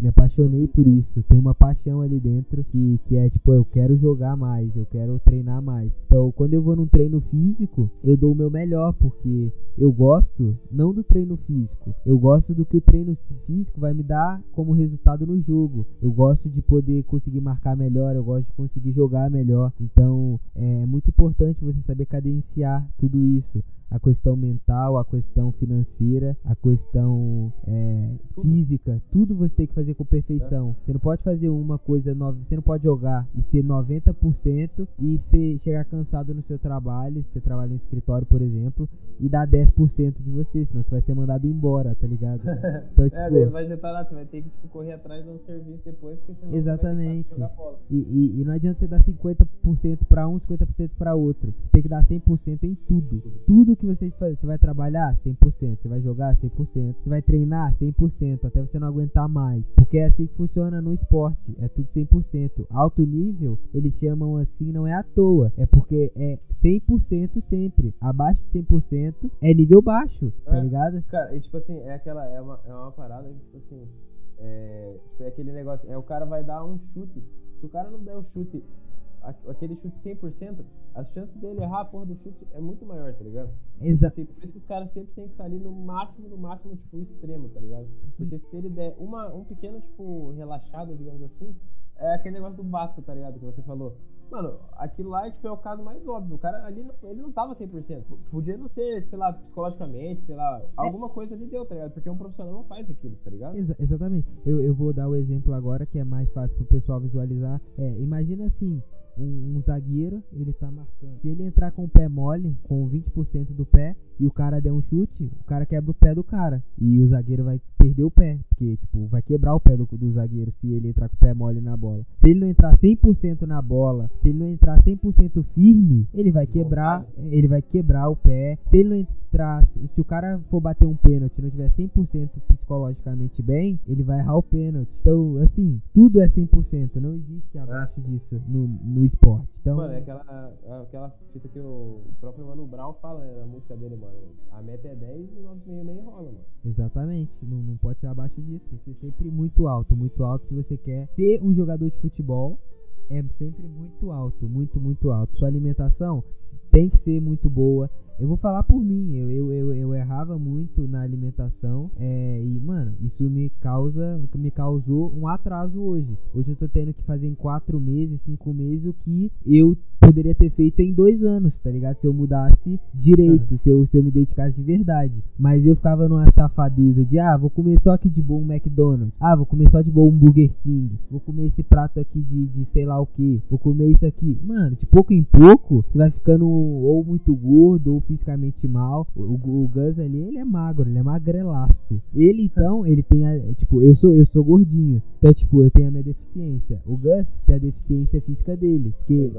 me apaixonei por isso. Tem uma paixão ali dentro que, que é tipo, eu quero jogar mais, eu quero treinar mais. Então, quando eu vou num treino físico, eu dou o meu melhor, porque eu gosto não do treino físico, eu gosto do que o treino físico vai me dar como resultado no jogo. Eu gosto de poder conseguir marcar melhor, eu gosto de conseguir jogar melhor. Então, é muito importante você saber cadenciar tudo isso a questão mental, a questão financeira, a questão é, física, tudo você tem que fazer com perfeição. Você não pode fazer uma coisa, você não pode jogar e ser 90% e ser, chegar cansado no seu trabalho, se você trabalha no escritório, por exemplo, e dar 10% de você, senão você vai ser mandado embora, tá ligado?
Então, é, tipo, é, vai juntar lá, você vai ter que tipo, correr atrás de um serviço depois, porque senão
Exatamente. Você vai ter que jogar bola. E, e, e não adianta você dar 50% para um, 50% para outro. Você tem que dar 100% em tudo. Tudo que você faz, você vai trabalhar 100%, você vai jogar 100%, você vai treinar 100%, até você não aguentar mais. Porque é assim que funciona no esporte, é tudo 100%. Alto nível, eles chamam assim não é à toa, é porque é 100% sempre. Abaixo de 100% é nível baixo, tá é, ligado?
Cara, e tipo assim, é aquela é uma, é uma parada que tipo assim, é, tipo, é aquele negócio, é o cara vai dar um chute. Se o cara não der o chute aquele chute 100%, as chances dele errar a porra do chute é muito maior, tá ligado?
Exato.
Assim, por isso que os caras sempre tem que estar ali no máximo, no máximo, tipo, extremo, tá ligado? Porque se ele der uma, um pequeno, tipo, relaxado, digamos assim, é aquele negócio do Vasco, tá ligado? Que você falou. Mano, aquilo lá tipo, é o caso mais óbvio. O cara ali, ele não tava 100%. Podia não ser, sei lá, psicologicamente, sei lá, alguma é. coisa ali deu, tá ligado? Porque um profissional não faz aquilo, tá ligado?
Exa exatamente. Eu, eu vou dar o exemplo agora que é mais fácil pro pessoal visualizar. É, imagina assim, um, um, zagueiro, ele tá marcando. Se ele entrar com o pé mole, com 20% do pé, e o cara der um chute, o cara quebra o pé do cara. E o zagueiro vai perder o pé. Porque, tipo, vai quebrar o pé do, do zagueiro se ele entrar com o pé mole na bola. Se ele não entrar 100% na bola, se ele não entrar 100% firme, ele vai quebrar, ele vai quebrar o pé. Se ele não entrar, se o cara for bater um pênalti e não tiver 100% psicologicamente bem, ele vai errar o pênalti. Então, assim, tudo é 100%, não existe abaixo é. disso no, no esporte. Então,
mano, é aquela, é aquela fita que o próprio Mano Brown fala né, na música dele, mano. A meta é 10 e 9,5 nem rola, mano.
Exatamente, não, não pode ser abaixo disso. Tem que ser sempre muito alto, muito alto se você quer ser um jogador de futebol. É sempre muito alto, muito, muito alto. Sua alimentação tem que ser muito boa eu vou falar por mim, eu, eu, eu, eu errava muito na alimentação é, e, mano, isso me causa, me causou um atraso hoje. Hoje eu tô tendo que fazer em quatro meses, cinco meses o que eu poderia ter feito em dois anos, tá ligado? Se eu mudasse direito, se, eu, se eu me dedicasse de verdade. Mas eu ficava numa safadeza de, ah, vou comer só aqui de bom um McDonald's, ah, vou comer só de bom um Burger King, vou comer esse prato aqui de, de sei lá o que, vou comer isso aqui. Mano, de pouco em pouco, você vai ficando ou muito gordo ou fisicamente mal. O, o, o Gus ali, ele é magro, ele é magrelaço. Ele então, ele tem a, tipo, eu sou eu sou gordinho. Então, tipo, eu tenho a minha deficiência. O Gus tem a deficiência física dele, porque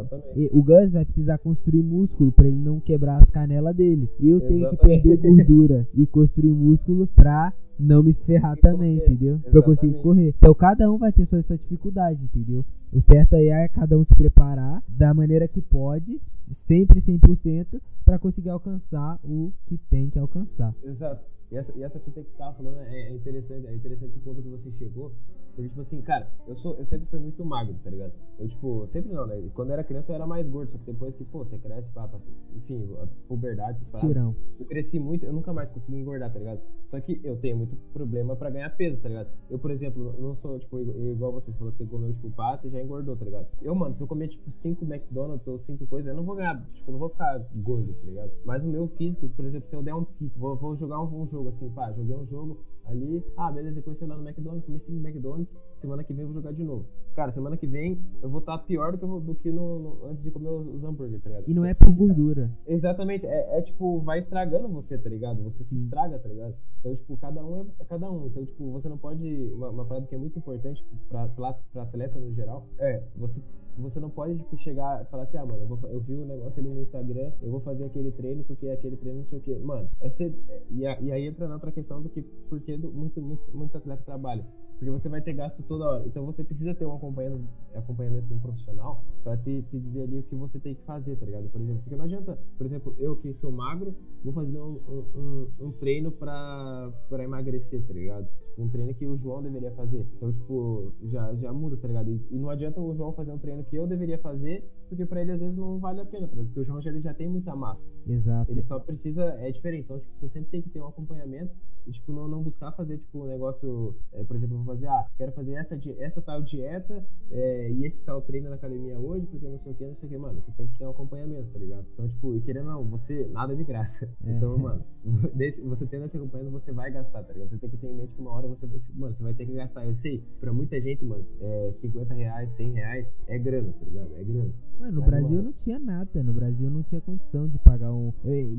o Gus vai precisar construir músculo para ele não quebrar as canelas dele. E eu Exatamente. tenho que perder gordura e construir músculo pra não me ferrar também, correr. entendeu? Exatamente. Pra eu conseguir correr. Então cada um vai ter sua, sua dificuldade, entendeu? O certo aí é cada um se preparar da maneira que pode, sempre 100%, para conseguir alcançar o que tem que alcançar.
Exato. E essa, e essa fita que você tava falando é, é, interessante, é interessante esse ponto que você chegou. Porque, tipo assim, cara, eu, sou, eu sempre fui muito magro, tá ligado? Eu, tipo, sempre não, né? Quando eu era criança eu era mais gordo, só que depois que, pô, você cresce, pá, pá enfim, a puberdade, essas
Tirão.
Eu cresci muito, eu nunca mais consegui engordar, tá ligado? Só que eu tenho muito problema pra ganhar peso, tá ligado? Eu, por exemplo, não sou, tipo, igual você falou que você comeu, tipo, pá, você já engordou, tá ligado? Eu, mano, se eu comer, tipo, cinco McDonald's ou cinco coisas, eu não vou ganhar, tipo, eu não vou ficar gordo, tá ligado? Mas o meu físico, por exemplo, se eu der um pico, vou, vou jogar um, um jogo assim, pá, joguei um jogo ali, ah, beleza, depois fui lá no McDonald's, comi cinco McDonald's, semana que vem eu vou jogar de novo. Cara, semana que vem eu vou estar tá pior do que, eu, do que no, no, antes de comer os hambúrguer, tá ligado?
E não é por gordura.
Exatamente, é, é, tipo, vai estragando você, tá ligado? Você se estraga, tá ligado? Então, tipo, cada um é, é cada um. Então, tipo, você não pode. Uma, uma parada que é muito importante tipo, pra, pra, pra atleta no geral é você você não pode, tipo, chegar e falar assim, ah, mano, eu, vou, eu vi o um negócio ali no Instagram, eu vou fazer aquele treino porque é aquele treino não sei o quê. Mano, é ser, e, a, e aí entra na outra questão do que, porque do, muito, muito, muito atleta trabalha. Porque você vai ter gasto toda hora. Então você precisa ter um acompanhamento, de um profissional pra te, te dizer ali o que você tem que fazer, tá ligado? Por exemplo, porque não adianta, por exemplo, eu que sou magro, vou fazer um, um, um treino pra emagrecer, tá ligado? Tipo, um treino que o João deveria fazer. Então, tipo, já, já muda, tá ligado? E não adianta o João fazer um treino que eu deveria fazer, porque pra ele às vezes não vale a pena, tá? Porque o João já, ele já tem muita massa.
Exato.
Ele só precisa, é diferente. Então, tipo, você sempre tem que ter um acompanhamento e, tipo, não, não buscar fazer, tipo, um negócio, é, por exemplo, vou fazer, ah, quero fazer essa, essa tal dieta é, e esse tal treino na academia hoje, porque não sei o que, não sei o que, mano, você tem que ter um acompanhamento, tá ligado? Então, tipo, e querendo não, você, nada de graça. É. Então, mano, desse, você tendo esse acompanhamento, você vai gastar, tá ligado? Você tem que ter em mente que uma hora você, mano, você vai ter que gastar. Eu sei, pra muita gente, mano, é, 50 reais, 100 reais é grana, tá ligado? É grana.
Mano, no Mas, Brasil mano, não tinha nada, no Brasil não tinha condição de pagar um.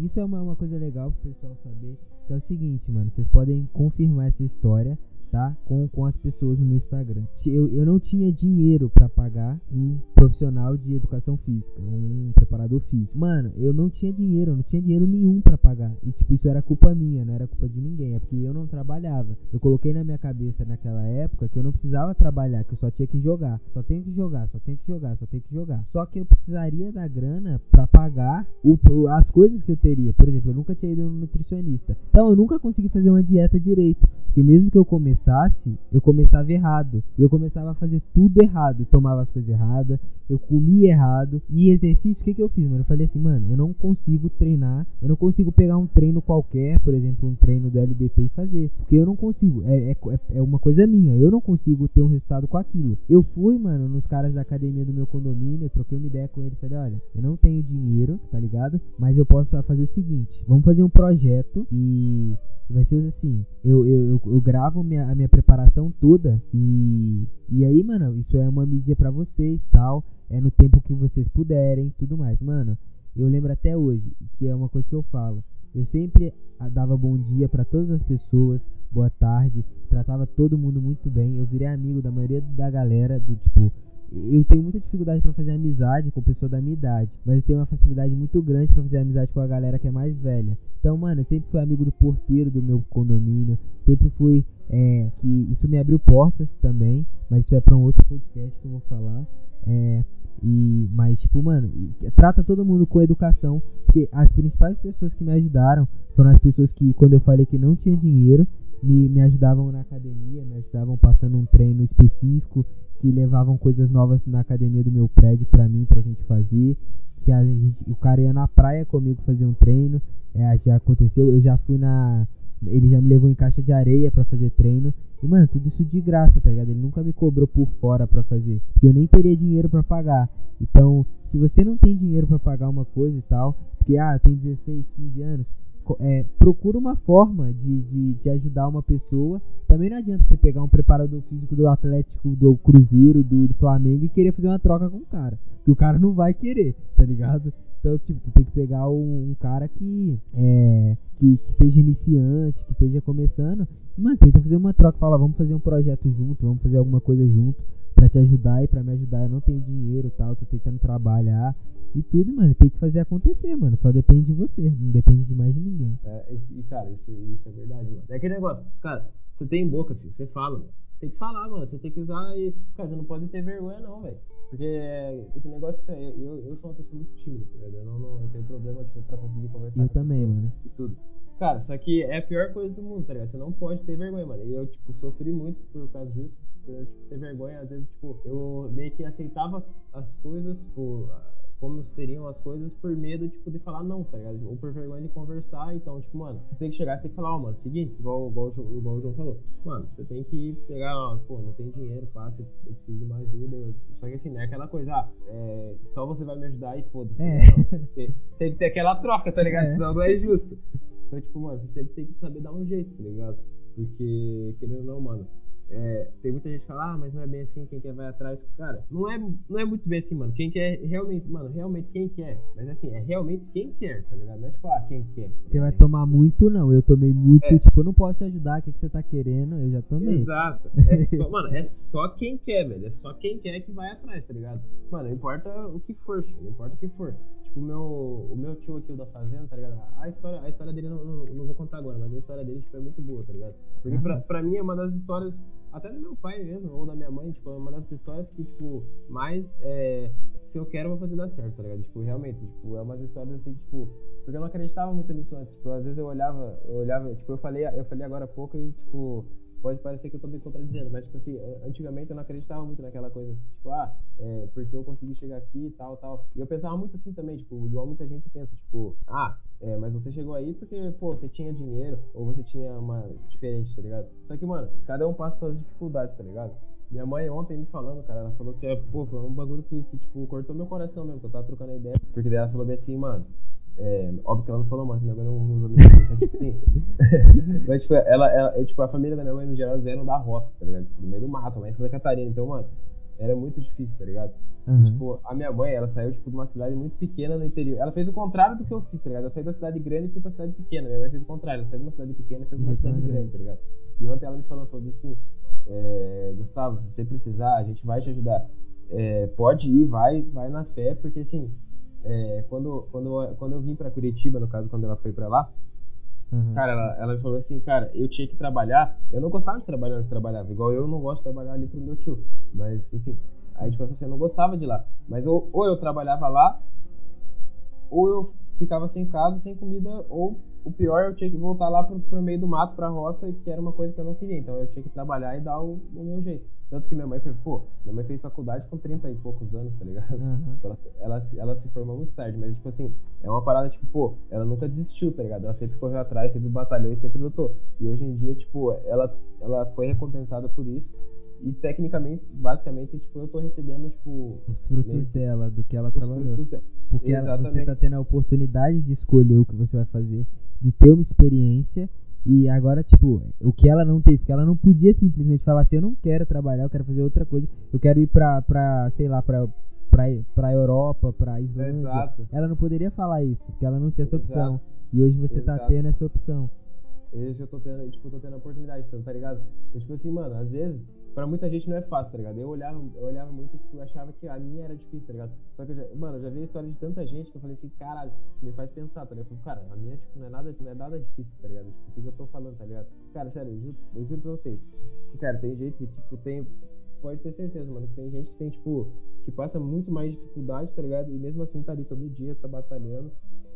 Isso é uma, uma coisa legal pro pessoal saber. Que é o seguinte, mano, vocês podem confirmar essa história tá? Com, com as pessoas no meu Instagram. Eu, eu não tinha dinheiro para pagar um profissional de educação física, um preparador físico. Mano, eu não tinha dinheiro, eu não tinha dinheiro nenhum para pagar. E tipo, isso era culpa minha, não era culpa de ninguém, é porque eu não trabalhava. Eu coloquei na minha cabeça naquela época que eu não precisava trabalhar, que eu só tinha que jogar. Só tenho que jogar, só tenho que jogar, só tenho que jogar. Só que eu precisaria da grana para pagar o, as coisas que eu teria. Por exemplo, eu nunca tinha ido no nutricionista. Então eu nunca consegui fazer uma dieta direito. Porque mesmo que eu comecei começasse, eu começava errado. Eu começava a fazer tudo errado. Eu tomava as coisas erradas, eu comia errado. E exercício, o que, que eu fiz, mano? Eu falei assim, mano, eu não consigo treinar. Eu não consigo pegar um treino qualquer, por exemplo, um treino do LDP e fazer. Porque eu não consigo. É, é, é uma coisa minha. Eu não consigo ter um resultado com aquilo. Eu fui, mano, nos caras da academia do meu condomínio. Eu troquei uma ideia com eles. Falei, olha, eu não tenho dinheiro, tá ligado? Mas eu posso fazer o seguinte: vamos fazer um projeto e vai ser assim, eu, eu, eu, eu gravo minha, a minha preparação toda. E, e aí, mano, isso é uma mídia para vocês, tal, é no tempo que vocês puderem, tudo mais. Mano, eu lembro até hoje, que é uma coisa que eu falo, eu sempre dava bom dia para todas as pessoas, boa tarde, tratava todo mundo muito bem, eu virei amigo da maioria da galera, do tipo, eu tenho muita dificuldade para fazer amizade com pessoa da minha idade, mas eu tenho uma facilidade muito grande para fazer amizade com a galera que é mais velha. Então, mano, eu sempre fui amigo do porteiro do meu condomínio, sempre fui é, que isso me abriu portas também, mas isso é para um outro podcast que eu vou falar. É, e mas tipo, mano, trata todo mundo com educação, porque as principais pessoas que me ajudaram foram as pessoas que quando eu falei que não tinha dinheiro, me, me ajudavam na academia, me ajudavam passando um treino específico, que levavam coisas novas na academia do meu prédio para mim, pra gente fazer. Que a gente, o cara ia na praia comigo fazer um treino. É, já aconteceu, eu já fui na. Ele já me levou em caixa de areia para fazer treino. E, mano, tudo isso de graça, tá ligado? Ele nunca me cobrou por fora para fazer. Porque eu nem teria dinheiro para pagar. Então, se você não tem dinheiro para pagar uma coisa e tal, porque, ah, tenho 16, 15 anos, é, procura uma forma de, de, de, ajudar uma pessoa. Também não adianta você pegar um preparador físico do Atlético, do Cruzeiro, do, do Flamengo e querer fazer uma troca com o cara. Que o cara não vai querer, tá ligado? Então, tipo, tu tem que pegar um, um cara que, é, que, que seja iniciante, que esteja começando. Mano, tenta fazer uma troca. Fala, vamos fazer um projeto junto, vamos fazer alguma coisa junto para te ajudar e para me ajudar. Eu não tenho dinheiro tal, tô tentando trabalhar e tudo, mano. Tem que fazer acontecer, mano. Só depende de você, não depende de mais de ninguém.
É, e, cara, isso, isso é verdade, mano. É aquele negócio, cara, você tem boca, filho, você fala, mano. Tem que falar, mano. Você tem que usar e. Cara, você não pode ter vergonha, não, velho. Porque esse negócio, eu, eu sou uma pessoa muito tímida, tá ligado? Eu não, não eu tenho problema, tipo, pra conseguir conversar.
Eu também, mano.
E tudo. Cara, só que é a pior coisa do mundo, tá ligado? Você não pode ter vergonha, mano. E eu, tipo, sofri muito por causa disso. Por eu, tipo, ter vergonha. Às vezes, tipo, eu meio que aceitava as coisas, tipo, como seriam as coisas por medo, tipo, de falar não, tá ligado? Ou por vergonha de conversar. Então, tipo, mano, você tem que chegar, você tem que falar, ó, oh, mano, seguinte, igual, igual, igual o João falou. Mano, você tem que pegar, ó, pô, não tem dinheiro, passa, eu preciso de mais ajuda. Só que assim, não é aquela coisa, ah, é, só você vai me ajudar e foda-se. É. Você tem que ter aquela troca, tá ligado? É. Senão não é justo. Então, tipo, mano, você sempre tem que saber dar um jeito, tá ligado? Porque, querendo ou não, mano, é, tem muita gente que fala, ah, mas não é bem assim, quem quer vai atrás. Cara, não é, não é muito bem assim, mano. Quem quer, realmente, mano, realmente quem quer. Mas assim, é realmente quem quer, tá ligado? Não é tipo, ah, quem quer.
Você vai tomar muito, não. Eu tomei muito, é. tipo, eu não posso te ajudar, o que, que você tá querendo? Eu já tomei.
Exato. É só, mano, é só quem quer, velho. É só quem quer que vai atrás, tá ligado? Mano, não importa o que for, filho, não importa o que for. Tipo, o meu, o meu tio aqui, o da Fazenda, tá ligado? A história, a história dele não, não, não vou contar agora, mas a história dele, tipo, é muito boa, tá ligado? Porque pra, pra mim é uma das histórias, até do meu pai mesmo, ou da minha mãe, tipo, é uma das histórias que, tipo, mais, é, se eu quero, eu vou fazer dar certo, tá ligado? Tipo, realmente, tipo, é umas histórias assim, tipo, porque eu não acreditava muito nisso antes, tipo, às vezes eu olhava, eu olhava, tipo, eu falei, eu falei agora há pouco e, tipo, pode parecer que eu tô me contradizendo, mas, tipo assim, antigamente eu não acreditava muito naquela coisa, tipo, ah, é, porque eu consegui chegar aqui e tal, tal. E eu pensava muito assim também, tipo, igual muita gente pensa, tipo, ah, é, mas você chegou aí porque, pô, você tinha dinheiro, ou você tinha uma diferente, tá ligado? Só que, mano, cada um passa suas dificuldades, tá ligado? Minha mãe ontem me falando, cara, ela falou assim, pô, foi um bagulho que, que, tipo, cortou meu coração mesmo, que eu tava trocando ideia. Porque daí ela falou bem assim, mano, é, óbvio que ela não falou mais, minha mãe não usa. Mas, tipo, ela, ela, é, tipo, a família da minha mãe, no geral, eles eram da roça, tá ligado? Tipo, no meio do mato, lá em Santa Catarina. Então, mano, era muito difícil, tá ligado? Uhum. Tipo, a minha mãe, ela saiu, tipo, de uma cidade muito pequena no interior. Ela fez o contrário do que eu fiz, tá ligado? Eu saí da cidade grande e fui pra cidade pequena. Minha mãe fez o contrário. Ela saiu de uma cidade pequena e foi pra uma cidade grande, tá ligado? E ontem ela me falou, falou assim, é, Gustavo, se você precisar, a gente vai te ajudar. É, pode ir, vai, vai na fé, porque assim, é, quando, quando, quando eu vim para Curitiba, no caso, quando ela foi para lá, uhum. cara, ela, ela falou assim, cara, eu tinha que trabalhar. Eu não gostava de trabalhar onde trabalhava, igual eu não gosto de trabalhar ali pro meu tio. Mas, enfim, aí tipo assim, eu não gostava de lá. Mas ou, ou eu trabalhava lá, ou eu ficava sem casa, sem comida, ou o pior, eu tinha que voltar lá pro, pro meio do mato, pra roça, que era uma coisa que eu não queria. Então eu tinha que trabalhar e dar o, o meu jeito. Tanto que minha mãe foi, pô, minha mãe fez faculdade com 30 e poucos anos, tá ligado? Uhum. Tipo, ela, ela, ela, se formou muito tarde, mas, tipo assim, é uma parada, tipo, pô, ela nunca desistiu, tá ligado? Ela sempre correu atrás, sempre batalhou e sempre lutou. E hoje em dia, tipo, ela, ela foi recompensada por isso. E tecnicamente, basicamente, tipo, eu tô recebendo, tipo.
Os frutos dela, do que ela trabalhou. Porque ela, você tá tendo a oportunidade de escolher o que você vai fazer, de ter uma experiência e agora, tipo, o que ela não teve, porque ela não podia simplesmente falar assim, eu não quero trabalhar, eu quero fazer outra coisa, eu quero ir pra, pra sei lá, pra, pra, pra Europa, pra Islândia. Exato. Ela não poderia falar isso, porque ela não tinha essa opção. Exato. E hoje você tá Exato. tá tendo essa opção.
Hoje eu tô tendo, tipo, tô tendo a oportunidade, tá ligado? Eu, tipo assim, mano, às vezes pra muita gente não é fácil, tá ligado? Eu olhava, eu olhava muito e achava que a minha era difícil, tá ligado? Só que eu já, mano, eu já vi a história de tanta gente que eu falei assim, caralho, me faz pensar, tá ligado? Cara, a minha, tipo, não é nada, não é nada difícil, tá ligado? Tipo, o que, que eu tô falando, tá ligado? Cara, sério, eu juro, eu juro pra vocês. Que, cara, tem gente que, tipo, tem. Pode ter certeza, mano, que tem gente que tem, tipo, que passa muito mais dificuldade, tá ligado? E mesmo assim tá ali todo dia, tá batalhando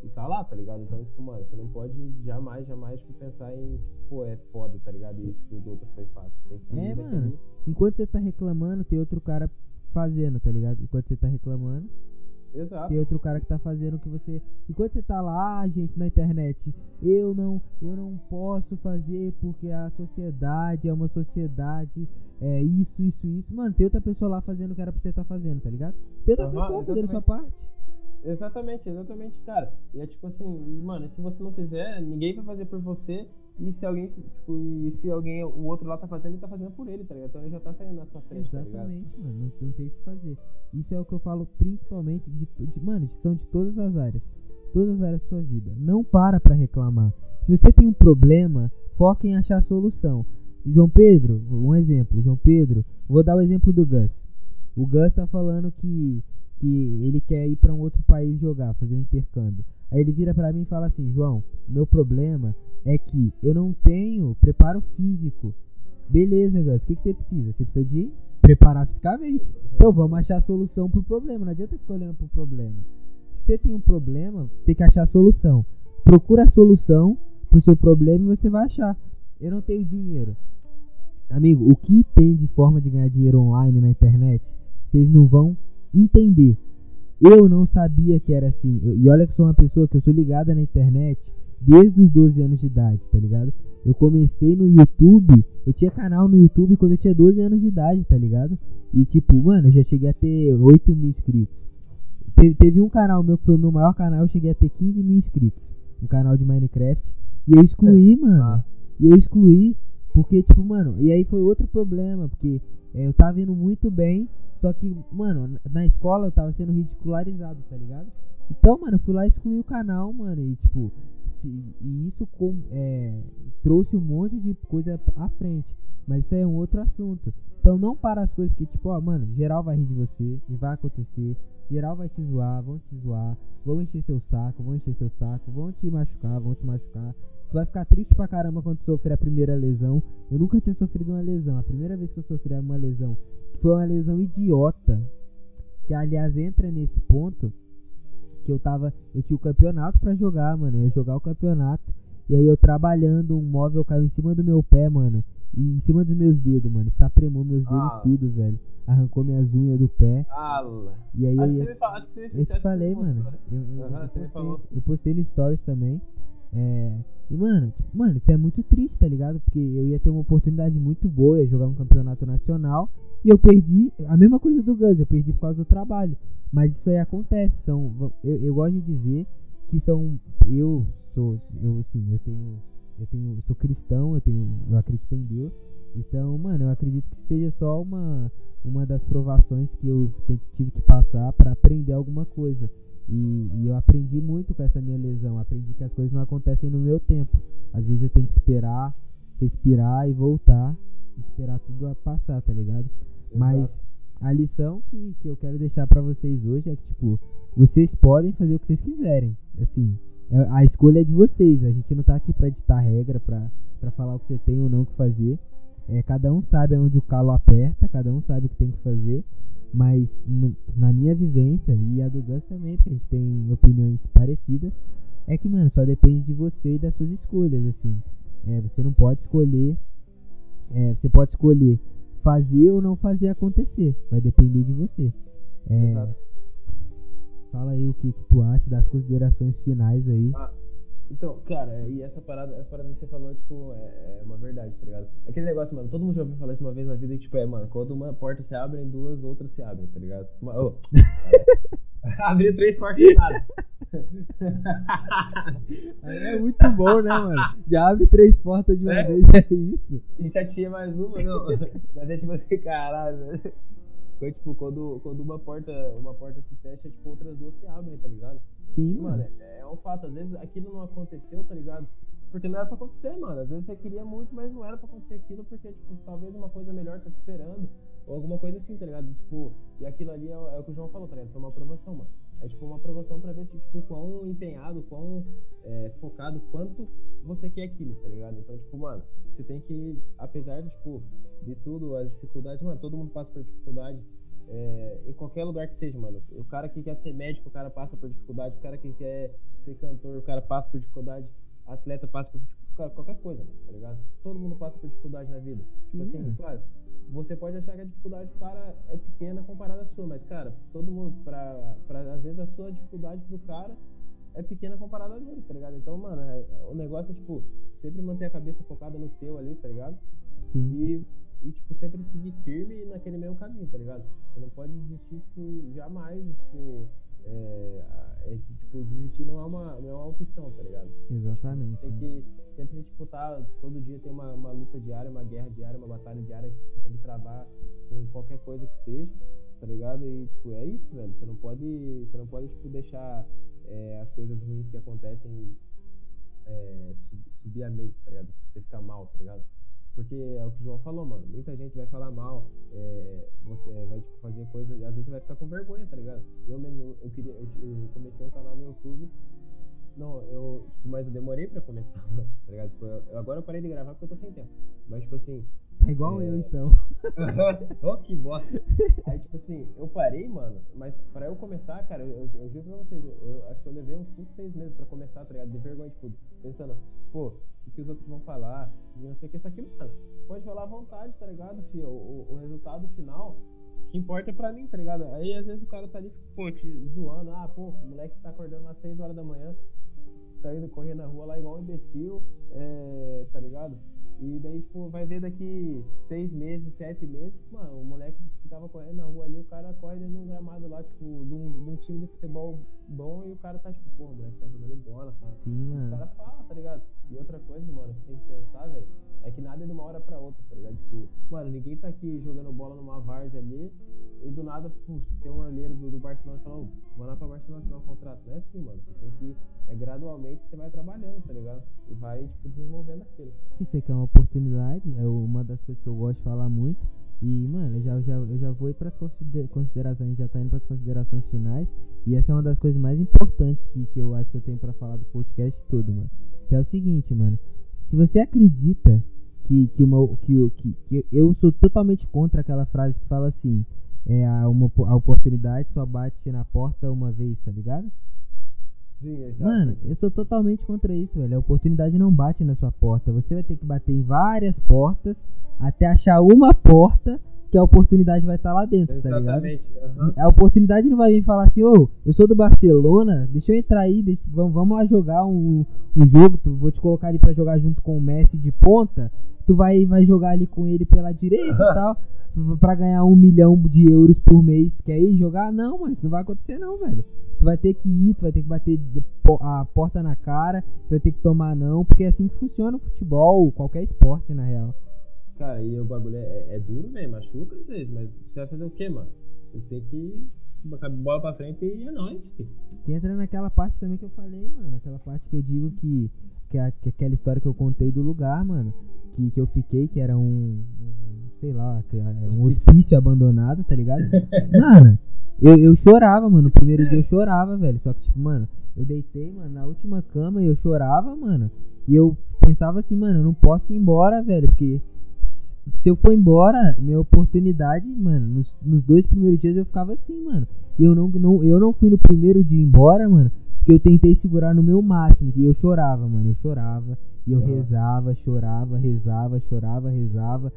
e tá lá, tá ligado? Então, tipo, mano, você não pode jamais, jamais, tipo, pensar em, tipo, pô, é foda, tá ligado? E, tipo, do outro foi fácil. Tem que
é, mano. Enquanto você tá reclamando, tem outro cara fazendo, tá ligado? Enquanto você tá reclamando.
Exato.
Tem outro cara que tá fazendo o que você. Enquanto você tá lá, gente, na internet, eu não, eu não posso fazer porque a sociedade é uma sociedade, é isso, isso, isso. Mano, tem outra pessoa lá fazendo o que era pra você tá fazendo, tá ligado? Tem outra uhum, pessoa fazendo a sua parte.
Exatamente, exatamente, cara. E é tipo assim, mano, se você não fizer, ninguém vai fazer por você. E se alguém, tipo, e se alguém, o outro lá tá fazendo, ele tá fazendo por ele, tá ligado? Então ele já tá saindo na sua frente,
tá Exatamente, tá mano, não, não tem o que fazer. Isso é o que eu falo principalmente de, de mano, são de todas as áreas. Todas as áreas da sua vida. Não para pra reclamar. Se você tem um problema, foca em achar a solução. João Pedro, um exemplo, João Pedro, vou dar o exemplo do Gus. O Gus tá falando que, que ele quer ir para um outro país jogar, fazer um intercâmbio. Aí ele vira para mim e fala assim: João, meu problema é que eu não tenho preparo físico. Beleza, Gus, o que, que você precisa? Você precisa de preparar fisicamente. Então vamos achar a solução pro problema. Não adianta ficar olhando pro problema. Se você tem um problema, tem que achar a solução. Procura a solução pro seu problema e você vai achar. Eu não tenho dinheiro. Amigo, o que tem de forma de ganhar dinheiro online na internet, vocês não vão entender. Eu não sabia que era assim. Eu, e olha que sou uma pessoa que eu sou ligada na internet desde os 12 anos de idade, tá ligado? Eu comecei no YouTube, eu tinha canal no YouTube quando eu tinha 12 anos de idade, tá ligado? E tipo, mano, eu já cheguei a ter 8 mil inscritos. Teve, teve um canal meu que foi o meu maior canal, eu cheguei a ter 15 mil inscritos. Um canal de Minecraft. E eu excluí, é. mano. Ah. E eu excluí, porque, tipo, mano, e aí foi outro problema, porque é, eu tava indo muito bem, só que, mano, na escola eu tava sendo ridicularizado, tá ligado? Então, mano, eu fui lá e excluí o canal, mano, e tipo, se, e isso com, é, trouxe um monte de coisa à frente. Mas isso é um outro assunto. Então não para as coisas, porque tipo, ó, mano, geral vai rir de você, e vai acontecer. Geral vai te zoar, vão te zoar, vão encher seu saco, vão encher seu saco, vão te machucar, vão te machucar. Tu vai ficar triste pra caramba quando tu sofrer a primeira lesão. Eu nunca tinha sofrido uma lesão. A primeira vez que eu sofri uma lesão foi uma lesão idiota. Que aliás entra nesse ponto que eu tava. Eu tinha o campeonato para jogar, mano. Eu ia jogar o campeonato. E aí eu trabalhando, um móvel caiu em cima do meu pé, mano. E em cima dos meus dedos, mano. Sapremou meus dedos ah. tudo, velho. Arrancou minhas unhas do pé.
Ah,
e aí
acho
eu,
ia... fala,
eu te falei, mano. Eu, eu, uhum, eu, postei, eu, postei, no Stories também. É, e, mano, mano, isso é muito triste, tá ligado? Porque eu ia ter uma oportunidade muito boa, ia jogar um campeonato nacional. E eu perdi a mesma coisa do Gus, eu perdi por causa do trabalho. Mas isso aí acontece. São, eu, eu gosto de dizer que são. Eu sou. Eu sim, eu tenho. Eu tenho. sou cristão, eu tenho. Eu acredito em Deus. Então, mano, eu acredito que seja só uma, uma das provações que eu tive que passar para aprender alguma coisa. E, e, eu aprendi muito com essa minha lesão. Aprendi que as coisas não acontecem no meu tempo. Às vezes eu tenho que esperar, respirar e voltar. Esperar tudo a passar, tá ligado? Exato. Mas a lição que, que eu quero deixar para vocês hoje é que, tipo, vocês podem fazer o que vocês quiserem. Assim, é, a escolha é de vocês. A gente não tá aqui pra ditar regra, pra, pra falar o que você tem ou não que fazer. É, cada um sabe onde o calo aperta, cada um sabe o que tem que fazer. Mas no, na minha vivência, e a do Gus também, porque a gente tem opiniões parecidas, é que, mano, só depende de você e das suas escolhas, assim. É, você não pode escolher. É, você pode escolher fazer ou não fazer acontecer. Vai depender de você. É, fala aí o que, que tu acha das considerações finais aí.
Ah, então, cara, e essa parada, essa parada que você falou, tipo, é, é, uma verdade, tá ligado? Aquele negócio, mano, todo mundo já ouviu falar isso uma vez na vida, que, tipo, é, mano, quando uma porta se abre, duas outras se abrem, tá ligado? Uma, oh, é, abriu três portas e nada.
é muito bom, né, mano? Já abre três portas de uma é? vez, é isso.
E já tinha mais uma, não. Mas é tipo assim, caralho, velho. Né? tipo, quando, quando uma porta, uma porta se fecha, tipo, outras duas se abrem, tá ligado?
Sim,
mano. É, é um fato, às vezes aquilo não aconteceu, tá ligado? Porque não era pra acontecer, mano. Às vezes você queria muito, mas não era pra acontecer aquilo, porque, tipo, talvez uma coisa melhor tá te esperando. Ou alguma coisa assim, tá ligado? Tipo, e aquilo ali é, é o que o João falou, tá ligado? Foi uma aprovação, mano. É tipo uma aprovação pra ver se, tipo, quão empenhado, quão é, focado, quanto você quer aquilo, tá ligado? Então, tipo, mano, você tem que, apesar de, tipo, de tudo, as dificuldades, mano, todo mundo passa por dificuldade. É, em qualquer lugar que seja, mano. O cara que quer ser médico, o cara passa por dificuldade. O cara que quer ser cantor, o cara passa por dificuldade. Atleta passa por dificuldade. Qualquer coisa, mano, tá ligado? Todo mundo passa por dificuldade na vida. Tipo assim, claro, você pode achar que a dificuldade do cara é pequena comparada à sua, mas, cara, todo mundo, pra, pra, às vezes a sua dificuldade pro cara é pequena comparada a dele, tá ligado? Então, mano, é, o negócio é, tipo, sempre manter a cabeça focada no teu ali, tá ligado?
Sim.
E, e, tipo, sempre seguir firme naquele mesmo caminho, tá ligado? Você não pode desistir, tipo, jamais, tipo, é, é, tipo, desistir não é, uma, não é uma opção, tá ligado?
Exatamente.
Tem que sempre, tipo, tá, todo dia tem uma, uma luta diária, uma guerra diária, uma batalha diária que você tem que travar com qualquer coisa que seja, tá ligado? E, tipo, é isso, velho. Você não pode, você não pode, tipo, deixar é, as coisas ruins que acontecem é, subir a mente, tá ligado? Você ficar mal, tá ligado? Porque é o que o João falou, mano. Muita gente vai falar mal, é, você vai tipo, fazer coisas, às vezes você vai ficar com vergonha, tá ligado? Eu mesmo, eu queria, eu, eu comecei um canal no YouTube. Não, eu, tipo, mas eu demorei pra começar, mano, tá ligado? Tipo, eu, agora eu parei de gravar porque eu tô sem tempo. Mas, tipo assim.
Tá igual é... eu, então.
oh, que bosta. Aí, tipo assim, eu parei, mano, mas pra eu começar, cara, eu, eu, eu juro pra vocês, eu, eu, acho que eu levei uns 5, 6 meses pra começar, tá ligado? De vergonha, tipo, pensando, pô, o que os outros vão falar, e não sei o que, isso aqui, mano. Pode falar à vontade, tá ligado, filho? O, o, o resultado final, que importa é pra mim, tá ligado? Aí às vezes o cara tá ali, pô, te zoando, ah, pô, o moleque tá acordando às 6 horas da manhã, tá indo correr na rua lá igual um imbecil, é, tá ligado? E daí, tipo, vai ver daqui seis meses, sete meses, mano, o moleque que tava correndo na rua ali, o cara corre dentro de um gramado lá, tipo, de um, de um time de futebol bom e o cara tá, tipo, pô, o moleque tá jogando bola, tá?
Sim,
mano. Os caras falam, tá ligado? E outra coisa, mano, que tem que pensar, velho, é que nada é de uma hora pra outra, tá ligado? Tipo, mano, ninguém tá aqui jogando bola numa várzea ali e do nada, pô, tem um olheiro do, do Barcelona e fala, ô, vou lá pra Barcelona assinar um contrato. Não é assim, mano. Você tem que, é gradualmente, você vai trabalhando, tá ligado? E vai, tipo, desenvolvendo aquilo.
Isso aqui é uma oportunidade, é uma das coisas que eu gosto de falar muito, E, mano, eu já, já, eu já vou ir pras considerações, a gente já tá indo pras considerações finais. E essa é uma das coisas mais importantes que, que eu acho que eu tenho para falar do podcast todo, mano. Que é o seguinte, mano. Se você acredita que, que, uma, que, que, que eu sou totalmente contra aquela frase que fala assim: é, a, uma, a oportunidade só bate na porta uma vez, tá ligado?
Sim, exato.
Mano, eu sou totalmente contra isso, velho. A oportunidade não bate na sua porta. Você vai ter que bater em várias portas até achar uma porta que a oportunidade vai estar tá lá dentro, tá ligado?
Uhum.
A oportunidade não vai vir falar assim, ô, oh, eu sou do Barcelona, deixa eu entrar aí, deixa, vamos, vamos lá jogar um, um jogo, tu, vou te colocar ali para jogar junto com o Messi de ponta, tu vai, vai jogar ali com ele pela direita e tal, para ganhar um milhão de euros por mês, quer ir jogar? Não, mano, isso não vai acontecer não, velho. Tu vai ter que ir, tu vai ter que bater a porta na cara, tu vai ter que tomar não, porque é assim que funciona o futebol, qualquer esporte, na real.
Cara, e o bagulho é, é duro, velho, machuca às vezes, mas você vai fazer o quê, mano? Você tem que bola pra frente e é nóis, filho.
Que entra naquela parte também que eu falei, mano, aquela parte que eu digo que, que, é, que é aquela história que eu contei do lugar, mano, que, que eu fiquei, que era um, um sei lá, um hospício abandonado, tá ligado? mano, eu, eu chorava, mano. No primeiro dia eu chorava, velho. Só que, tipo, mano, eu deitei, mano, na última cama e eu chorava, mano. E eu pensava assim, mano, eu não posso ir embora, velho. Porque se eu for embora, minha oportunidade, mano, nos, nos dois primeiros dias eu ficava assim, mano. E eu não, não, eu não fui no primeiro dia embora, mano. Porque eu tentei segurar no meu máximo. E eu chorava, mano. Eu chorava. E eu rezava, chorava, rezava, chorava, rezava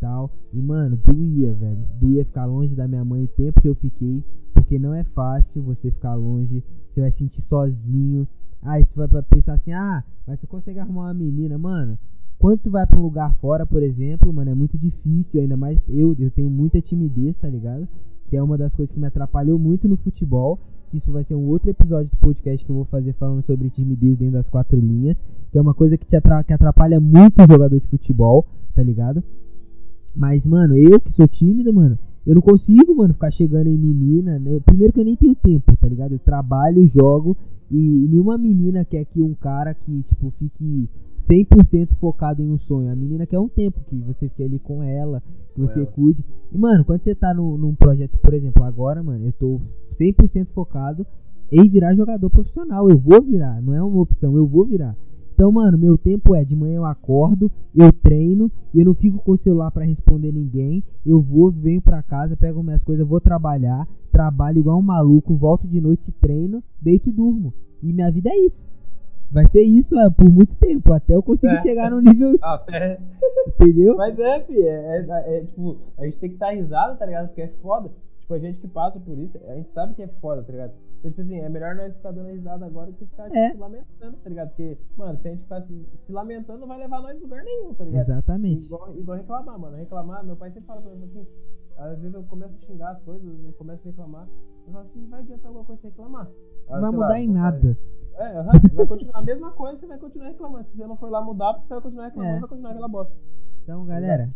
tal. E, mano, doía, velho. Doía ficar longe da minha mãe o tempo que eu fiquei. Porque não é fácil você ficar longe. Você vai se sentir sozinho. Aí você vai pensar assim, ah, mas tu consegue arrumar uma menina, mano. Quando tu vai pra um lugar fora, por exemplo, mano, é muito difícil, ainda mais eu, eu tenho muita timidez, tá ligado? Que é uma das coisas que me atrapalhou muito no futebol. Isso vai ser um outro episódio do podcast que eu vou fazer falando sobre timidez dentro das quatro linhas. Que é uma coisa que te que atrapalha muito o jogador de futebol, tá ligado? Mas, mano, eu que sou tímido, mano, eu não consigo, mano, ficar chegando em menina. Né? Primeiro que eu nem tenho tempo, tá ligado? Eu trabalho, jogo e nenhuma menina quer que um cara que, tipo, fique 100% focado em um sonho. A menina quer um tempo que você fique ali com ela, que você ela. cuide. E, mano, quando você tá no, num projeto, por exemplo, agora, mano, eu tô 100% focado em virar jogador profissional. Eu vou virar, não é uma opção, eu vou virar. Então, mano, meu tempo é de manhã eu acordo, eu treino, eu não fico com o celular para responder ninguém. Eu vou, venho pra casa, pego minhas coisas, vou trabalhar, trabalho igual um maluco, volto de noite, treino, deito e durmo. E minha vida é isso. Vai ser isso é, por muito tempo, até eu conseguir é. chegar no nível.
Ah, é.
Entendeu?
Mas é, fi, é, é, é, tipo, a gente tem que estar tá risado, tá ligado? Porque é foda. Tipo, a gente que passa por isso, a gente sabe que é foda, tá ligado? Então, tipo assim, é melhor nós ficar dando risada agora do que ficar tipo, é. se lamentando, tá ligado? Porque, mano, se a gente ficar se, se lamentando, não vai levar nós a lugar nenhum, tá ligado?
Exatamente.
Igual, igual reclamar, mano. Reclamar, meu pai sempre fala pra mim assim, às vezes eu começo a xingar as coisas, eu começo a reclamar. Eu falo assim, vai adiantar alguma coisa reclamar?
Não vai mudar lá, em nada.
É, uhum, vai continuar a mesma coisa, você vai continuar reclamando. Se você não for lá mudar, você vai continuar reclamando, é. vai continuar aquela bosta.
Então, galera,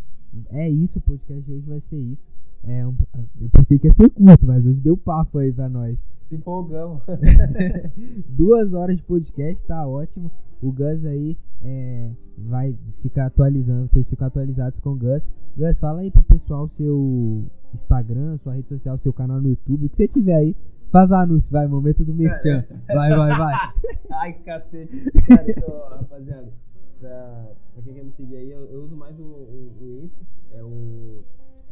é isso, o podcast de hoje vai ser isso. É um, eu pensei que ia ser curto, mas hoje deu papo aí pra nós.
Se empolgamos.
Duas horas de podcast, tá ótimo. O Gus aí é, vai ficar atualizando, vocês ficam atualizados com o Gus. Gus, fala aí pro pessoal seu Instagram, sua rede social, seu canal no YouTube, o que você tiver aí. Faz o anúncio, vai, momento do merchan. Vai, vai, vai.
Ai, cacete. Cara, então, rapaziada, pra, pra quem quer me seguir aí, eu, eu uso mais o, o, o Insta, é o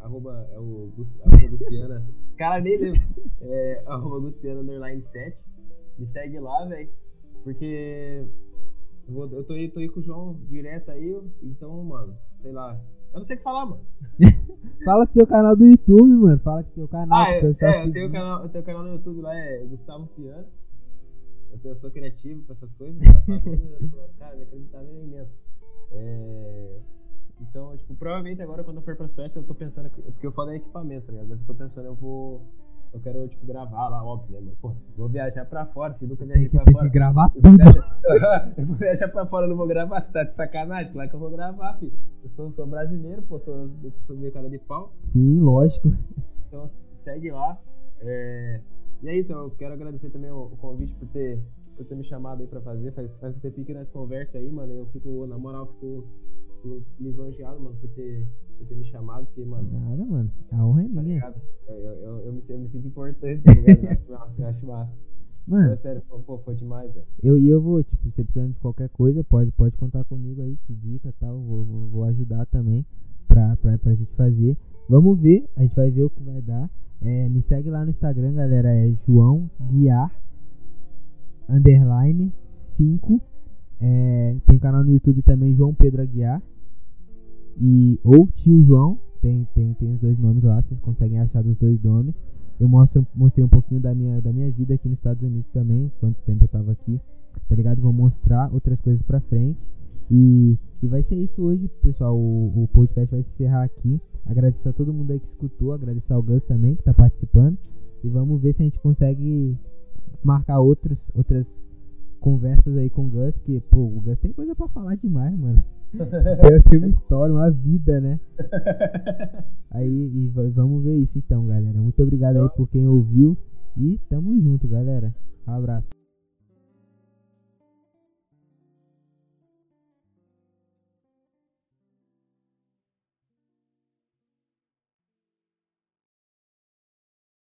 arroba, é o arroba Guspiana. Cara, nem lembro. É, arroba Guspiana underline 7. Me segue lá, velho. Porque eu, eu tô, aí, tô aí com o João direto aí, então, mano, sei lá. Eu não sei o que falar, mano.
Fala do seu canal do YouTube, mano. Fala do seu canal.
Ah, é, é eu, tenho canal, eu tenho canal no YouTube lá, é Gustavo Piano. Eu, eu sou criativo pra essas coisas. Tá, cara, minha acreditável é imensa. É, então, tipo, provavelmente agora quando eu for pra Suécia, eu tô pensando. Porque eu falo em equipamento, tá ligado? Mas eu tô pensando, eu vou. Eu quero, tipo, gravar lá, óbvio, né, mano? Pô, vou viajar pra fora, filho. Nunca viajei pra
tem
fora.
Tem que gravar
eu
tudo.
Viajar, eu vou viajar pra fora, não vou gravar. Você tá de sacanagem? Claro que eu vou gravar, filho. Eu sou, sou brasileiro, pô, sou, sou meio cara de pau.
Sim, lógico.
Então segue lá. É... E é isso, eu quero agradecer também o, o convite por ter, por ter me chamado aí pra fazer. Faz, faz um tempinho que nós conversa aí, mano. Eu fico, na moral, fico lisonjeado, mano, por ter, por ter me chamado, porque, mano.
Nada, mano. A honra é
Tá
minha.
ligado? Eu, eu, eu, eu me, eu me sinto importante, tá ligado? Eu acho massa, eu acho massa.
Mano,
É sério, pô, pô, foi demais, velho.
eu e eu vou, tipo, se você precisando de qualquer coisa, pode, pode contar comigo aí, de dica e tal. Vou, vou, vou ajudar também pra, pra, pra gente fazer. Vamos ver, a gente vai ver o que vai dar. É, me segue lá no Instagram, galera. É João Guiar underline 5. É, tem o canal no YouTube também, João Pedro Aguiar. E, ou Tio João. Tem, tem, tem os dois nomes lá, vocês conseguem achar dos dois nomes. Eu mostro, mostrei um pouquinho da minha, da minha vida aqui nos Estados Unidos também, quanto tempo eu tava aqui, tá ligado? Vou mostrar outras coisas pra frente. E, e vai ser isso hoje, pessoal. O, o podcast vai se encerrar aqui. Agradecer a todo mundo aí que escutou, agradecer ao Gus também que tá participando. E vamos ver se a gente consegue marcar outros, outras conversas aí com o Gus, porque, pô, o Gus tem coisa pra falar demais, mano. Eu tenho uma história, uma vida, né? Aí, e va- vamos ver isso então, galera. Muito obrigado aí por quem ouviu. E tamo junto, galera. Abraço.